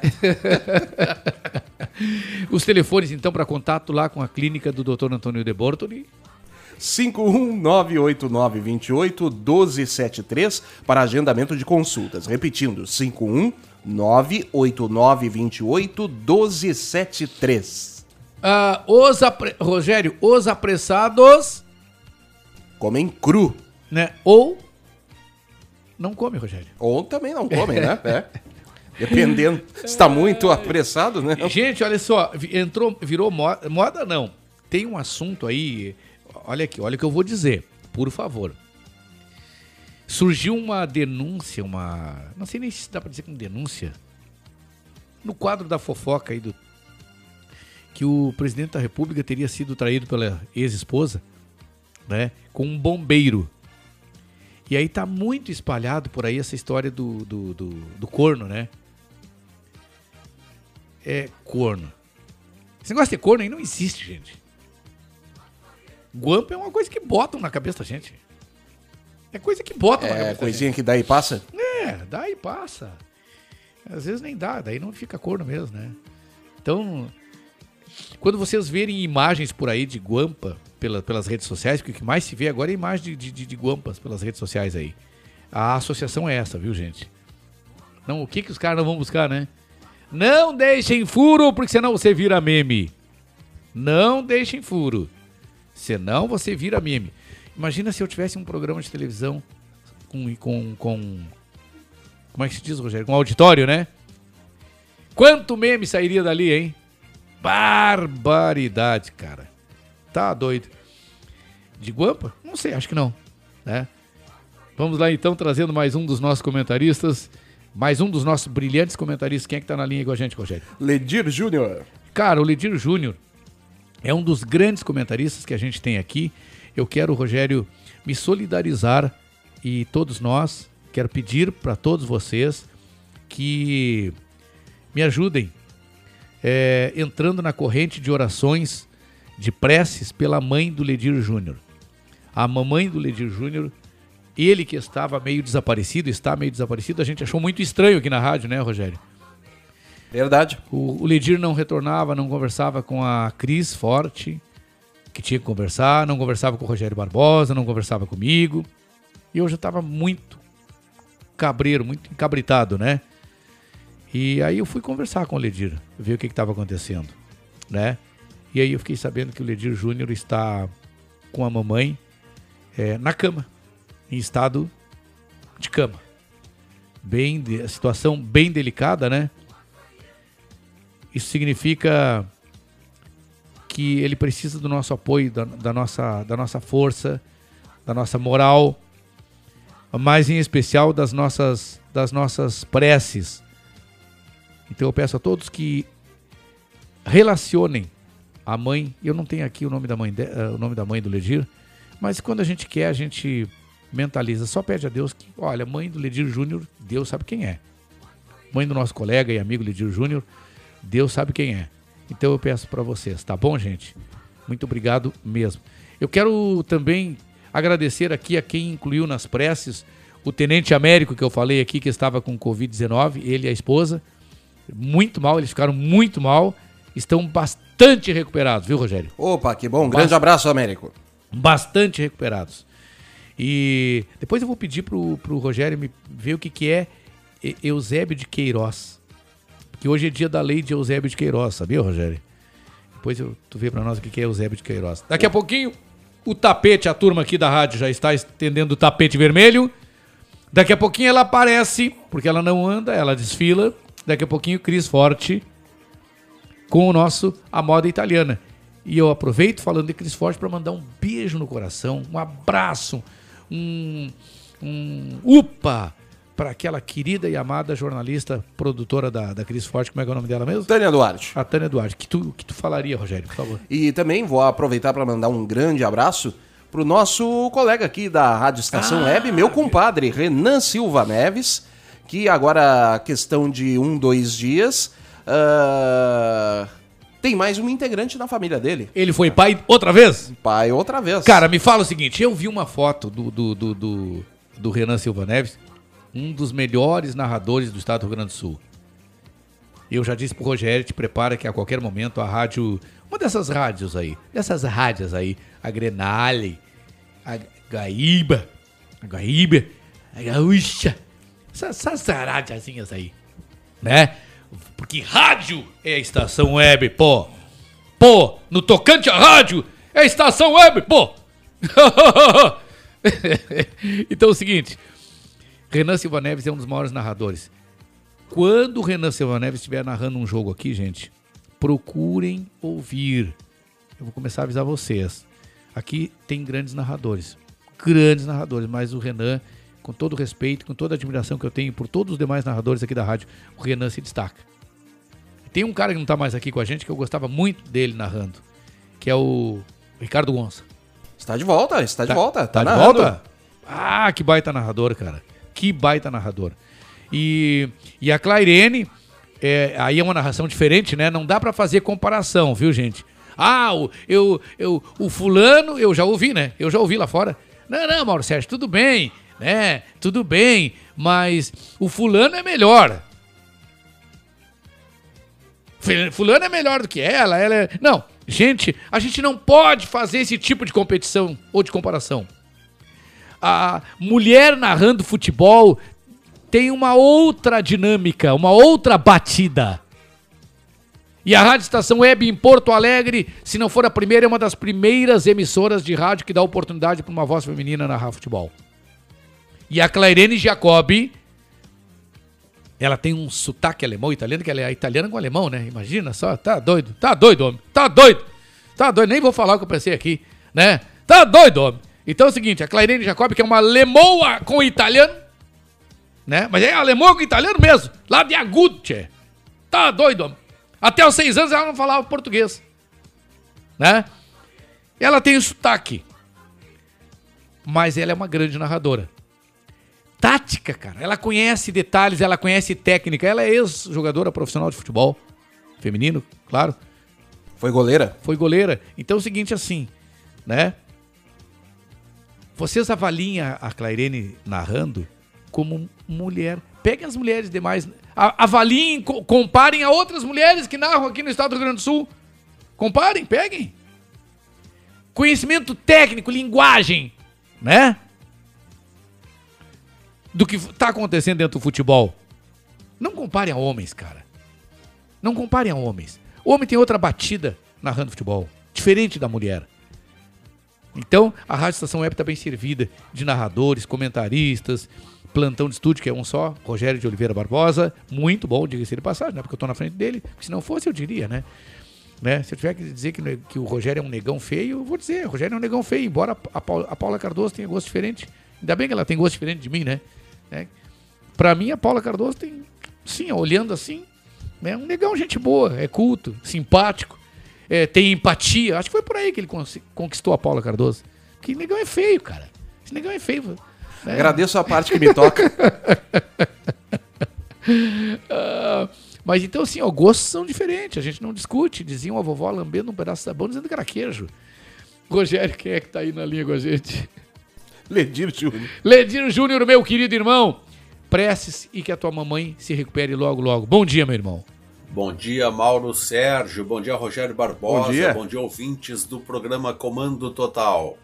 [SPEAKER 6] [laughs]
[SPEAKER 1] Os telefones, então, para contato lá com a clínica do Dr. Antônio de Bortoli.
[SPEAKER 6] 51989281273 para agendamento de consultas. Repetindo, 51989281273.
[SPEAKER 1] Ah, os apre... Rogério, os apressados.
[SPEAKER 6] Comem cru.
[SPEAKER 1] Né? Ou não come, Rogério.
[SPEAKER 6] Ou também não comem, né? [laughs] É. Dependendo. Se tá muito apressado, né?
[SPEAKER 1] Gente, olha só, entrou, virou moda, moda não. Tem um assunto aí, olha aqui, olha o que eu vou dizer, por favor. Surgiu uma denúncia, uma, não sei nem se dá pra dizer como denúncia, no quadro da fofoca aí do que o presidente da República teria sido traído pela ex-esposa, né, com um bombeiro. E aí tá muito espalhado por aí essa história do, do, do, do corno, né? É corno. Esse negócio de corno aí não existe, gente. Guampa é uma coisa que botam na cabeça da gente. É coisa que botam na
[SPEAKER 6] É
[SPEAKER 1] cabeça da
[SPEAKER 6] coisinha que daí passa?
[SPEAKER 1] é, dá e passa. Às vezes nem dá, daí não fica corno mesmo, né? Então, quando vocês verem imagens por aí de guampa pela, pelas redes sociais, porque o que mais se vê agora é imagem de, de, de guampas pelas redes sociais aí. A associação é essa, viu, gente? Não, o que, que os caras não vão buscar, né? Não deixem furo, porque senão você vira meme. Não deixem furo. Senão você vira meme. Imagina se eu tivesse um programa de televisão com. com, com como é que se diz, Rogério? Com auditório, né? Quanto meme sairia dali, hein? Barbaridade, cara. Tá doido. De Guampa? Não sei, acho que não. Né? Vamos lá então, trazendo mais um dos nossos comentaristas. Mais um dos nossos brilhantes comentaristas. Quem é que tá na linha com a gente, Rogério?
[SPEAKER 6] Ledir Júnior.
[SPEAKER 1] Cara, o Ledir Júnior é um dos grandes comentaristas que a gente tem aqui. Eu quero, Rogério, me solidarizar e todos nós, quero pedir para todos vocês que me ajudem é, entrando na corrente de orações, de preces pela mãe do Ledir Júnior. A mamãe do Ledir Júnior ele que estava meio desaparecido, está meio desaparecido, a gente achou muito estranho aqui na rádio, né, Rogério?
[SPEAKER 6] Verdade.
[SPEAKER 1] O, o Ledir não retornava, não conversava com a Cris Forte, que tinha que conversar, não conversava com o Rogério Barbosa, não conversava comigo. E eu já estava muito cabreiro, muito encabritado, né? E aí eu fui conversar com o Ledir, ver o que estava acontecendo, né? E aí eu fiquei sabendo que o Ledir Júnior está com a mamãe é, na cama, em estado de cama. Bem, de- situação bem delicada, né? Isso significa que ele precisa do nosso apoio, da, da nossa, da nossa força, da nossa moral, mas em especial das nossas, das nossas preces. Então eu peço a todos que relacionem a mãe. Eu não tenho aqui o nome da mãe, de- eh, o nome da mãe do Ledir, mas quando a gente quer, a gente mentaliza. Só pede a Deus que, olha, mãe do Ledir Júnior, Deus sabe quem é. Mãe do nosso colega e amigo Ledir Júnior, Deus sabe quem é. Então eu peço para vocês, tá bom, gente? Muito obrigado mesmo. Eu quero também agradecer aqui a quem incluiu nas preces o Tenente Américo que eu falei aqui que estava com Covid-19, ele e a esposa. Muito mal, eles ficaram muito mal. Estão bastante recuperados, viu, Rogério?
[SPEAKER 6] Opa, que bom. Um grande
[SPEAKER 1] Bast-
[SPEAKER 6] abraço, Américo.
[SPEAKER 1] Bastante recuperados. E depois eu vou pedir pro, pro Rogério me ver o que, que é Eusébio de Queiroz. Porque hoje é dia da lei de Eusébio de Queiroz, sabia, Rogério? Depois eu, tu vê pra nós o que, que é Eusébio de Queiroz. Daqui a pouquinho, o tapete, a turma aqui da rádio já está estendendo o tapete vermelho. Daqui a pouquinho ela aparece, porque ela não anda, ela desfila. Daqui a pouquinho, Cris Forte com o nosso A Moda Italiana. E eu aproveito falando de Cris Forte para mandar um beijo no coração, um abraço, um, um upa para aquela querida e amada jornalista, produtora da, da Cris Forte, como é que é o nome dela mesmo?
[SPEAKER 6] Tânia Duarte.
[SPEAKER 1] A Tânia Duarte. Que tu, que tu falaria, Rogério, por favor?
[SPEAKER 6] E também vou aproveitar para mandar um grande abraço pro nosso colega aqui da Rádio Estação
[SPEAKER 1] Ah,
[SPEAKER 6] Web, meu compadre Renan Silva Neves, que agora, questão de um, dois dias, ah, tem mais um integrante na família dele.
[SPEAKER 1] Ele foi pai outra vez?
[SPEAKER 6] Pai outra vez.
[SPEAKER 1] Cara, me fala o seguinte, eu vi uma foto do, do, do, do, do Renan Silva Neves, um dos melhores narradores do estado do Rio Grande do Sul. Eu já disse pro Rogério, te prepara que a qualquer momento a rádio, uma dessas rádios aí, dessas rádios aí, a Grenale, a Gaíba, a Gaíba, a Gaúcha, essas, rádiozinhas aí, né? Porque rádio é a estação web, pô. Pô, no tocante a rádio é a estação web, pô. [laughs] então é o seguinte, Renan Silva Neves é um dos maiores narradores. Quando o Renan Silva Neves estiver narrando um jogo aqui, gente, procurem ouvir. Eu vou começar a avisar vocês. Aqui tem grandes narradores. Grandes narradores, mas o Renan, com todo o respeito, com toda a admiração que eu tenho por todos os demais narradores aqui da rádio, o Renan se destaca. Tem um cara que não tá mais aqui com a gente que eu gostava muito dele narrando, que é o Ricardo Gonça.
[SPEAKER 6] Está de volta, está de volta.
[SPEAKER 1] Tá, de volta? Ah, que baita narrador, cara. Que baita narrador. E, e a Clairene, é, aí é uma narração diferente, né? Não dá pra fazer comparação, viu, gente? Ah, o, eu, eu, o fulano, eu já ouvi, né? Eu já ouvi lá fora. Não, não, Mauro Sérgio, tudo bem, né? Tudo bem, mas o fulano é melhor. Fulano é melhor do que ela, ela é... Não, gente, a gente não pode fazer esse tipo de competição ou de comparação. A mulher narrando futebol tem uma outra dinâmica, uma outra batida. E a Rádio Estação Web em Porto Alegre, se não for a primeira, é uma das primeiras emissoras de rádio que dá oportunidade para uma voz feminina narrar futebol. E a Clairene Jacobi, ela tem um sotaque alemão, italiano, que ela é italiana com alemão, né? Imagina só, tá doido, tá doido, homem, tá doido, tá doido, nem vou falar o que eu pensei aqui, né? Tá doido, homem. Então é o seguinte, a Clairene Jacobi, que é uma lemoa com italiano, né? Mas é alemão com italiano mesmo, lá de agudo, tchê. Tá doido, homem. Até os seis anos ela não falava português, né? Ela tem sotaque, mas ela é uma grande narradora tática, cara. Ela conhece detalhes, ela conhece técnica. Ela é ex-jogadora profissional de futebol. Feminino, claro.
[SPEAKER 6] Foi goleira?
[SPEAKER 1] Foi goleira. Então é o seguinte, assim, né? Vocês avaliem a, a Clairene narrando como mulher. Peguem as mulheres demais, avaliem, co- comparem a outras mulheres que narram aqui no estado do Rio Grande do Sul. Comparem, peguem. Conhecimento técnico, linguagem, né? Do que está acontecendo dentro do futebol. Não comparem a homens, cara. Não comparem a homens. O homem tem outra batida narrando futebol, diferente da mulher. Então, a Rádio Estação Web está bem servida de narradores, comentaristas, plantão de estúdio, que é um só, Rogério de Oliveira Barbosa, muito bom, diga-se de passagem, né? Porque eu estou na frente dele, porque se não fosse eu diria, né? né? Se eu tiver que dizer que, ne- que o Rogério é um negão feio, eu vou dizer, o Rogério é um negão feio, embora a, Paula, a Paula Cardoso tenha gosto diferente. Ainda bem que ela tem gosto diferente de mim, né? né? Pra mim, a Paula Cardoso tem, sim, olhando assim, é um negão gente boa, é culto, simpático, é, tem empatia. Acho que foi por aí que ele conquistou a Paula Cardoso. Que negão é feio, cara. Esse negão é feio. né?
[SPEAKER 6] Agradeço a parte que me toca. [laughs]
[SPEAKER 1] Ah, mas então, assim, ó, gostos são diferentes, a gente não discute. Diziam a vovó lambendo um pedaço da bunda dizendo que era queijo. Rogério, quem é que tá aí na linha com a gente?
[SPEAKER 6] Ledir Júnior.
[SPEAKER 1] Ledir Júnior, meu querido irmão. Preces e que a tua mamãe se recupere logo, logo. Bom dia, meu irmão.
[SPEAKER 22] Bom dia, Mauro Sérgio. Bom dia, Rogério Barbosa.
[SPEAKER 1] Bom dia.
[SPEAKER 22] Bom dia, ouvintes do programa Comando Total.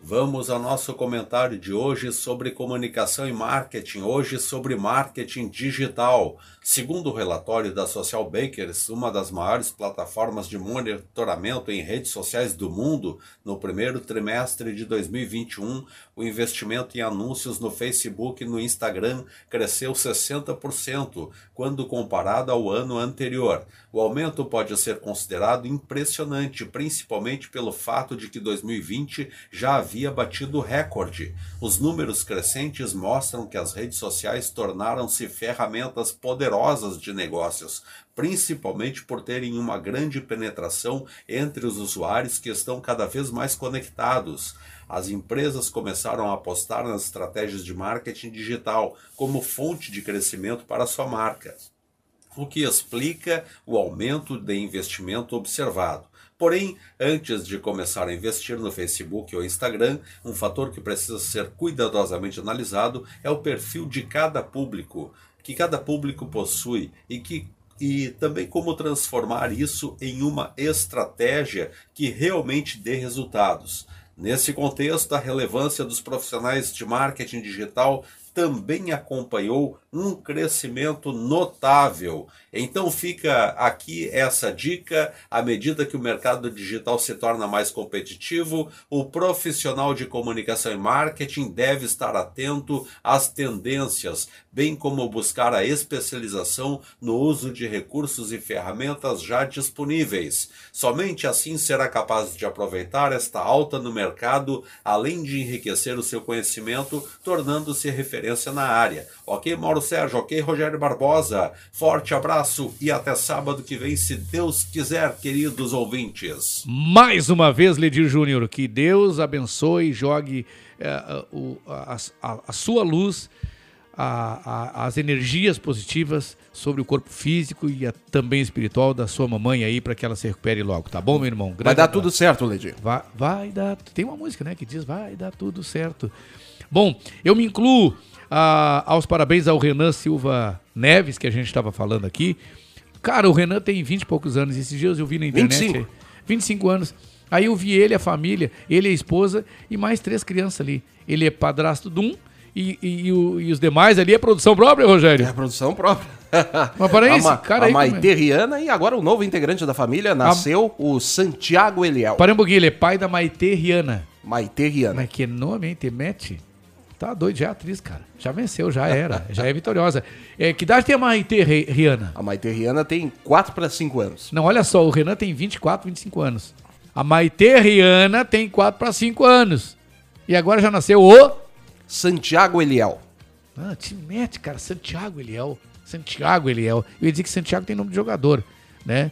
[SPEAKER 22] Vamos ao nosso comentário de hoje sobre comunicação e marketing. Hoje sobre marketing digital. Segundo o relatório da Social Bakers, uma das maiores plataformas de monitoramento em redes sociais do mundo, no primeiro trimestre de 2021, o investimento em anúncios no Facebook e no Instagram cresceu 60% quando comparado ao ano anterior. O aumento pode ser considerado impressionante, principalmente pelo fato de que 2020 já havia batido recorde. Os números crescentes mostram que as redes sociais tornaram-se ferramentas poderosas de negócios, principalmente por terem uma grande penetração entre os usuários que estão cada vez mais conectados. As empresas começaram a apostar nas estratégias de marketing digital como fonte de crescimento para sua marca o que explica o aumento de investimento observado. Porém, antes de começar a investir no Facebook ou Instagram, um fator que precisa ser cuidadosamente analisado é o perfil de cada público, que cada público possui e que e também como transformar isso em uma estratégia que realmente dê resultados. Nesse contexto, a relevância dos profissionais de marketing digital também acompanhou um crescimento notável. Então fica aqui essa dica: à medida que o mercado digital se torna mais competitivo, o profissional de comunicação e marketing deve estar atento às tendências, bem como buscar a especialização no uso de recursos e ferramentas já disponíveis. Somente assim será capaz de aproveitar esta alta no mercado, além de enriquecer o seu conhecimento, tornando-se referência na área. Ok, Mauro Sérgio? Ok, Rogério Barbosa? Forte abraço e até sábado que vem, se Deus quiser, queridos ouvintes.
[SPEAKER 1] Mais uma vez, Ledir Júnior, que Deus abençoe e jogue eh, o- a, a- a sua luz, a- a- as energias positivas sobre o corpo físico e a- também espiritual da sua mamãe aí, para que ela se recupere logo, tá bom, meu irmão?
[SPEAKER 6] Vai
[SPEAKER 1] Grande
[SPEAKER 6] dar
[SPEAKER 1] abraço.
[SPEAKER 6] tudo certo, Ledir.
[SPEAKER 1] Vai, vai dar. Tem uma música, né, que diz vai dar tudo certo. Bom, eu me incluo ah, aos parabéns ao Renan Silva Neves, que a gente estava falando aqui. Cara, o Renan tem 20 e poucos anos. Esses dias eu vi na internet.
[SPEAKER 6] 25.
[SPEAKER 1] aí, 25 anos. Aí eu vi ele, a família, ele, a esposa e mais três crianças ali. Ele é padrasto de um e, e- e o- e os demais ali é produção própria, Rogério?
[SPEAKER 6] É produção própria. [laughs]
[SPEAKER 1] Mas para
[SPEAKER 6] a,
[SPEAKER 1] esse
[SPEAKER 6] Ma-
[SPEAKER 1] cara
[SPEAKER 6] a
[SPEAKER 1] aí. como é?
[SPEAKER 6] Maite Riana e agora o novo integrante da família nasceu, o Santiago Eliel.
[SPEAKER 1] Para um pouquinho, ele é pai da Maite Riana.
[SPEAKER 6] Maite Riana.
[SPEAKER 1] Mas que nome, hein? Temete? Tá doido, já é atriz, cara. Já venceu, já era. já é vitoriosa. É, que idade tem a Maite Ri- Riana?
[SPEAKER 6] A Maite Riana tem 4 para 5 anos.
[SPEAKER 1] Não, olha só, o Renan tem 24, 25 anos. A Maite Riana tem 4 para 5 anos. E agora já nasceu o.
[SPEAKER 6] Santiago Eliel.
[SPEAKER 1] Ah, te mete, cara. Santiago Eliel. Santiago Eliel. Eu ia dizer que Santiago tem nome de jogador, né?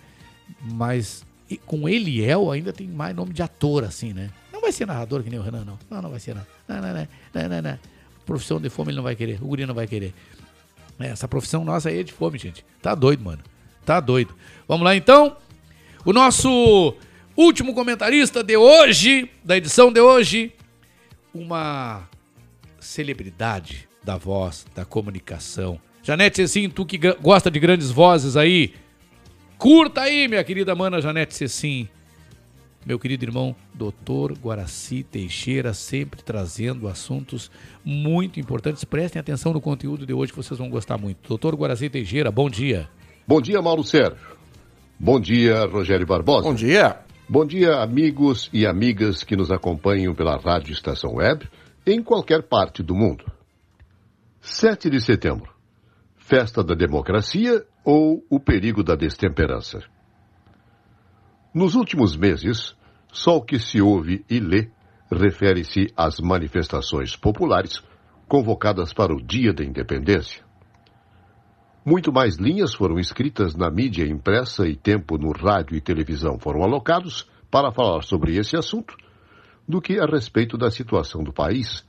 [SPEAKER 1] Mas e com Eliel ainda tem mais nome de ator, assim, né? Não vai ser narrador que nem o Renan, não. Não, não vai ser, não. Não, não, não. não, não. Profissão de fome ele não vai querer. O guri não vai querer. É, Essa profissão nossa aí é de fome, gente. Tá doido, mano. Tá doido. Vamos lá, então. O nosso último comentarista de hoje, da edição de hoje, uma celebridade da voz, da comunicação. Janete Cecim, tu que gosta de grandes vozes aí, curta aí, minha querida mana Janete Cecim. Meu querido irmão, Dr. Guaraci Teixeira, sempre trazendo assuntos muito importantes. Prestem atenção no conteúdo de hoje que vocês vão gostar muito. Dr. Guaraci Teixeira, bom dia.
[SPEAKER 23] Bom dia, Mauro Sérgio. Bom dia, Rogério Barbosa.
[SPEAKER 6] Bom dia.
[SPEAKER 23] Bom dia, amigos e amigas que nos acompanham pela Rádio Estação Web em qualquer parte do mundo. 7 de setembro. Festa da democracia ou o perigo da destemperança? Nos últimos meses, só o que se ouve e lê refere-se às manifestações populares convocadas para o Dia da Independência. Muito mais linhas foram escritas na mídia impressa e tempo no rádio e televisão foram alocados para falar sobre esse assunto do que a respeito da situação do país,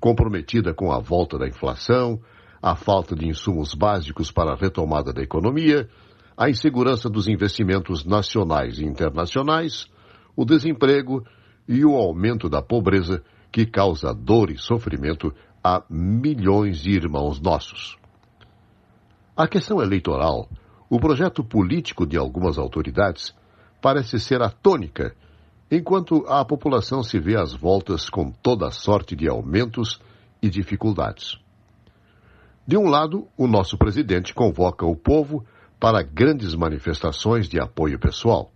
[SPEAKER 23] comprometida com a volta da inflação, a falta de insumos básicos para a retomada da economia, a insegurança dos investimentos nacionais e internacionais, o desemprego e o aumento da pobreza que causa dor e sofrimento a milhões de irmãos nossos. A questão eleitoral, o projeto político de algumas autoridades, parece ser a tônica, enquanto a população se vê às voltas com toda sorte de aumentos e dificuldades. De um lado, o nosso presidente convoca o povo para grandes manifestações de apoio pessoal.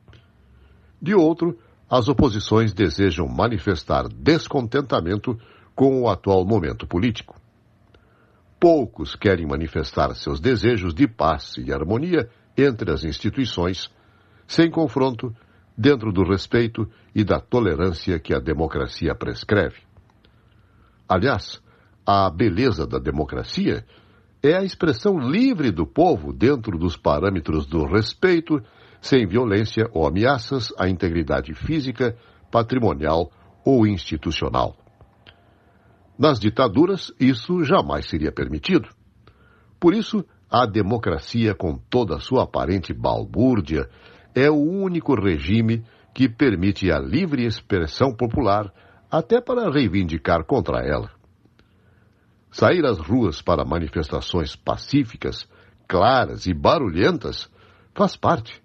[SPEAKER 23] De outro, as oposições desejam manifestar descontentamento com o atual momento político. Poucos querem manifestar seus desejos de paz e harmonia entre as instituições, sem confronto, dentro do respeito e da tolerância que a democracia prescreve. Aliás, a beleza da democracia é a expressão livre do povo dentro dos parâmetros do respeito, sem violência ou ameaças à integridade física, patrimonial ou institucional. Nas ditaduras, isso jamais seria permitido. Por isso, a democracia, com toda a sua aparente balbúrdia, é o único regime que permite a livre expressão popular, até para reivindicar contra ela. Sair às ruas para manifestações pacíficas, claras e barulhentas faz parte.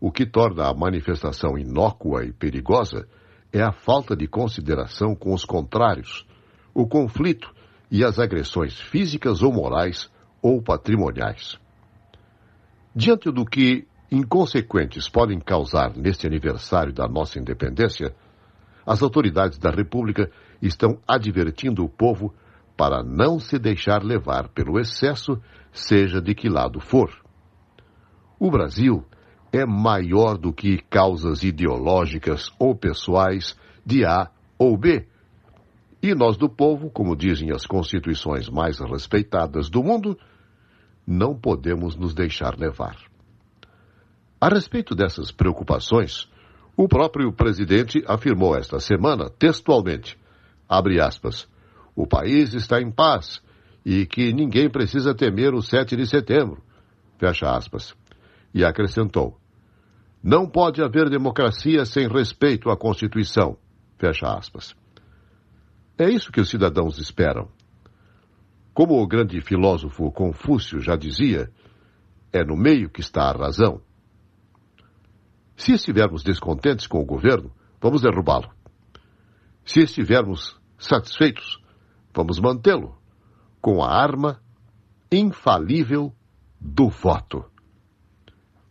[SPEAKER 23] O que torna a manifestação inócua e perigosa é a falta de consideração com os contrários, o conflito e as agressões físicas ou morais ou patrimoniais. Diante do que inconsequentes podem causar neste aniversário da nossa independência, as autoridades da República estão advertindo o povo para não se deixar levar pelo excesso, seja de que lado for. O Brasil é maior do que causas ideológicas ou pessoais de A ou B. E nós do povo, como dizem as constituições mais respeitadas do mundo, não podemos nos deixar levar. A respeito dessas preocupações, o próprio presidente afirmou esta semana, textualmente, abre aspas, o país está em paz e que ninguém precisa temer o 7 de setembro, fecha aspas. E acrescentou, não pode haver democracia sem respeito à Constituição, fecha aspas. É isso que os cidadãos esperam. Como o grande filósofo Confúcio já dizia, é no meio que está a razão. Se estivermos descontentes com o governo, vamos derrubá-lo. Se estivermos satisfeitos, vamos mantê-lo com a arma infalível do voto.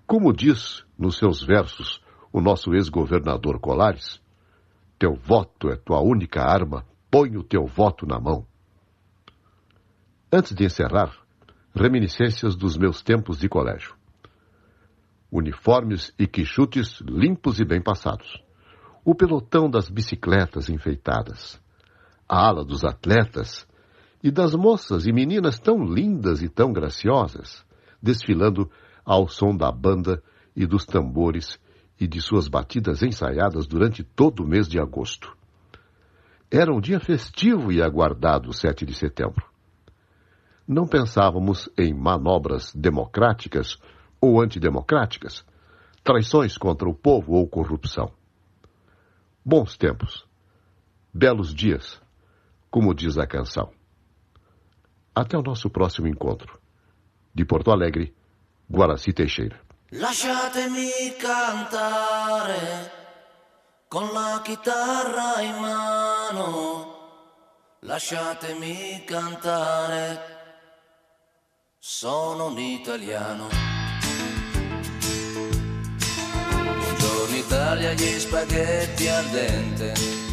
[SPEAKER 23] Como diz nos seus versos o nosso ex-governador Colares, teu voto é tua única arma, põe o teu voto na mão. Antes de encerrar, reminiscências dos meus tempos de colégio. Uniformes e quichutes limpos e bem passados. O pelotão das bicicletas enfeitadas. A ala dos atletas e das moças e meninas tão lindas e tão graciosas, desfilando ao som da banda e dos tambores e de suas batidas ensaiadas durante todo o mês de agosto. Era um dia festivo e aguardado o 7 de setembro. Não pensávamos em manobras democráticas ou antidemocráticas, traições contra o povo ou corrupção. Bons tempos, belos dias, como diz a canção. Até o nosso próximo encontro. De Porto Alegre, Guaraci Teixeira.
[SPEAKER 3] Lasciatemi cantare con la chitarra in mano. Lasciatemi cantare. Sono un italiano. Buongiorno Italia, gli spaghetti al dente.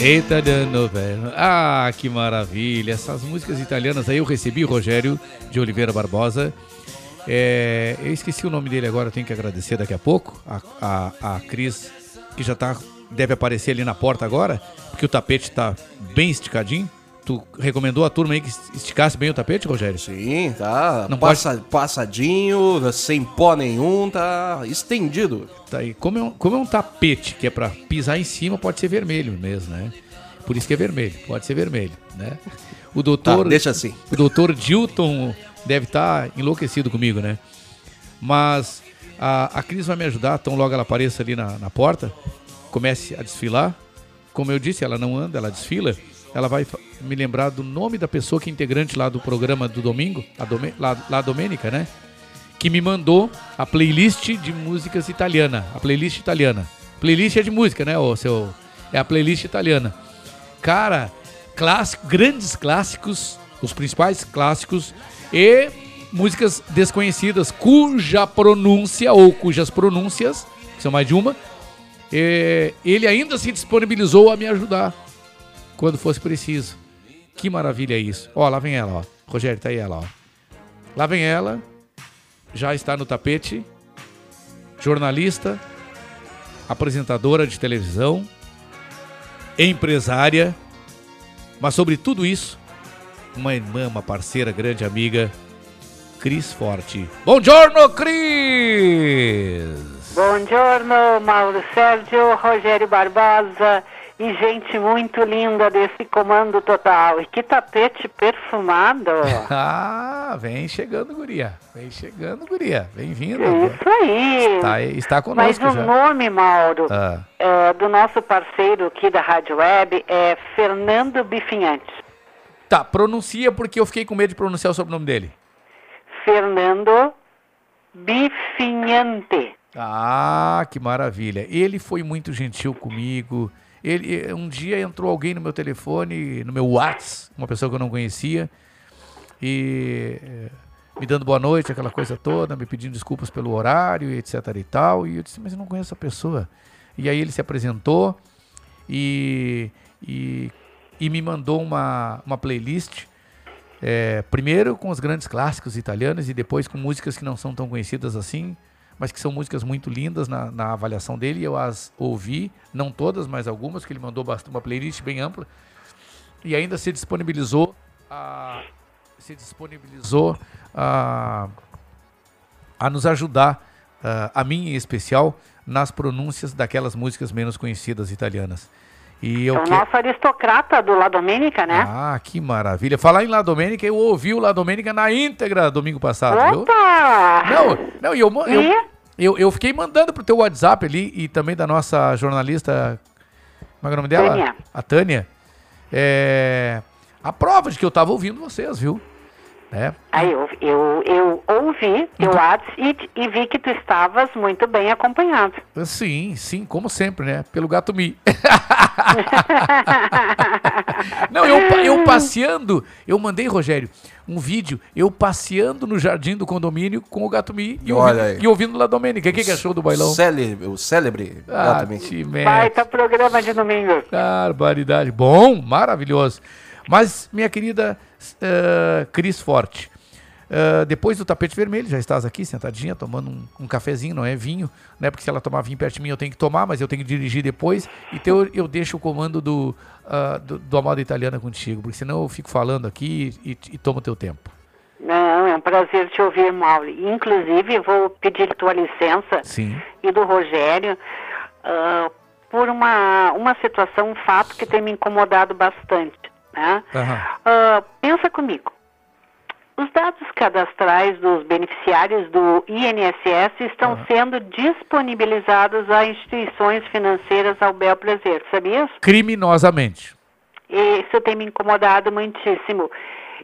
[SPEAKER 3] Italiano
[SPEAKER 1] velho. Ah, que maravilha. Essas músicas italianas aí eu recebi, Rogério de Oliveira Barbosa. É, eu esqueci o nome dele agora, tenho que agradecer daqui a pouco. A, a, a Cris, que já tá, deve aparecer ali na porta agora, porque o tapete tá bem esticadinho. Tu recomendou a turma aí que esticasse bem o tapete, Rogério?
[SPEAKER 6] Sim, tá
[SPEAKER 1] Não
[SPEAKER 6] passa, passadinho, sem pó nenhum, tá estendido.
[SPEAKER 1] Tá aí. Como é, um, como é um tapete que é pra pisar em cima, pode ser vermelho mesmo, né? Por isso que é vermelho, pode ser vermelho, né? O doutor.
[SPEAKER 6] Tá, deixa assim.
[SPEAKER 1] O doutor Dilton deve estar enlouquecido comigo, né? Mas a, a Cris vai me ajudar, tão logo ela apareça ali na, na porta, comece a desfilar. Como eu disse, ela não anda, ela desfila. Ela vai me lembrar do nome da pessoa que é integrante lá do programa do domingo, a Dome, lá, lá a Domênica, né? Que me mandou a playlist de músicas italiana. A playlist italiana. Playlist é de música, né, ô seu? É a playlist italiana. Cara, clássico, grandes clássicos, os principais clássicos e músicas desconhecidas cuja pronúncia ou cujas pronúncias, que são mais de uma, eh, ele ainda se disponibilizou a me ajudar quando fosse preciso. Que maravilha é isso. Ó, lá vem ela, ó. Rogério, tá aí ela, ó. Lá vem ela, já está no tapete, jornalista, apresentadora de televisão, empresária, mas sobre tudo isso, uma irmã, uma parceira, grande amiga, Cris Forte. Bom giorno, Cris!
[SPEAKER 24] Buongiorno, Mauro Sérgio, Rogério Barbosa e gente muito linda desse comando total. E que tapete perfumado. [laughs]
[SPEAKER 1] Ah, vem chegando, guria. Vem chegando, guria. Bem-vinda.
[SPEAKER 24] Isso aí.
[SPEAKER 1] Está, está
[SPEAKER 24] Mas
[SPEAKER 1] conosco
[SPEAKER 24] o
[SPEAKER 1] já.
[SPEAKER 24] nome, Mauro,
[SPEAKER 1] Ah,
[SPEAKER 24] é, do nosso parceiro aqui da Rádio Web é Fernando Bifinhante.
[SPEAKER 1] tá, pronuncia porque eu fiquei com medo de pronunciar o sobrenome dele.
[SPEAKER 24] Fernando Bifinhante.
[SPEAKER 1] Ah, que maravilha. Ele foi muito gentil comigo. Ele, um dia entrou alguém no meu telefone, no meu WhatsApp, uma pessoa que eu não conhecia, e eh, me dando boa noite, aquela coisa toda, me pedindo desculpas pelo horário, etc e tal. E eu disse, mas eu não conheço a pessoa. E aí ele se apresentou e, e, e me mandou uma, uma playlist. eh, primeiro com os grandes clássicos italianos e depois com músicas que não são tão conhecidas assim, mas que são músicas muito lindas na, na avaliação dele. Eu as ouvi, não todas, mas algumas, que ele mandou uma playlist bem ampla. E ainda se disponibilizou a, se disponibilizou a, a nos ajudar, ah, a mim em especial, nas pronúncias daquelas músicas menos conhecidas italianas. E eu
[SPEAKER 24] É o
[SPEAKER 1] que-
[SPEAKER 24] nosso aristocrata do La Domenica, né?
[SPEAKER 1] Ah, que maravilha. Falar em La Domênica, eu ouvi o La Domênica na íntegra domingo passado, viu?
[SPEAKER 24] Opa!
[SPEAKER 1] Não, não, e eu, eu,
[SPEAKER 24] E?
[SPEAKER 1] eu, eu fiquei mandando pro teu WhatsApp ali e também da nossa jornalista, como é é o nome dela?
[SPEAKER 24] Tânia.
[SPEAKER 1] A Tânia. É, a prova de que eu tava ouvindo vocês, viu? Né?
[SPEAKER 24] Aí eu, eu, eu ouvi teu WhatsApp e, e vi que tu estavas muito bem acompanhado.
[SPEAKER 1] Sim, sim, como sempre, né? Pelo gato Mi. [laughs] Não, eu, eu passeando, eu mandei, Rogério, um vídeo, eu passeando no jardim do condomínio com o gato Mi e,
[SPEAKER 6] Olha
[SPEAKER 1] ouvindo, e ouvindo lá Domênica. O que, que achou do bailão?
[SPEAKER 6] Célebre, o célebre
[SPEAKER 1] Ah,
[SPEAKER 6] Gato Mi.
[SPEAKER 24] Baita programa de domingo.
[SPEAKER 1] Barbaridade. Bom, maravilhoso. Mas, minha querida eh, Cris Forte, eh, depois do tapete vermelho, já estás aqui sentadinha, tomando um, um cafezinho, não é vinho, né? Porque se ela tomar vinho perto de mim, eu tenho que tomar, mas eu tenho que dirigir depois. Então eu, eu deixo o comando do, ah, do, do Amada Italiana contigo, porque senão eu fico falando aqui e, e tomo teu tempo.
[SPEAKER 24] Não, é um prazer te ouvir, Mauro. Inclusive, vou pedir tua licença
[SPEAKER 1] Sim.
[SPEAKER 24] e do Rogério ah, por uma, uma situação, um fato que tem me incomodado bastante. Né? Ah, pensa comigo. Os dados cadastrais dos beneficiários do INSS estão sendo disponibilizados a instituições financeiras ao bel prazer, sabias?
[SPEAKER 1] Criminosamente.
[SPEAKER 24] Isso tem me incomodado muitíssimo.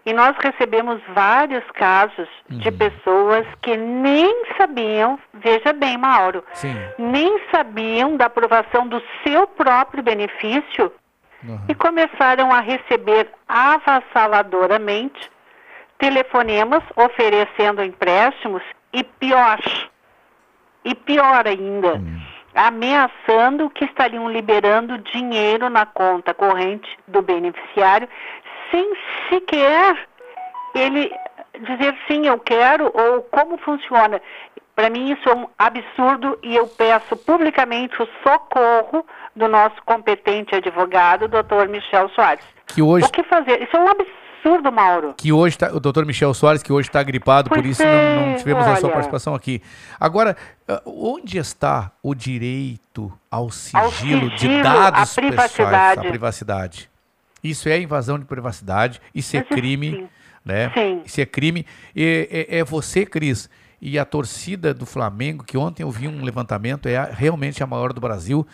[SPEAKER 24] E nós recebemos vários casos de pessoas que nem sabiam, veja bem, Mauro,
[SPEAKER 1] Sim.
[SPEAKER 24] nem sabiam da aprovação do seu próprio benefício e começaram a receber avassaladoramente telefonemas oferecendo empréstimos e pior, e pior ainda, ameaçando que estariam liberando dinheiro na conta corrente do beneficiário sem sequer ele dizer sim, eu quero ou como funciona. Para mim isso é um absurdo e eu peço publicamente o socorro do nosso competente advogado, doutor Michel Soares.
[SPEAKER 1] Que hoje
[SPEAKER 24] O que fazer? Isso é um absurdo, Mauro.
[SPEAKER 1] que hoje tá, o doutor Michel Soares, que hoje está gripado, por
[SPEAKER 24] Pois
[SPEAKER 1] isso não, não
[SPEAKER 24] é,
[SPEAKER 1] tivemos a sua
[SPEAKER 24] olha.
[SPEAKER 1] participação aqui. Agora, ah, onde está o direito ao sigilo, de
[SPEAKER 24] sigilo,
[SPEAKER 1] dados
[SPEAKER 24] à
[SPEAKER 1] pessoais, à privacidade? Isso é invasão de privacidade, isso é
[SPEAKER 24] Mas
[SPEAKER 1] crime,
[SPEAKER 24] sim.
[SPEAKER 1] né?
[SPEAKER 24] Sim.
[SPEAKER 1] Isso é crime. E, é, é você, Cris, e a torcida do Flamengo, que ontem eu vi um levantamento, é a- realmente a maior do Brasil,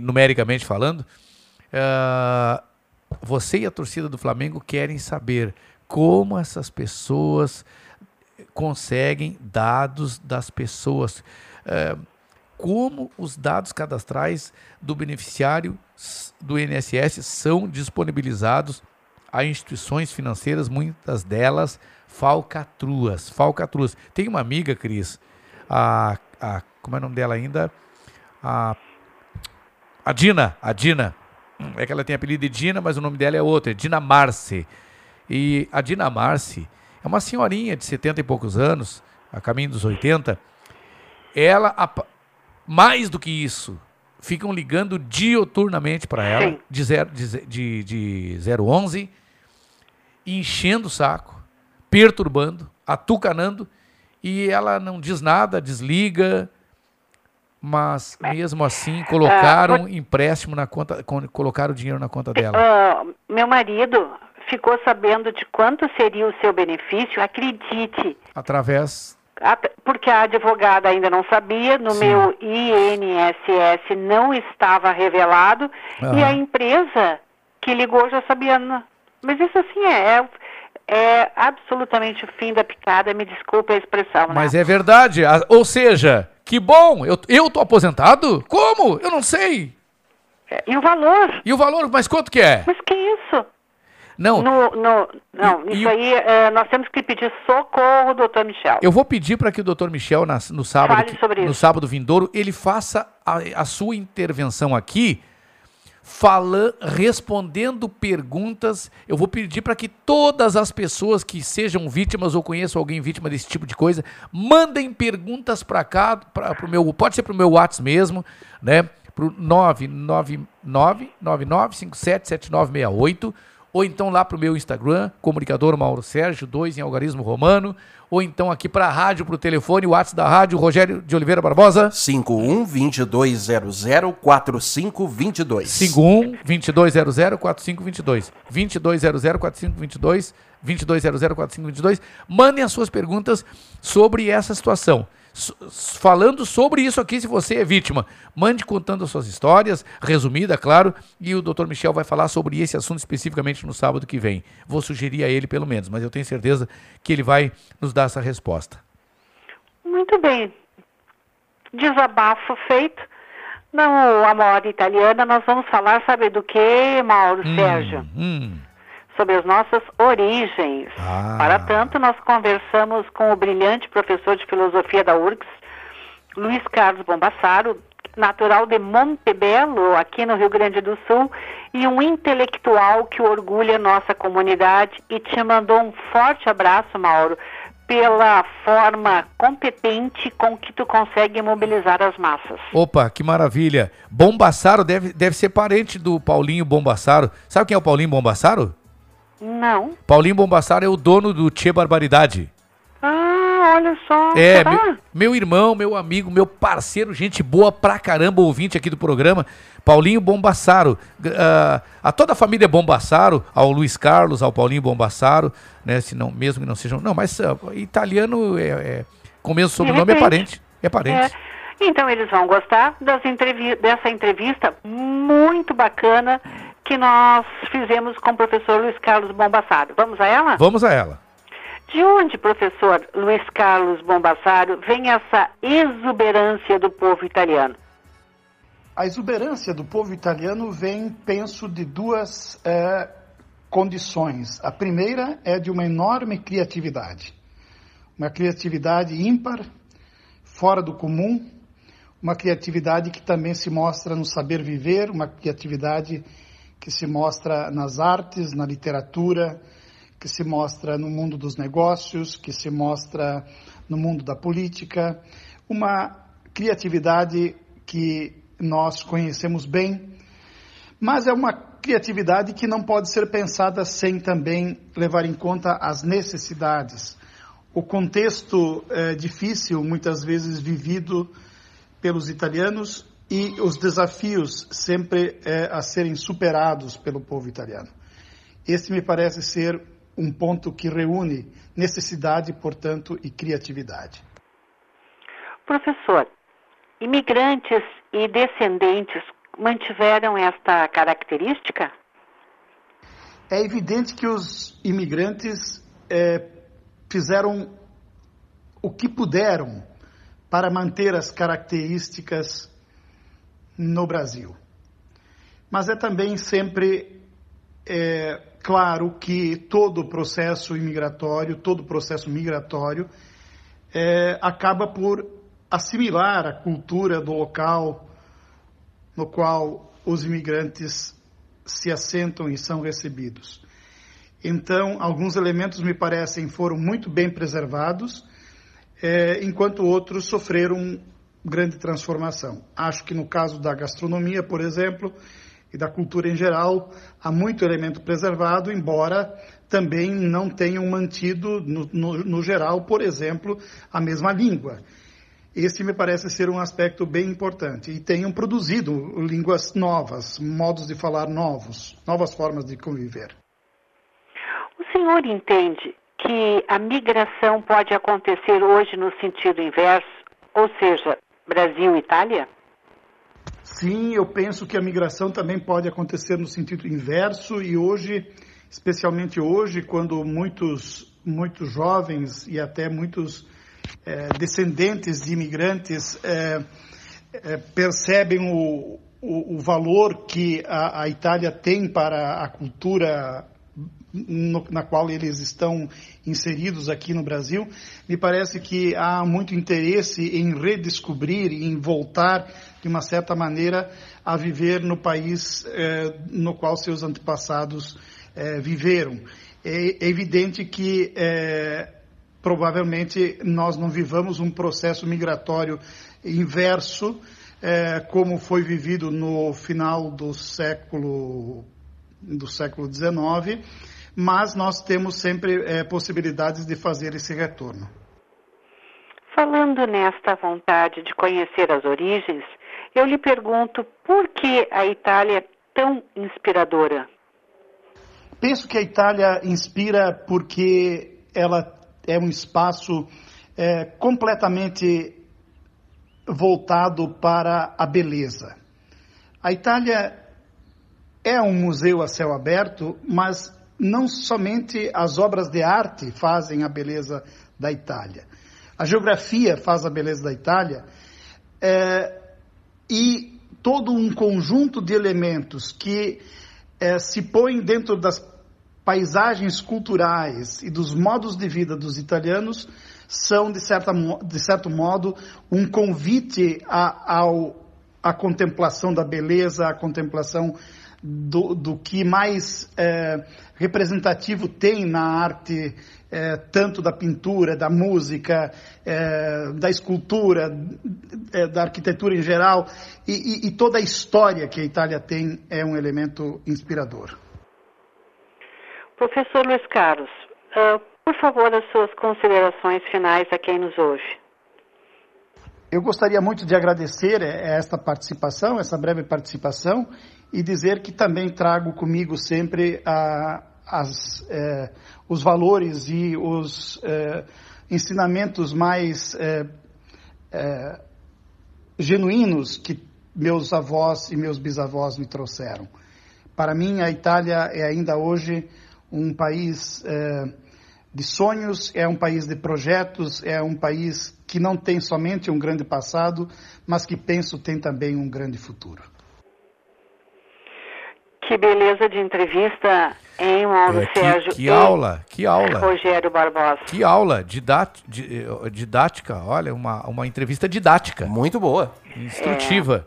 [SPEAKER 1] numericamente falando. Ah, você e a torcida do Flamengo querem saber como essas pessoas conseguem dados das pessoas. Eh, como os dados cadastrais do beneficiário do INSS são disponibilizados a instituições financeiras, muitas delas falcatruas. Falcatruas. Tem uma amiga, Cris, a, a, como é o nome dela ainda? A, a Dina, a Dina. É que ela tem apelido de Dina, mas o nome dela é outro, é Dina Marce. E a Dina Marce é uma senhorinha de 70 e poucos anos, a caminho dos 80. Ela, mais do que isso, ficam ligando dioturnamente para ela, de, zero, de, de, de 011, enchendo o saco, perturbando, atucanando, e ela não diz nada, desliga, mas mesmo assim colocaram empréstimo na conta, con- colocaram dinheiro na conta dela.
[SPEAKER 24] Ah, meu marido ficou sabendo de quanto seria o seu benefício, acredite.
[SPEAKER 1] Através
[SPEAKER 24] Porque a advogada ainda não sabia, no
[SPEAKER 1] Sim.
[SPEAKER 24] meu INSS não estava revelado e
[SPEAKER 1] Aham.
[SPEAKER 24] a empresa que ligou já sabia. Mas isso assim é, é, é absolutamente o fim da picada, me desculpe a expressão. né?
[SPEAKER 1] Mas é verdade. Ou seja, que bom, eu, eu tô aposentado? Como? Eu não sei.
[SPEAKER 24] E o valor?
[SPEAKER 1] E o valor, mas quanto que é?
[SPEAKER 24] Mas que isso?
[SPEAKER 1] Não,
[SPEAKER 24] No, no, não, isso aí eh, nós temos que pedir socorro, doutor Michel.
[SPEAKER 1] eu vou pedir para que o Dr. Michel, na- no sábado, que- no
[SPEAKER 24] isso.
[SPEAKER 1] sábado vindouro, ele faça a, a sua intervenção aqui, falando, respondendo perguntas. Eu vou pedir para que todas as pessoas que sejam vítimas ou conheçam alguém vítima desse tipo de coisa, mandem perguntas para cá, para o meu, pode ser para o meu WhatsApp mesmo, né? Para o 999577968, ou então lá para o meu Instagram, comunicador Mauro Sérgio, 2 em algarismo romano, ou então aqui para a rádio, para o telefone, o WhatsApp da rádio, Rogério de Oliveira Barbosa.
[SPEAKER 6] 51 2200 4522.
[SPEAKER 1] 51 2200 4522. 2200 4522. 2200 4522. Mandem as suas perguntas sobre essa situação. Falando sobre isso aqui, se você é vítima. Mande contando as suas histórias, resumida, claro, e o Dr. Michel vai falar sobre esse assunto especificamente no sábado que vem. Vou sugerir a ele, pelo menos, mas eu tenho certeza que ele vai nos dar essa resposta.
[SPEAKER 24] Muito bem. Desabafo feito. No Amor Italiana, nós vamos falar, sabe do que, Mauro Sérgio?
[SPEAKER 1] Hum,
[SPEAKER 24] Sobre as nossas origens.
[SPEAKER 1] Ah.
[SPEAKER 24] Para tanto, nós conversamos com o brilhante professor de filosofia da URGS, Luiz Carlos Bombassaro, natural de Montebello, aqui no Rio Grande do Sul, e um intelectual que orgulha nossa comunidade e te mandou um forte abraço, Mauro, pela forma competente com que tu consegue mobilizar as massas.
[SPEAKER 1] Opa, que maravilha. Bombassaro deve, deve ser parente do Paulinho Bombassaro. Sabe quem é o Paulinho Bombassaro?
[SPEAKER 24] Não.
[SPEAKER 1] Paulinho Bombassaro é o dono do Tchê Barbaridade.
[SPEAKER 24] Ah, olha só.
[SPEAKER 1] É, meu, meu irmão, meu amigo, meu parceiro, gente boa pra caramba, ouvinte aqui do programa, Paulinho Bombassaro. Ah, a toda a família Bombassaro, ao Luiz Carlos, ao Paulinho Bombassaro, né? Se não, mesmo que não sejam. Não, mas ah, italiano é, é, com o mesmo sobrenome é parente. É parente.
[SPEAKER 24] É. Então eles vão gostar entrevi dessa entrevista muito bacana que nós fizemos com o professor Luiz Carlos Bombassaro. Vamos a ela?
[SPEAKER 1] Vamos a ela.
[SPEAKER 24] De onde, professor Luiz Carlos Bombassaro, vem essa exuberância do povo italiano?
[SPEAKER 25] A exuberância do povo italiano vem, penso, de duas eh, condições. A primeira é de uma enorme criatividade. Uma criatividade ímpar, fora do comum, uma criatividade que também se mostra no saber viver, uma criatividade que se mostra nas artes, na literatura, que se mostra no mundo dos negócios, que se mostra no mundo da política, uma criatividade que nós conhecemos bem, mas é uma criatividade que não pode ser pensada sem também levar em conta as necessidades, o contexto eh, difícil, muitas vezes vivido pelos italianos e os desafios sempre eh, a serem superados pelo povo italiano. Esse me parece ser um ponto que reúne necessidade, portanto, e criatividade.
[SPEAKER 24] Professor, imigrantes e descendentes mantiveram esta característica?
[SPEAKER 25] É evidente que os imigrantes eh, fizeram o que puderam para manter as características no Brasil. Mas é também sempre é, claro que todo processo imigratório, todo processo migratório, é, acaba por assimilar a cultura do local no qual os imigrantes se assentam e são recebidos. Então, alguns elementos me parecem foram muito bem preservados, eh, enquanto outros sofreram grande transformação. Acho que no caso da gastronomia, por exemplo, e da cultura em geral, há muito elemento preservado, embora também não tenham mantido, no, no, no geral, por exemplo, a mesma língua. Esse me parece ser um aspecto bem importante. E tenham produzido línguas novas, modos de falar novos, novas formas de conviver.
[SPEAKER 24] O senhor entende que a migração pode acontecer hoje no sentido inverso, ou seja, Brasil-Itália?
[SPEAKER 25] Sim, eu penso que a migração também pode acontecer no sentido inverso e hoje, especialmente hoje, quando muitos, muitos jovens e até muitos eh, descendentes de imigrantes eh, eh, percebem o, o, o, valor que a, a Itália tem para a cultura no, na qual eles estão inseridos aqui no Brasil, me parece que há muito interesse em redescobrir e em voltar, de uma certa maneira, a viver no país eh, no qual seus antepassados eh, viveram. É, é, evidente que eh, provavelmente nós não vivamos um processo migratório inverso, como foi vivido no final do século do século XIX, mas nós temos sempre é, possibilidades de fazer esse retorno.
[SPEAKER 24] Falando nesta vontade de conhecer as origens, eu lhe pergunto por que a Itália é tão inspiradora?
[SPEAKER 25] Penso que a Itália inspira porque ela é um espaço é, completamente voltado para a beleza. A Itália é um museu a céu aberto, mas não somente as obras de arte fazem a beleza da Itália. A geografia faz a beleza da Itália é, e todo um conjunto de elementos que é, se põem dentro das paisagens culturais e dos modos de vida dos italianos são, de, certa, de certo modo, um convite à, contemplação da beleza, à contemplação do, do que mais é, representativo tem na arte, é, tanto da pintura, da música, é, da escultura, é, da arquitetura em geral, e, e, e toda a história que a Itália tem é um elemento inspirador.
[SPEAKER 24] Professor Luiz Carlos, uh, por favor, as suas considerações finais a quem nos ouve.
[SPEAKER 25] Eu gostaria muito de agradecer é, esta participação, essa breve participação, e dizer que também trago comigo sempre a, as, é, os valores e os é, ensinamentos mais é, é, genuínos que meus avós e meus bisavós me trouxeram. Para mim, a Itália é ainda hoje um país é, de sonhos, é um país de projetos, é um país que não tem somente um grande passado, mas que penso tem também um grande futuro.
[SPEAKER 24] Que beleza de entrevista, hein, Mauro
[SPEAKER 1] É, que-
[SPEAKER 24] Sérgio?
[SPEAKER 1] que aula, que aula.
[SPEAKER 24] Rogério Barbosa.
[SPEAKER 1] Que aula didát, di- eh, didática, olha, uma, uma entrevista didática.
[SPEAKER 6] Muito boa.
[SPEAKER 1] Instrutiva.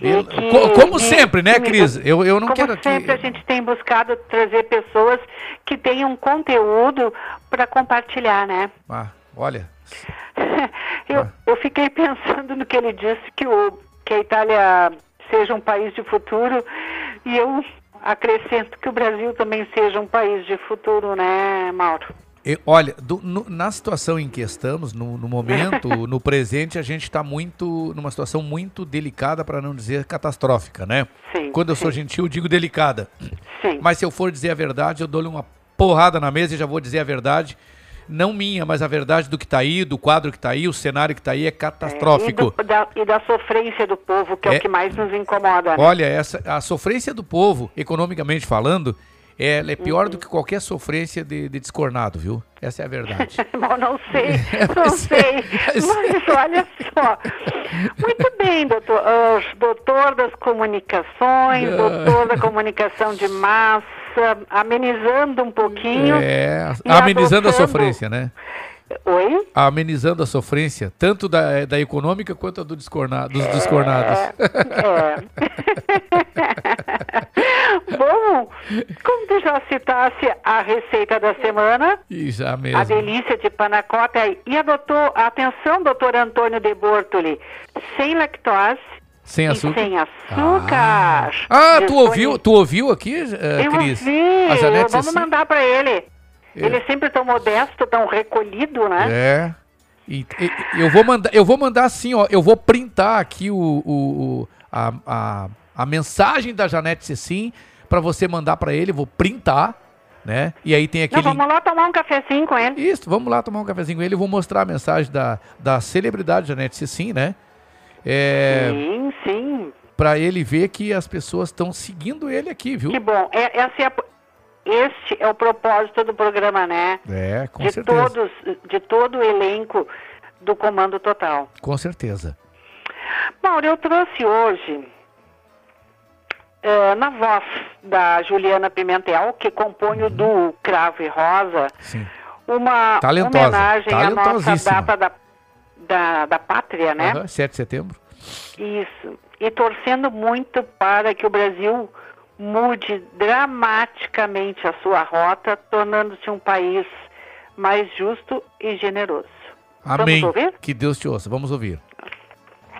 [SPEAKER 24] E
[SPEAKER 1] Eu-
[SPEAKER 24] que-
[SPEAKER 1] co- como
[SPEAKER 24] e-
[SPEAKER 1] sempre, né,
[SPEAKER 24] que-
[SPEAKER 1] Cris? Eu, eu não
[SPEAKER 24] Como
[SPEAKER 1] quero
[SPEAKER 24] sempre, a gente tem buscado trazer pessoas que tenham conteúdo para compartilhar, né?
[SPEAKER 1] Ah, olha, [laughs]
[SPEAKER 24] eu, eu fiquei pensando no que ele disse, que, o, que a Itália seja um país de futuro, e eu acrescento que o Brasil também seja um país de futuro, né, Mauro?
[SPEAKER 1] eu- olha, do- no- na situação em que estamos, no, no momento, [laughs] no presente, a gente está muito numa situação muito delicada, para não dizer catastrófica, né?
[SPEAKER 24] Sim,
[SPEAKER 1] Quando eu sou
[SPEAKER 24] sim.
[SPEAKER 1] gentil, digo delicada.
[SPEAKER 24] Sim.
[SPEAKER 1] Mas se eu for dizer a verdade, eu dou-lhe uma porrada na mesa e já vou dizer a verdade. Não minha, mas a verdade do que está aí, do quadro que está aí, o cenário que está aí é catastrófico.
[SPEAKER 24] E, do- da, e da sofrência do povo, que é,
[SPEAKER 1] É.
[SPEAKER 24] o que mais nos incomoda. né?
[SPEAKER 1] Olha, essa, a sofrência do povo, economicamente falando, é, ela é pior
[SPEAKER 24] Uhum.
[SPEAKER 1] do que qualquer sofrência de, de descornado, viu? Essa é a verdade. [laughs]
[SPEAKER 24] Bom, não sei, [laughs] não sei. Mas [laughs] olha só. Muito bem, doutor. Ah, doutor das comunicações,
[SPEAKER 1] Ah.
[SPEAKER 24] doutor da comunicação de massa, amenizando um pouquinho.
[SPEAKER 1] É, amenizando a sofrência, né?
[SPEAKER 24] Oi?
[SPEAKER 1] Amenizando a sofrência, tanto da, da econômica quanto a do descorna, dos descornados. [laughs]
[SPEAKER 24] Bom, como tu já citasse a receita da semana,
[SPEAKER 1] já
[SPEAKER 24] a
[SPEAKER 1] mesmo.
[SPEAKER 24] delícia de panacota e adotou, atenção, doutor Antônio de Bortoli, sem lactose
[SPEAKER 1] Sem
[SPEAKER 24] e
[SPEAKER 1] açúcar.
[SPEAKER 24] sem açúcar.
[SPEAKER 1] Ah, tu
[SPEAKER 24] Disponível-
[SPEAKER 1] ouviu, tu ouviu aqui, eh,
[SPEAKER 24] Eu
[SPEAKER 1] Cris?
[SPEAKER 24] ouvi,
[SPEAKER 1] A Janete
[SPEAKER 24] vamos
[SPEAKER 1] Cecim-
[SPEAKER 24] mandar para ele. Ele é sempre tão modesto, tão recolhido, né?
[SPEAKER 1] É. E- e- eu vou mandar, eu vou mandar assim, ó, eu vou printar aqui o, o- o- a, a, a mensagem da Janete Cecim para você mandar para ele, vou printar, né? E aí tem
[SPEAKER 24] Não,
[SPEAKER 1] aquele
[SPEAKER 24] vamos lá tomar um cafezinho com ele.
[SPEAKER 1] Isso, vamos lá tomar um cafezinho com ele, eu vou mostrar a mensagem da, da celebridade Janete Cecim, né? É,
[SPEAKER 24] Sim, sim.
[SPEAKER 1] para ele ver que as pessoas estão seguindo ele aqui, viu?
[SPEAKER 24] Que bom. É, essa é a- este é o propósito do programa, né?
[SPEAKER 1] É, com
[SPEAKER 24] de
[SPEAKER 1] certeza.
[SPEAKER 24] todos, de todo o elenco do Comando Total.
[SPEAKER 1] Com certeza.
[SPEAKER 24] Mauro, eu trouxe hoje, eh, na voz da Juliana Pimentel, que compõe o duo Cravo e Rosa,
[SPEAKER 1] Sim.
[SPEAKER 24] uma homenagem à nossa data da, da, da pátria, né?
[SPEAKER 1] Aham, 7 de setembro.
[SPEAKER 24] Isso. E torcendo muito para que o Brasil mude dramaticamente a sua rota, tornando-se um país mais justo e generoso.
[SPEAKER 1] Amém.
[SPEAKER 24] Vamos ouvir?
[SPEAKER 1] Que Deus te ouça. Vamos ouvir.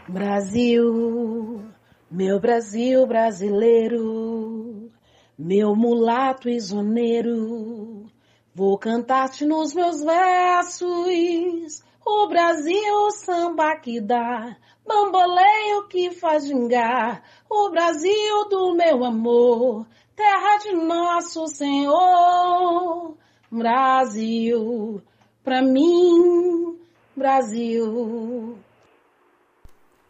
[SPEAKER 26] Brasil, meu Brasil brasileiro, meu mulato isoneiro, vou cantar-te nos meus versos. O Brasil, samba que dá, bamboleio que faz gingar. O Brasil do meu amor, terra de nosso Senhor. Brasil, pra mim, Brasil.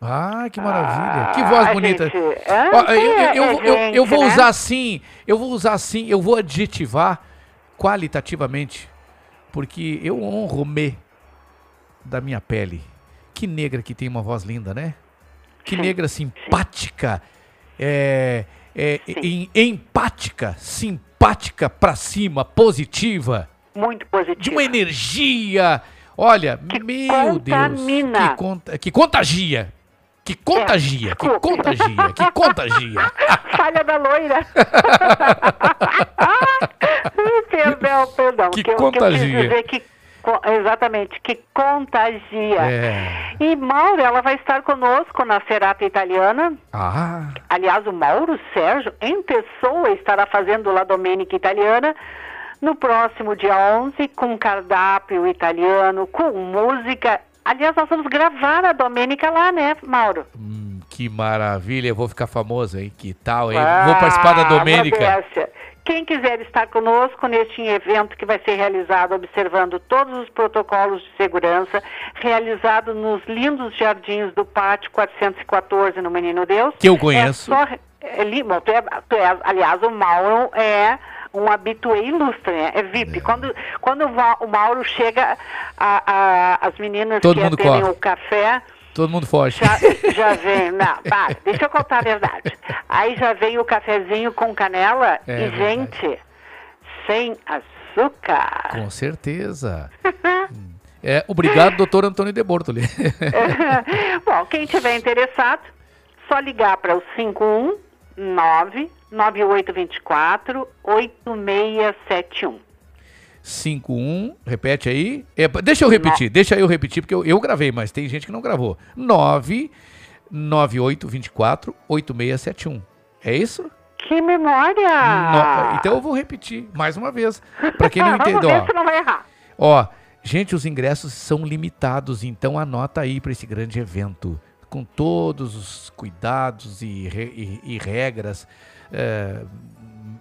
[SPEAKER 1] Ah, que maravilha. que voz bonita.
[SPEAKER 24] gente- é,
[SPEAKER 1] Ó, eu, eu- eu
[SPEAKER 24] é
[SPEAKER 1] vou- eu- eu
[SPEAKER 24] gente,
[SPEAKER 1] vou
[SPEAKER 24] né?
[SPEAKER 1] usar assim, eu vou usar assim, eu vou adjetivar qualitativamente, porque eu honro-me da minha pele. Que negra que tem uma voz linda, né? Que negra simpática, é, é, em- empática, simpática pra cima, positiva.
[SPEAKER 24] Muito positiva.
[SPEAKER 1] De uma energia. Olha, meu Deus.
[SPEAKER 24] contamina.
[SPEAKER 1] Que, conta, que contagia. Que contagia, que contagia, que contagia. [laughs]
[SPEAKER 24] Falha da loira. [laughs] [laughs] perdão, perdão.
[SPEAKER 1] Que
[SPEAKER 24] eu- eu quis
[SPEAKER 1] contagia.
[SPEAKER 24] dizer que, co- exatamente, que contagia.
[SPEAKER 1] É.
[SPEAKER 24] E Mauro, ela vai estar conosco na Serata Italiana.
[SPEAKER 1] Ah,
[SPEAKER 24] Aliás, o Mauro Sérgio, em pessoa, estará fazendo La Domenica Italiana no próximo dia 11, com cardápio italiano, com música. Aliás, nós vamos gravar a Domênica lá, né, Mauro?
[SPEAKER 1] que maravilha. Eu vou ficar famoso, hein? Que tal, hein? Vou participar da
[SPEAKER 24] Ah,
[SPEAKER 1] Domênica.
[SPEAKER 24] modéstia. Quem quiser estar conosco neste evento que vai ser realizado observando todos os protocolos de segurança, realizado nos lindos jardins do Pátio 414 no Menino Deus.
[SPEAKER 1] Que eu conheço.
[SPEAKER 24] É só, é, li- bom, tu é- tu é- aliás, o Mauro é um habitué ilustre, né? É VIP. Quando, quando o Mauro chega, a- a- as meninas
[SPEAKER 1] Todo
[SPEAKER 24] que atendem
[SPEAKER 1] corre.
[SPEAKER 24] o café
[SPEAKER 1] Todo mundo foge.
[SPEAKER 24] já, já vem, não, para, deixa eu contar a verdade. Aí já vem o cafezinho com canela
[SPEAKER 1] É
[SPEAKER 24] e, gente, sem açúcar.
[SPEAKER 1] Com certeza. [laughs] Hum. É, obrigado, doutor Antônio de Bortoli. [laughs] [laughs]
[SPEAKER 24] Bom, quem tiver interessado, só ligar para o 519 9824 8671.
[SPEAKER 1] 51, repete aí. É, deixa eu repetir, deixa eu repetir, porque eu, eu gravei, mas tem gente que não gravou. 99824 8671. É isso?
[SPEAKER 24] Que memória!
[SPEAKER 1] No- então eu vou repetir mais uma vez, para quem não [laughs] entendeu. ó.
[SPEAKER 24] não vai errar.
[SPEAKER 1] Ó, gente, os ingressos são limitados, então anota aí para esse grande evento, com todos os cuidados e, re- e- e regras, eh,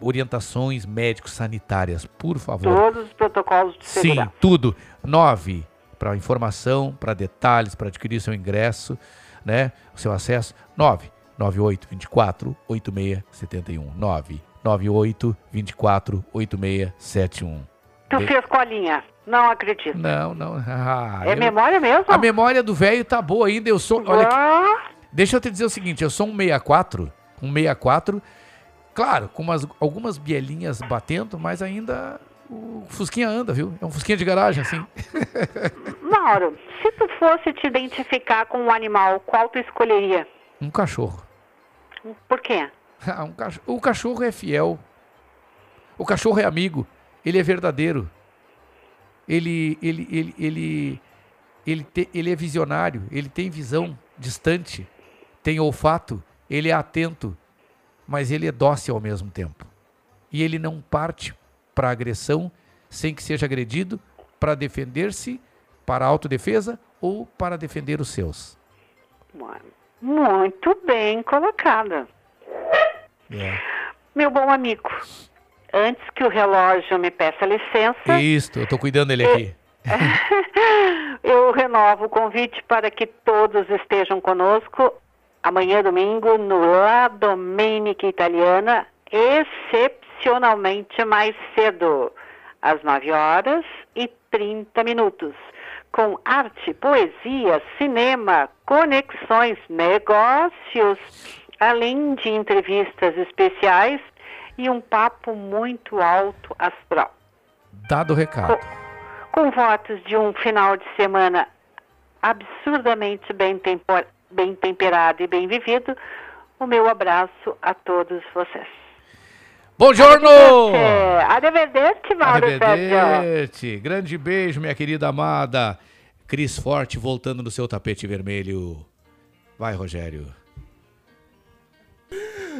[SPEAKER 1] orientações médicos sanitárias, por favor.
[SPEAKER 24] Todos os protocolos de
[SPEAKER 1] Sim,
[SPEAKER 24] segurança.
[SPEAKER 1] tudo. Nove, para informação, para detalhes, para adquirir seu ingresso, né? O seu acesso. 9 98 24 8671. 9 98 24 8671.
[SPEAKER 24] Tu
[SPEAKER 1] De-
[SPEAKER 24] fez colinha. Não acredito.
[SPEAKER 1] Não, não. Ah,
[SPEAKER 24] É
[SPEAKER 1] eu-
[SPEAKER 24] memória mesmo?
[SPEAKER 1] A memória do velho tá boa ainda. Eu sou. Olha.
[SPEAKER 24] Ah,
[SPEAKER 1] Deixa eu te dizer o seguinte, eu sou um 64, um 64, claro, com umas, algumas bielinhas batendo, mas ainda o Fusquinha anda, viu? É um Fusquinha de garagem, assim. [laughs]
[SPEAKER 24] Mauro, se tu fosse te identificar com um animal, qual tu escolheria?
[SPEAKER 1] Um cachorro.
[SPEAKER 24] Por quê? [laughs]
[SPEAKER 1] Ah, um cachorro. O cachorro é fiel. O cachorro é amigo. Ele é verdadeiro. Ele, ele, ele, ele, ele, te- ele é visionário. Ele tem visão distante. Tem olfato. Ele é atento. Mas ele é dócil ao mesmo tempo. E ele não parte para agressão sem que seja agredido para defender-se, para autodefesa ou para defender os seus.
[SPEAKER 24] Muito bem colocada.
[SPEAKER 1] É.
[SPEAKER 24] Meu bom amigo, antes que o relógio me peça licença,
[SPEAKER 1] Isso, eu tô cuidando dele aqui. [laughs]
[SPEAKER 24] eu renovo o convite para que todos estejam conosco amanhã, domingo, no La Domenica Italiana, excepcionalmente mais cedo, às 9 horas e 30 minutos, com arte, poesia, cinema, conexões, negócios, além de entrevistas especiais e um papo muito alto astral.
[SPEAKER 1] Dado o recado.
[SPEAKER 24] Com votos de um final de semana absurdamente bem, tempor- bem temperado e bem vivido, o meu abraço a todos vocês.
[SPEAKER 1] Buongiorno!
[SPEAKER 24] Arrivederci, Mauro.
[SPEAKER 1] Arrivederci. Grande beijo, minha querida amada. Cris Forte voltando no seu tapete vermelho. Vai, Rogério.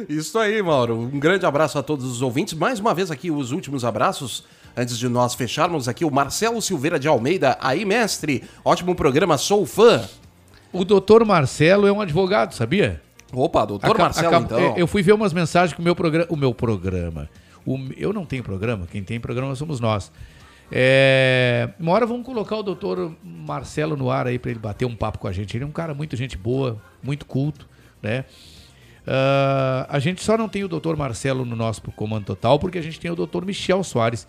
[SPEAKER 6] Isso aí, Mauro. Um grande abraço a todos os ouvintes. Mais uma vez aqui os últimos abraços. Antes de nós fecharmos aqui, o Marcelo Silveira de Almeida. Aí, mestre. Ótimo programa, sou fã.
[SPEAKER 1] O doutor Marcelo é um advogado, sabia?
[SPEAKER 6] Opa, doutor
[SPEAKER 1] Aca-
[SPEAKER 6] Marcelo,
[SPEAKER 1] acab-
[SPEAKER 6] então.
[SPEAKER 1] Eu fui ver umas mensagens que o meu programa. O meu programa. o- eu não tenho programa, quem tem programa somos nós. É, uma hora vamos colocar o doutor Marcelo no ar aí para ele bater um papo com a gente. Ele é um cara muito gente boa, muito culto, né? Uh, a gente só não tem o doutor Marcelo no nosso comando total porque a gente tem o doutor Michel Soares,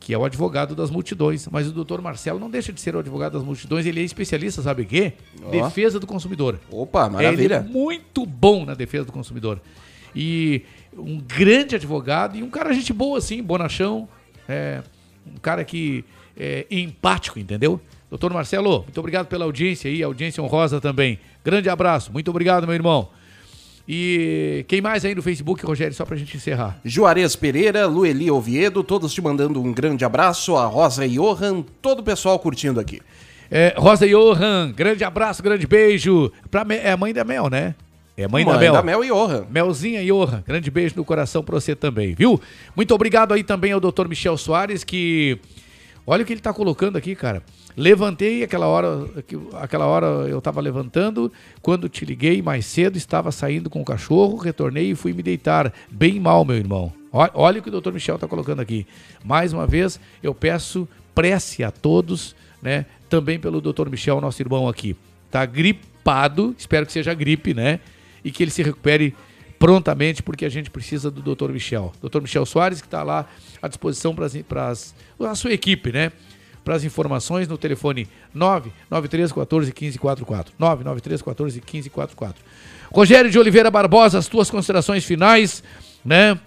[SPEAKER 1] que é o advogado das multidões. Mas o doutor Marcelo não deixa de ser o advogado das multidões, ele é especialista, sabe o quê?
[SPEAKER 6] Ó.
[SPEAKER 1] Defesa do consumidor.
[SPEAKER 6] Opa, maravilha.
[SPEAKER 1] Ele é muito bom na defesa do consumidor. E um grande advogado e um cara gente boa, assim, bonachão. É, um cara que é empático, entendeu? Doutor Marcelo, muito obrigado pela audiência aí, audiência honrosa também. Grande abraço, muito obrigado, meu irmão. E quem mais aí no Facebook, Rogério, só pra gente encerrar?
[SPEAKER 6] Juarez Pereira, Lueli Oviedo, todos te mandando um grande abraço. A Rosa e Johan, todo o pessoal curtindo aqui.
[SPEAKER 1] É, Rosa Johan, grande abraço, grande beijo. Pra, é a mãe da Mel, né? É a mãe, da
[SPEAKER 6] Mãe
[SPEAKER 1] Mel.
[SPEAKER 6] da Mel e Johan.
[SPEAKER 1] Melzinha Johan, grande beijo no coração pra você também, viu? Muito obrigado aí também ao Dr. Michel Soares, que. Olha o que ele tá colocando aqui, cara. Levantei aquela hora, aquela hora eu tava levantando, quando te liguei mais cedo, estava saindo com o cachorro, retornei e fui me deitar. Bem mal, meu irmão. Olha, o que o Dr. Michel tá colocando aqui. Mais uma vez, eu peço prece a todos, né? Também pelo Dr. Michel, nosso irmão aqui. Tá gripado, espero que seja gripe, né? E que ele se recupere prontamente, porque a gente precisa do Dr. Michel. Dr. Michel Soares, que está lá à disposição para a sua equipe, né? Para as informações no telefone 993 14 15 44. 993 14 15 44. Rogério de Oliveira Barbosa, as tuas considerações finais, né?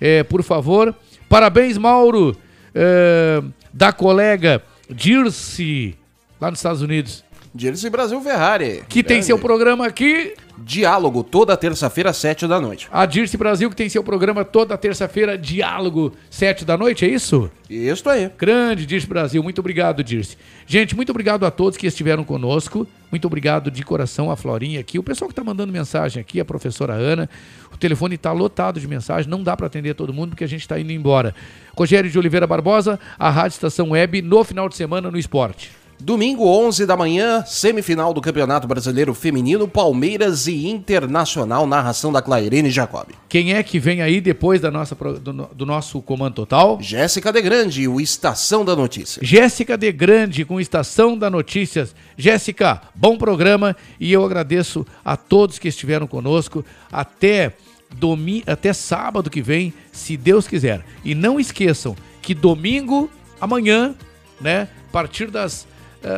[SPEAKER 1] É, por favor. Parabéns, Mauro, é, da colega Dirce, lá nos Estados Unidos.
[SPEAKER 6] Dirce Brasil Ferrari.
[SPEAKER 1] Que tem
[SPEAKER 6] Grande.
[SPEAKER 1] seu programa aqui.
[SPEAKER 6] Diálogo, toda terça-feira, sete da noite.
[SPEAKER 1] A Dirce Brasil, que tem seu programa toda terça-feira, Diálogo, sete da noite, é isso?
[SPEAKER 6] Isso aí.
[SPEAKER 1] Grande Dirce Brasil, muito obrigado, Dirce. Gente, muito obrigado a todos que estiveram conosco. Muito obrigado de coração a Florinha aqui. O pessoal que está mandando mensagem aqui, a professora Ana. O telefone está lotado de mensagem, não dá para atender todo mundo porque a gente está indo embora. Rogério de Oliveira Barbosa, a Rádio Estação Web, no final de semana no esporte.
[SPEAKER 6] Domingo, 11 da manhã, semifinal do Campeonato Brasileiro Feminino, Palmeiras e Internacional, narração da Clairene Jacob.
[SPEAKER 1] Quem é que vem aí depois da nossa, do, do nosso comando total?
[SPEAKER 6] Jéssica de Grande, o Estação da Notícia.
[SPEAKER 1] Jéssica de Grande com Estação da Notícias. Jéssica, bom programa e eu agradeço a todos que estiveram conosco até domi até sábado que vem, se Deus quiser. E não esqueçam que domingo, amanhã, né, a partir das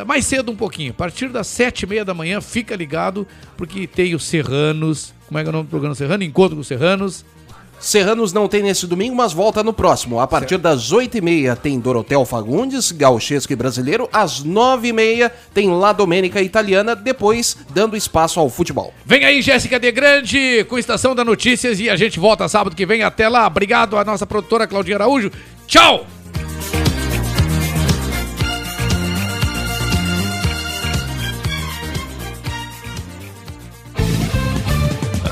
[SPEAKER 1] mais cedo um pouquinho, a partir das sete e meia da manhã, fica ligado, porque tem os Serranos. Como é que é o nome do programa Serrano? Encontro com os Serranos.
[SPEAKER 6] Serranos não tem nesse domingo, mas volta no próximo. A partir das 8h30 tem Dorotel Fagundes, gauchesco e brasileiro. Às 9h30 tem La Domênica Italiana, depois dando espaço ao futebol.
[SPEAKER 1] Vem aí, Jéssica de Grande, com Estação da Notícias e a gente volta sábado que vem. Até lá. Obrigado à nossa produtora Claudinha Araújo. Tchau!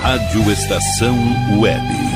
[SPEAKER 4] Rádio Estação Web.